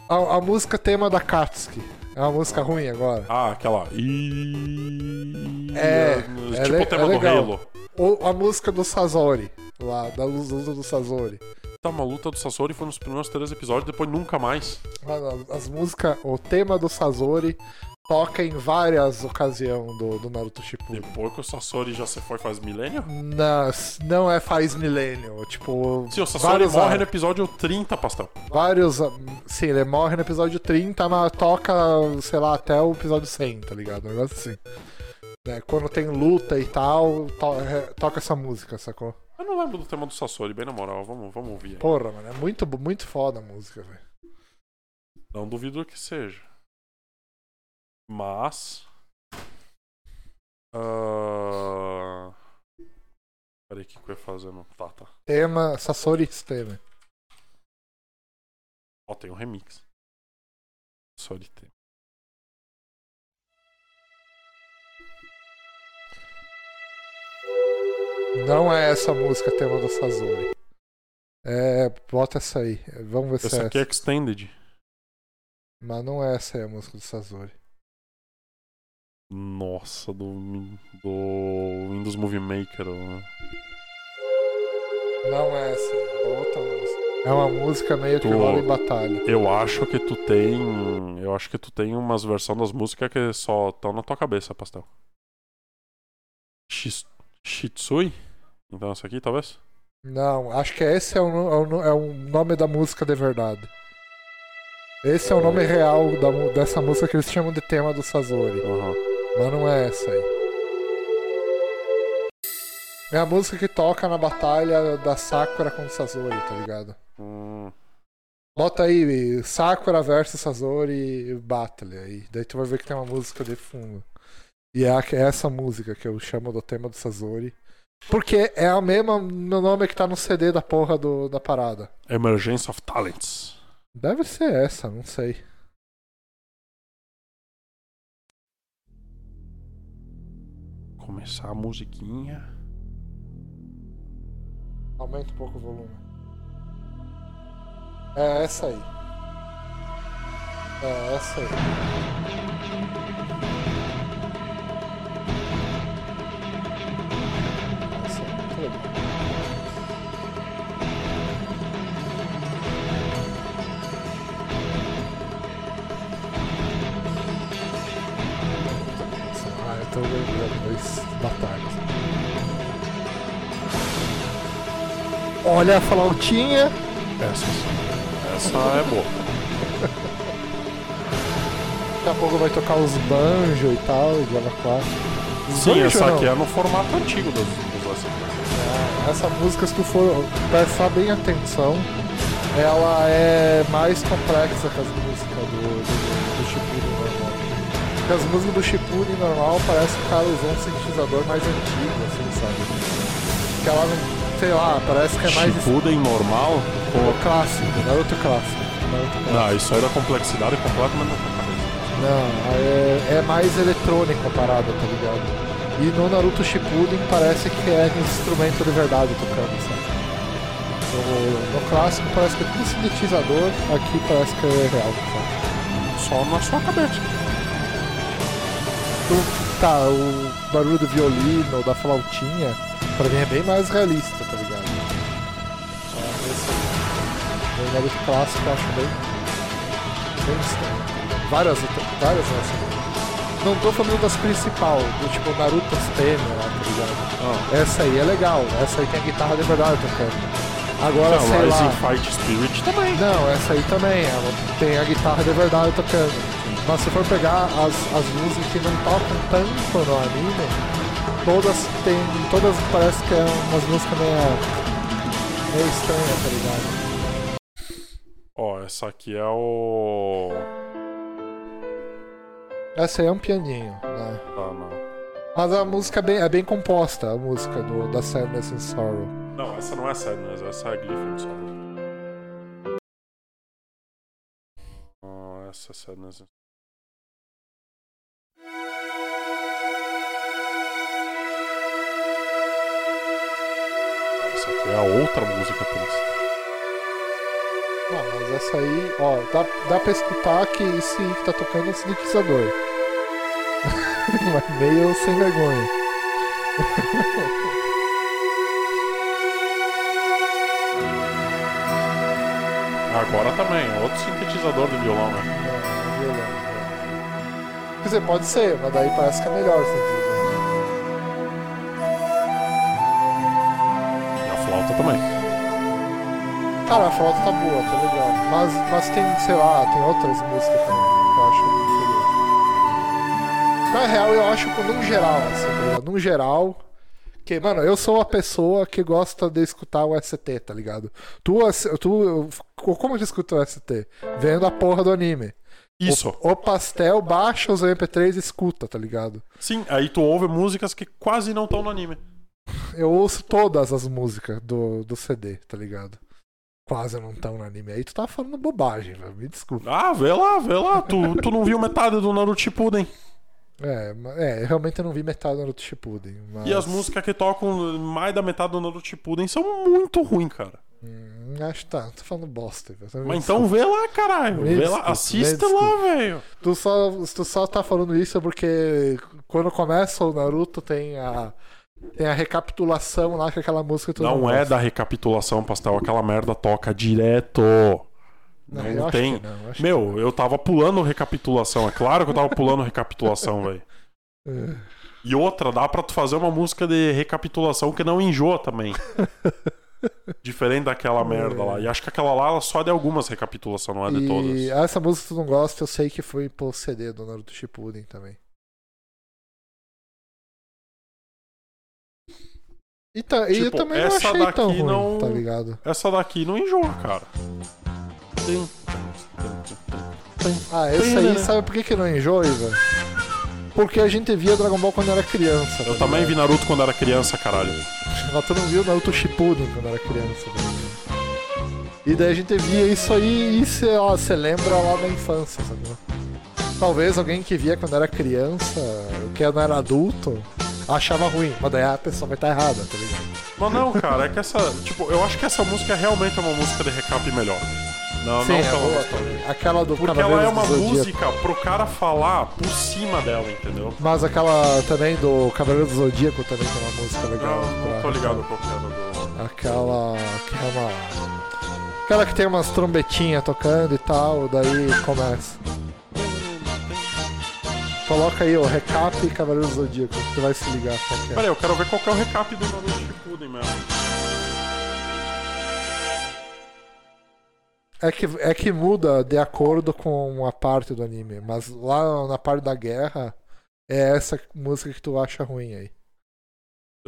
a, a música tema da Katsuki. É uma música ruim agora. Ah, aquela. E... É, Tipo é o tema é do. Halo. Ou a música do Sazori. Lá, da luta do Sazori. Tá, uma luta do Sasori foi nos primeiros três episódios, depois nunca mais. Mano, as músicas, o tema do Sazori toca em várias ocasiões do, do Naruto Shippuden. Depois que o Sasori já se foi faz milênio? Não, não é faz milênio, tipo. Sim, o Sasori morre no episódio 30, pastel. Vários. Sim, ele morre no episódio 30, mas toca, sei lá, até o episódio 100, tá ligado? Um negócio assim. É, quando tem luta e tal, to- é, toca essa música, sacou? Eu não lembro do tema do Sasori, bem na moral. Vamos, vamos ouvir. aí. Porra, mano, é muito, muito foda a música, velho. Não duvido que seja. Mas. Ah... Peraí, o que que eu ia fazer? Não? Tá, tá. Tema, Sasori's tema. Ó, tem um remix. Sasori tem. Não é essa música tema do Sazori. É, bota essa aí. Vamos ver se Esse é aqui é essa. Extended. Mas não é essa aí a música do Sazori. Nossa, do, do Windows Movie Maker. ó. Não é essa é outra música. É uma música meio que Tu- rola em batalha. Eu acho que tu tem. Eu acho que tu tem umas versões das músicas que só estão na tua cabeça, pastel. Shis- Shitsui? Então essa aqui, talvez? Não, acho que esse é o, é o é o nome da música de verdade. Esse é o nome real da dessa música que eles chamam de tema do Sazori. Aham. Mas não é essa aí. É a música que toca na batalha da Sakura com o Sazori, tá ligado? Hum, Bota aí Sakura versus Sazori Battle aí. Daí tu vai ver que tem uma música de fundo. E é, a- é essa música que eu chamo do tema do Sazori. Porque é a mesma meu nome que tá no CD da porra do, da parada. Emergence of Talents. Deve ser essa, não sei. Começar a musiquinha. Aumenta um pouco o volume. É essa aí. É essa aí. Tô lembrando dois batalhas. Olha a flautinha. Essa. Essa é boa. Daqui a pouco vai tocar os banjo e tal, 4. Os Sim, banjo essa não. aqui é no formato antigo dos, dos. É, essa música, se tu for prestar bem atenção, ela é mais complexa que as músicas do, do. Porque as músicas do Shippuden normal parece que o cara usou um sintetizador mais antigo, assim, sabe? Que ela não, sei lá, parece que é mais Shippuden normal? o clássico, Naruto clássico. Naruto clássico. Não, isso aí é da complexidade completamente na tua cabeça. Não, é, é mais eletrônico a parada, tá ligado? E no Naruto Shippuden parece que é instrumento de verdade tocando, sabe? No, no clássico parece que é tudo sintetizador, aqui parece que é real, sabe? Só na sua cabeça. Tu- tá, o barulho do violino, da flautinha, pra mim é bem mais realista, tá ligado? Esse, Naruto clássico eu acho bem, bem estranho. Várias, várias dessas. não tô falando das principais, do tipo Naruto Stema lá, tá ligado? Ah. Essa aí é legal, essa aí tem a guitarra de verdade tocando. Agora, Não, sei Rising lá. Fight Spirit também. Não, essa aí também, ela tem a guitarra de verdade tocando. Mas se for pegar as, as músicas que não tocam tanto no anime, todas tem. Todas parece que é umas músicas meio. meio estranhas, tá ligado? Ó, essa aqui é o. Essa aí é um pianinho, né? Ah, não. Mas a música é bem, é bem composta, a música do, da Sadness and Sorrow. Não, essa não é Sadness, essa é Glyphon Sorrow. Ah, essa é Sadness. Essa é a outra música triste. Não, mas essa aí, ó, dá, dá pra escutar que esse que tá tocando é um sintetizador. Mas meio sem vergonha. Agora também, é outro sintetizador de violão, né? É violão. Quer dizer, pode ser, mas daí parece que é melhor esse aqui. Também. Cara, a flauta tá boa, tá legal. Mas, mas tem, sei lá, tem outras músicas também que eu acho muito Na real, eu acho que num geral, assim, tá ligado? Num geral. Que, mano, eu sou uma pessoa que gosta de escutar o ST, tá ligado? Tu, tu como que escuta o ST? Vendo a porra do anime. Isso. O, o pastel baixa os MP3 e escuta, tá ligado? Sim, aí tu ouve músicas que quase não estão no anime. Eu ouço todas as músicas do, do CD, tá ligado? Quase não estão no anime. Aí tu tá falando bobagem, velho. Me desculpa. Ah, vê lá, vê lá. Tu, tu não viu metade do Naruto Shippuden. É, é, realmente eu não vi metade do Naruto Shippuden. Mas... E as músicas que tocam mais da metade do Naruto Shippuden são muito ruins, cara. Hum, acho que tá, tô falando bosta. velho. Me Mas então vê lá, caralho. Me Vê desculpa, lá, assista lá, velho. Tu só, tu só tá falando isso porque quando começa o Naruto tem a. Tem a recapitulação lá com aquela música tu Não é gosta. da recapitulação, pastel. Aquela merda toca direto. Não, Não, tem. não, Meu, eu tava pulando recapitulação. É claro que eu tava pulando recapitulação, velho. É. E outra, dá pra tu fazer uma música de recapitulação que não enjoa também. Diferente daquela merda lá. E acho que aquela lá só é de algumas recapitulações, não é de E todas. essa música que tu não gosta, eu sei que foi pro CD do Naruto Shippuden também. E, tá, e eu Tipo, também não essa achei tão daqui ruim, não- tá ligado? Essa daqui não enjoa, cara. Tem. Ah, esse aí, sabe por que que não enjoa, Ivan? Porque a gente via Dragon Ball quando era criança. Eu tá também vi? Naruto quando era criança, caralho. Mas tu não viu Naruto Shippuden quando era criança. tá? E daí a gente via isso aí e você lembra lá da infância, sabe? Talvez alguém que via quando era criança, que não era adulto, achava ruim. Mas daí a pessoa vai estar errada, tá ligado? Mas não, cara, é que essa. Tipo, eu acho que essa música realmente é uma música de recap melhor. Não, Sim, não é pela boa música. Aquela do Porque ela é uma música pro cara falar por cima dela, entendeu? Mas aquela também do Cavaleiro do Zodíaco também tem uma música legal. Não, não pra- tô ligado qual que era do. Aquela que é uma. Aquela que tem umas trombetinhas tocando e tal, daí começa. Coloca aí o recap e Cavaleiro do Zodíaco, tu vai se ligar qual que é. Peraí, eu quero ver qual que é o recap do Naruto Shippuden mesmo. É que, é que muda de acordo com a parte do anime, mas lá na parte da guerra é essa música que tu acha ruim aí.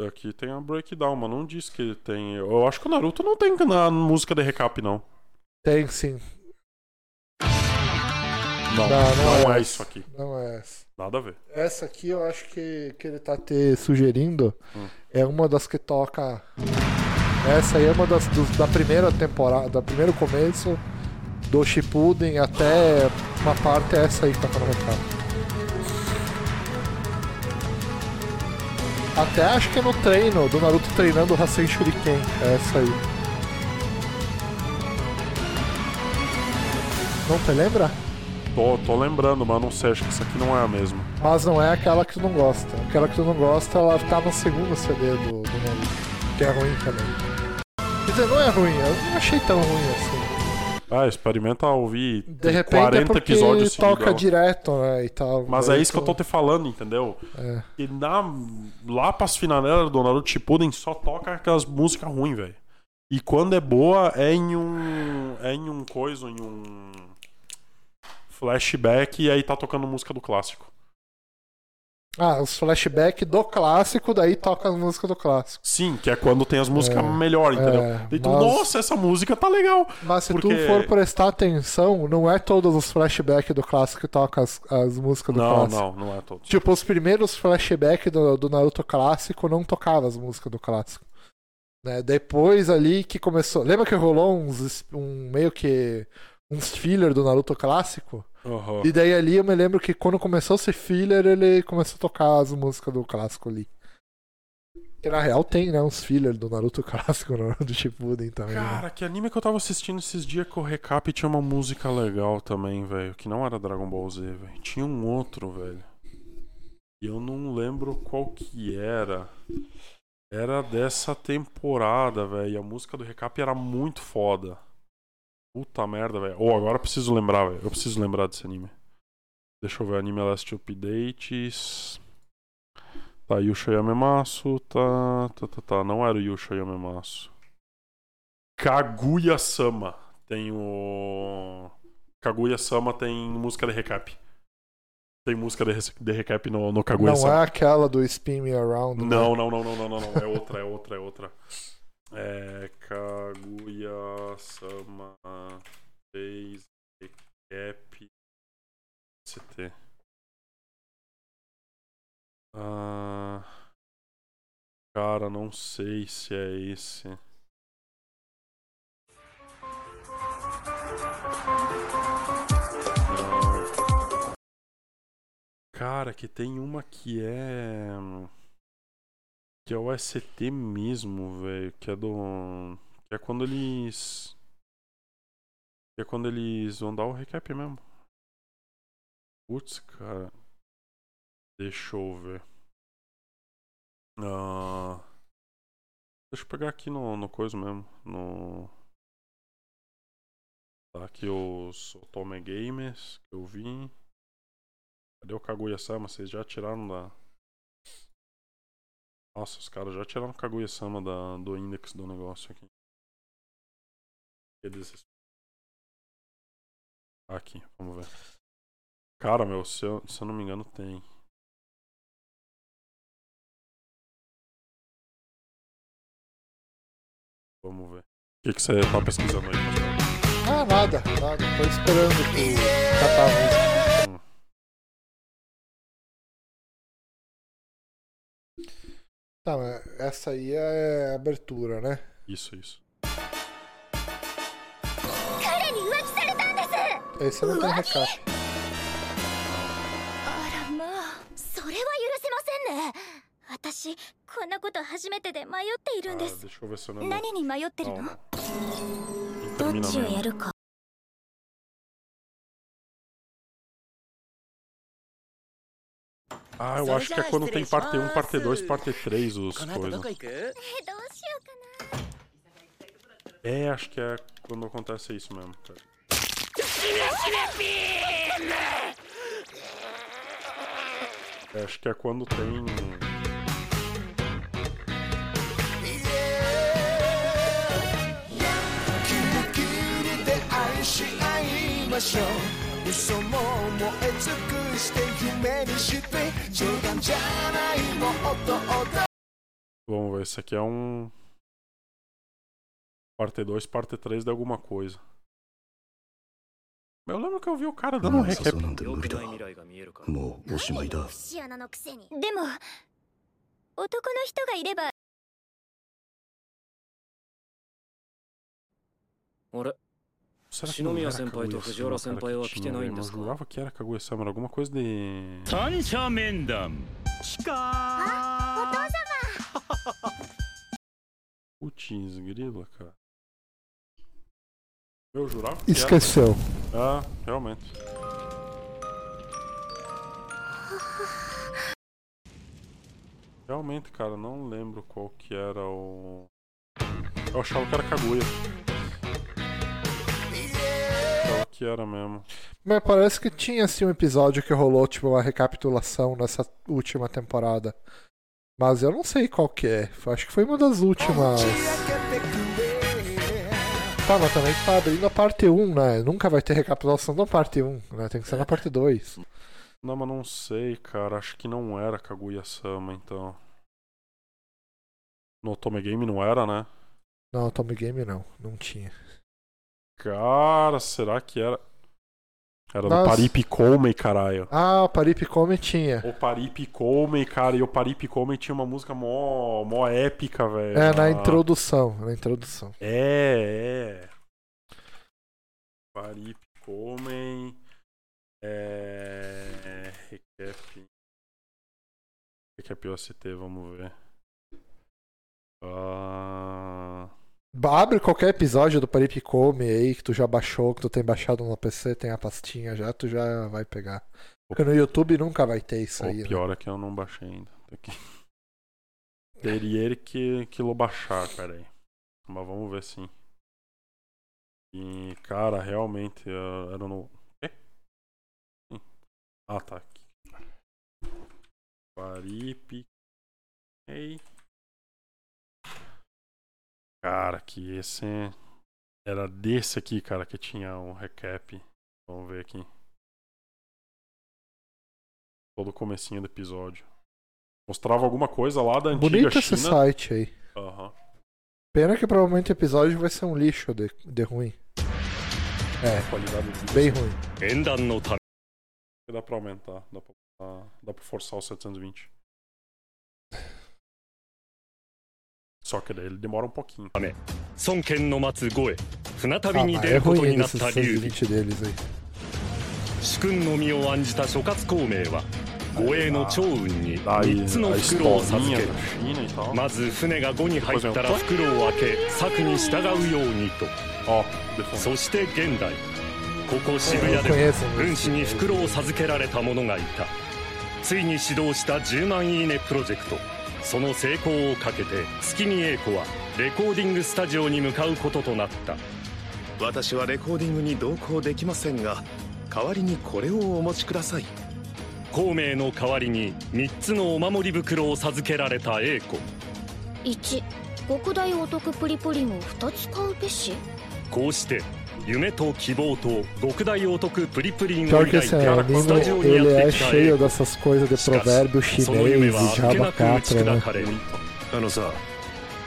Aqui tem a breakdown, mas não diz que tem. Eu acho que o Naruto não tem na música de recap, não. Tem sim, Não, Não, não não é é isso aqui. não é essa. Nada a ver. Essa aqui eu acho que, que ele tá te sugerindo Hum. é uma das que toca. Essa aí é uma das dos- da primeira temporada, do primeiro começo do Shippuden até uma parte é essa aí que tá recado. Até acho que é no treino, do Naruto treinando o Rasen Shuriken. É essa aí. Não te lembra? Tô, tô lembrando, mas não sei, acho que essa aqui não é a mesma. Mas não é aquela que tu não gosta. Aquela que tu não gosta, ela tá no segundo CD do, do Naruto. Que é ruim também. Quer dizer, não é ruim, eu não achei tão ruim assim. Ah, experimenta ouvir De repente 40 é porque episódios toca seguidos. direto, né, e tal. Mas é isso que eu tô te falando, entendeu? É. E na, lá pras finaleiras do Naruto Shippuden só toca aquelas músicas ruins, velho. E quando é boa, é em um. É em um coisa, em um. Flashback, e aí tá tocando música do clássico. Ah, os flashbacks do clássico, daí toca as músicas do clássico. Sim, que é quando tem as músicas É, melhores, entendeu? é, tu, mas- nossa, essa música tá legal. Mas se Porque- tu for prestar atenção, não é todos os flashbacks do clássico que tocam as, as músicas do Não, clássico. não, não é todo. Tipo, os primeiros flashbacks do, do Naruto clássico não tocavam as músicas do clássico. Né? Depois ali que começou. Lembra que rolou uns. Um, meio que. Uns filler do Naruto clássico? Aham. E daí ali eu me lembro que quando começou esse filler, ele começou a tocar as músicas do clássico ali. Que na real tem, né? Uns filler do Naruto clássico, no do Shippuden também. né? Cara, que anime que eu tava assistindo esses dias que o recap tinha uma música legal também, velho. Que não era Dragon Ball Z, velho. Tinha um outro, velho. E eu não lembro qual que era. Era dessa temporada, velho. E a música do recap era muito foda. Puta merda, velho. Ou agora eu preciso lembrar, velho. Eu preciso lembrar desse anime. Deixa eu ver. Anime Last Updates. Tá, Yusha Yamemasu. Tá, tá, tá, tá. Não era o Yusha Yamemasu. Kaguya-sama. Tem o. Kaguya-sama tem música de recap. Tem música de, de recap no, no Não Kaguya-sama. é aquela do Spin Me Around. né? Não, não, não, não, não, não, não. É outra, é outra, é outra. É. Kaguya-sama fez recap. CT. Ah. Cara, não sei se é esse. Cara, que tem uma que é. Que é o ST mesmo, velho. Que é do. Que é quando eles. Que é quando eles vão dar o recap mesmo. Putz, cara. Deixa eu ver. Ah. Deixa eu pegar aqui no, no coisa mesmo. No. Tá aqui os Otome Gamers que eu vi. Cadê o Kaguya-sama? Vocês já tiraram da. Nossa, os caras já tiraram Kaguya-sama da, do index do negócio aqui. Que. Aqui, vamos ver. Cara, meu, se eu, se eu não me engano, tem. Vamos ver. O que, que você tá pesquisando aí? Ah, nada, nada. Tô esperando tu catar a Tá, mas essa aí é a abertura, né? Isso, isso. Esse não tem recap. あらまあそれは許せませんね私こんなこと初めてで迷っているんで Ah, す deixa eu ver se eu lembro. 何に迷ってる Não, の não. ど Termina っちを mesmo. やるか Ah, eu acho que é quando tem parte 1, parte 2, parte 3 os coisas. É, acho que é quando acontece isso mesmo. Cara. É, acho que é quando tem. Yeah, yeah. で愛し合いましょう嘘も燃え尽くして夢にして冗談じゃないもっと踊 Vamos ver, esse aqui é um. Parte 2, parte 3 de alguma coisa. Eu lembro que eu vi o cara dando um もう 誘 recap. うなんて無理だ未来が見えるかもうおしまいだ不死穴のくせにでも男の人がいればあれ Será que Shinomiya não era senpai to Kaguya-sama, Fujiwara cara, que senpai wa tinha, kite nai velho? desu Mas ka? eu jurava que era Kaguya-sama, era alguma coisa de. 三者面談しか Putz, grila, cara. Eu jurava que era. Esqueceu. Ah, realmente. Realmente, cara, não lembro qual que era o. Eu achava que era Kaguya. que era mesmo. Mas parece que tinha assim um episódio que rolou tipo uma recapitulação nessa última temporada. Mas eu não sei qual que é. Acho que foi uma das últimas. Tá, mas também tá abrindo a parte 1, né? Nunca vai ter recapitulação da parte 1, né? Tem que ser na parte 2. Não, mas não sei, cara. Acho que não era Kaguya-sama, então. No Tommy Game não era, né? Não, Tommy Game não. Não tinha. Cara, será que era? Era do Nossa. Paripi Komei, caralho. Ah, o Paripe Come tinha. O Paripi Komei, cara, e o Paripi Komei tinha uma música mó, mó épica, velho. É, na introdução. Na introdução. É, é. Paripi Komei. É. Recap. Recap OST, vamos ver. Ah. Abre qualquer episódio do Paripe Come aí que tu já baixou, que tu tem baixado no PC, tem a pastinha já, tu já vai pegar. Porque no YouTube nunca vai ter isso aí. O né? pior é que eu não baixei ainda. Aqui. Teria que, que lo baixar, cara aí. Mas vamos ver sim. E, cara, realmente era no. Quê? Ah, tá aqui. Paripe. Ei. Cara, que esse. Era desse aqui, cara, que tinha um recap. Vamos ver aqui. Todo o comecinho do episódio. Mostrava alguma coisa lá da antiga Bonito esse site aí. Uhum. Pena que provavelmente o episódio vai ser um lixo de, de ruim. É, bem ruim. Dá pra aumentar, dá pra, dá pra forçar o 720. Só que daí ele demora um pouquinho. Ah, 旅に mas 出 é ること ruim になっ esses た劉備620 deles aí. 主君の身を案じた諸葛孔明は護衛の趙雲に Daí 3つの袋を授け e tal. まず船が5に入ったら袋を開け策に従うようにと.そして現代ここ渋谷で conheço 軍師に袋を授けられた者がいたついに始動した10万いいねプロジェクトその成功をかけて月見英子はレコーディングスタジオに向かうこととなった。私はレコーディングに同行できませんが代わりにこれをお持ちください。孔明の代わりに3つのお守り袋を授けられた英子。1極大お得プリプリンを2つ買うべし？こうして夢と希望と極大を解くプリプリにやっあのさ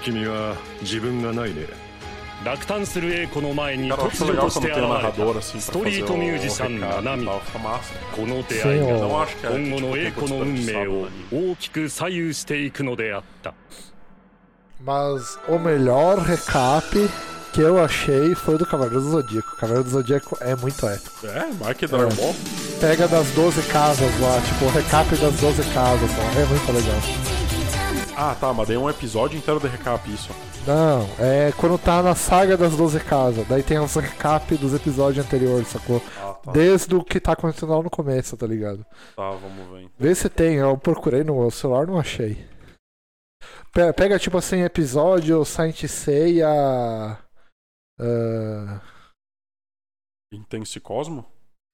君は自分がないね。落胆する英子の前に突如としてストリートミュージシャンナナこの出会いが今後の英子の運命を大きく左右していくのであった。Mas o ロ que eu achei foi do Cavaleiro do Zodíaco. O Cavaleiro do Zodíaco é muito épico. É, mais que Dragon É. Ball. Pega das 12 casas lá, tipo, o recap das 12 casas, ó. é muito legal. Ah, tá, mas daí é um episódio inteiro de recap isso. Não, é quando tá na saga das 12 casas, daí tem os recap dos episódios anteriores, sacou? Ah, tá. Desde o que tá acontecendo lá no começo, tá ligado? Tá, vamos ver. então. Vê se tem, eu procurei no celular não achei. Pe- Pega tipo assim, episódio Saint Seiya. Ah, Intense Cosmo?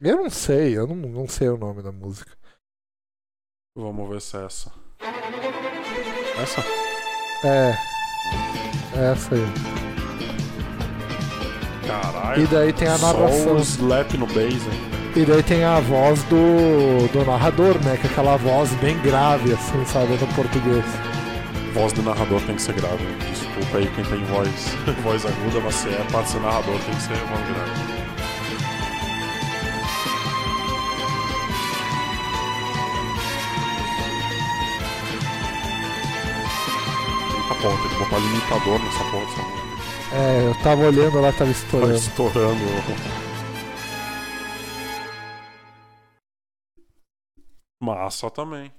eu não sei, eu não, não sei o nome da música. Vamos ver se é essa. Essa? É. é Essa aí. Caralho. E daí tem a Só narração. o slap no bass ainda. E daí tem a voz do, do narrador, né? Que é aquela voz bem grave, assim, sabe, no português. Voz do narrador tem que ser grave. Desculpa aí quem tem voz, voz aguda, mas se é pra ser narrador tem que ser voz grave. Eita porra, tem que botar limitador nessa porra dessa música. É, eu tava olhando lá, tava Tá estourando. estourando. Massa também.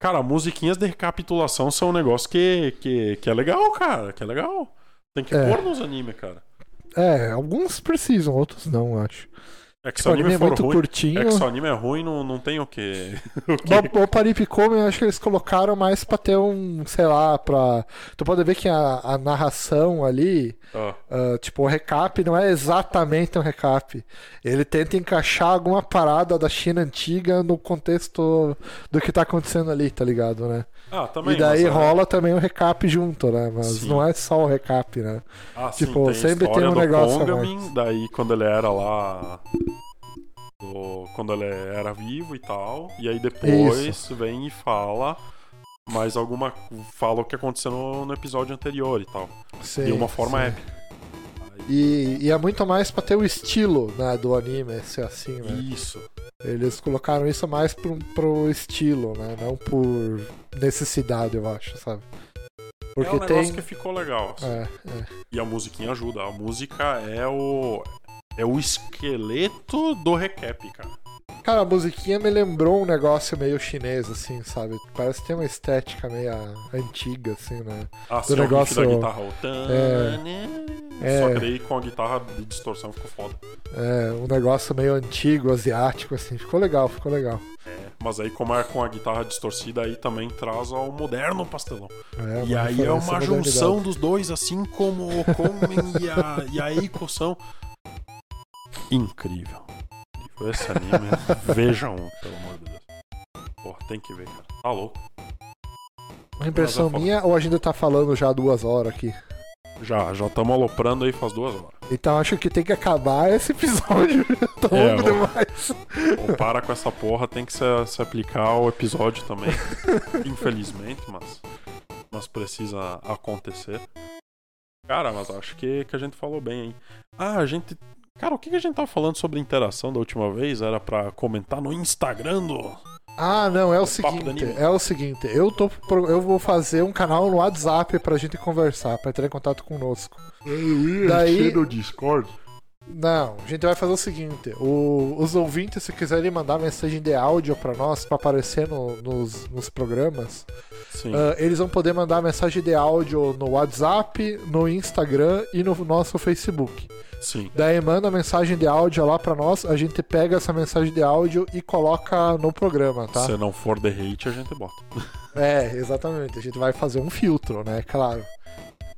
Cara, musiquinhas de recapitulação são um negócio que, que, que é legal, cara. Que é legal. Tem que É. pôr nos animes, cara. É, alguns precisam, outros não, acho. É que se o anime anime é muito ruim. curtinho. É que se o anime é ruim, não, não tem o que. o. O, o Paripicome, eu acho que eles colocaram mais pra ter um, sei lá, pra. Tu pode ver que a, a narração ali, Ah, ah, tipo, o recap não é exatamente um recap. Ele tenta encaixar alguma parada da China antiga no contexto do que tá acontecendo ali, tá ligado, né? Ah, também. e daí mas, é- rola também o recap junto, né? Mas Sim. não é só o recap, né? Ah, tipo, sim, tem sempre tem um negócio Kongamin, daí quando ele era lá. do- quando ele era vivo e tal. E aí depois Isso. vem e fala. Mais alguma. Fala o que aconteceu no, no episódio anterior e tal. Sim, de uma forma sim. épica. E, e é muito mais pra ter o estilo né, do anime, ser assim, né? Isso. Eles colocaram isso mais pro, pro estilo, né? Não por necessidade, eu acho, sabe? Porque é um negócio tem. que ficou legal. assim. É, é. E a musiquinha ajuda. A música é o. É o esqueleto do recap, cara. Cara, a musiquinha me lembrou um negócio meio chinês, assim, sabe? Parece que tem uma estética meio antiga, assim, né? Ah, sim, negócio- da guitarra. O É. Só que daí com a guitarra de distorção ficou foda. É, um negócio meio antigo, asiático, assim. Ficou legal, ficou legal. É, mas aí como é com a guitarra distorcida, aí também traz ao moderno pastelão. É, e aí é uma junção dos dois, assim como o Komen e a, e a Eiko são. Incrível. Esse anime, vejam, pelo amor de Deus. Porra, tem que ver, cara. Tá louco. Uma impressão falo- minha ou a gente tá falando já duas horas aqui? Já, já estamos aloprando aí faz duas horas. Então acho que tem que acabar esse episódio. tá É, longo ó. demais. Ou para com essa porra, tem que se, se aplicar ao episódio também. Infelizmente, mas, mas precisa acontecer. Cara, mas acho que, que a gente falou bem aí. Ah, a gente. Cara, o que, que a gente tava falando sobre interação da última vez? Era pra comentar no Instagram do. Ah, não, é o do seguinte, é o seguinte, eu tô pro- eu vou fazer um canal no WhatsApp pra gente conversar, pra entrar em contato conosco. Daí- no Discord. Não, a gente vai fazer o seguinte, o- os ouvintes se quiserem mandar mensagem de áudio pra nós pra aparecer no- nos, nos programas, ah, eles vão poder mandar mensagem de áudio no WhatsApp, no Instagram e no nosso Facebook. Sim. Daí manda mensagem de áudio lá pra nós, a gente pega essa mensagem de áudio e coloca no programa, tá? Se não for the hate, a gente bota. É, exatamente. A gente vai fazer um filtro, né? Claro.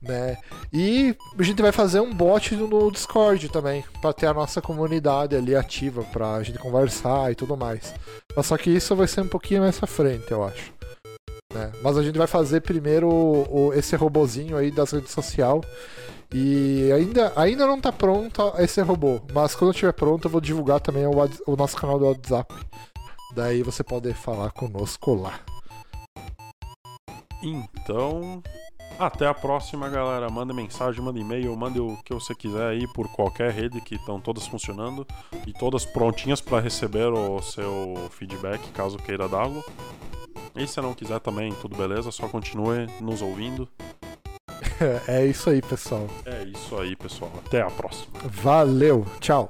Né? E a gente vai fazer um bot no Discord também, pra ter a nossa comunidade ali ativa, pra gente conversar e tudo mais. Mas só que isso vai ser um pouquinho mais frente, eu acho. Né? Mas a gente vai fazer primeiro o- o- esse robozinho aí das redes sociais. E ainda, ainda não tá pronto esse robô, mas quando estiver pronto eu vou divulgar também o, o nosso canal do WhatsApp. Daí você pode falar conosco lá. Então, até a próxima, galera. Manda mensagem, manda e-mail, manda o que você quiser aí por qualquer rede que estão todas funcionando e todas prontinhas para receber o seu feedback, caso queira dá-lo. E se não quiser também, tudo beleza, só continue nos ouvindo. É isso aí, pessoal. É isso aí, pessoal. Até a próxima. Valeu, tchau.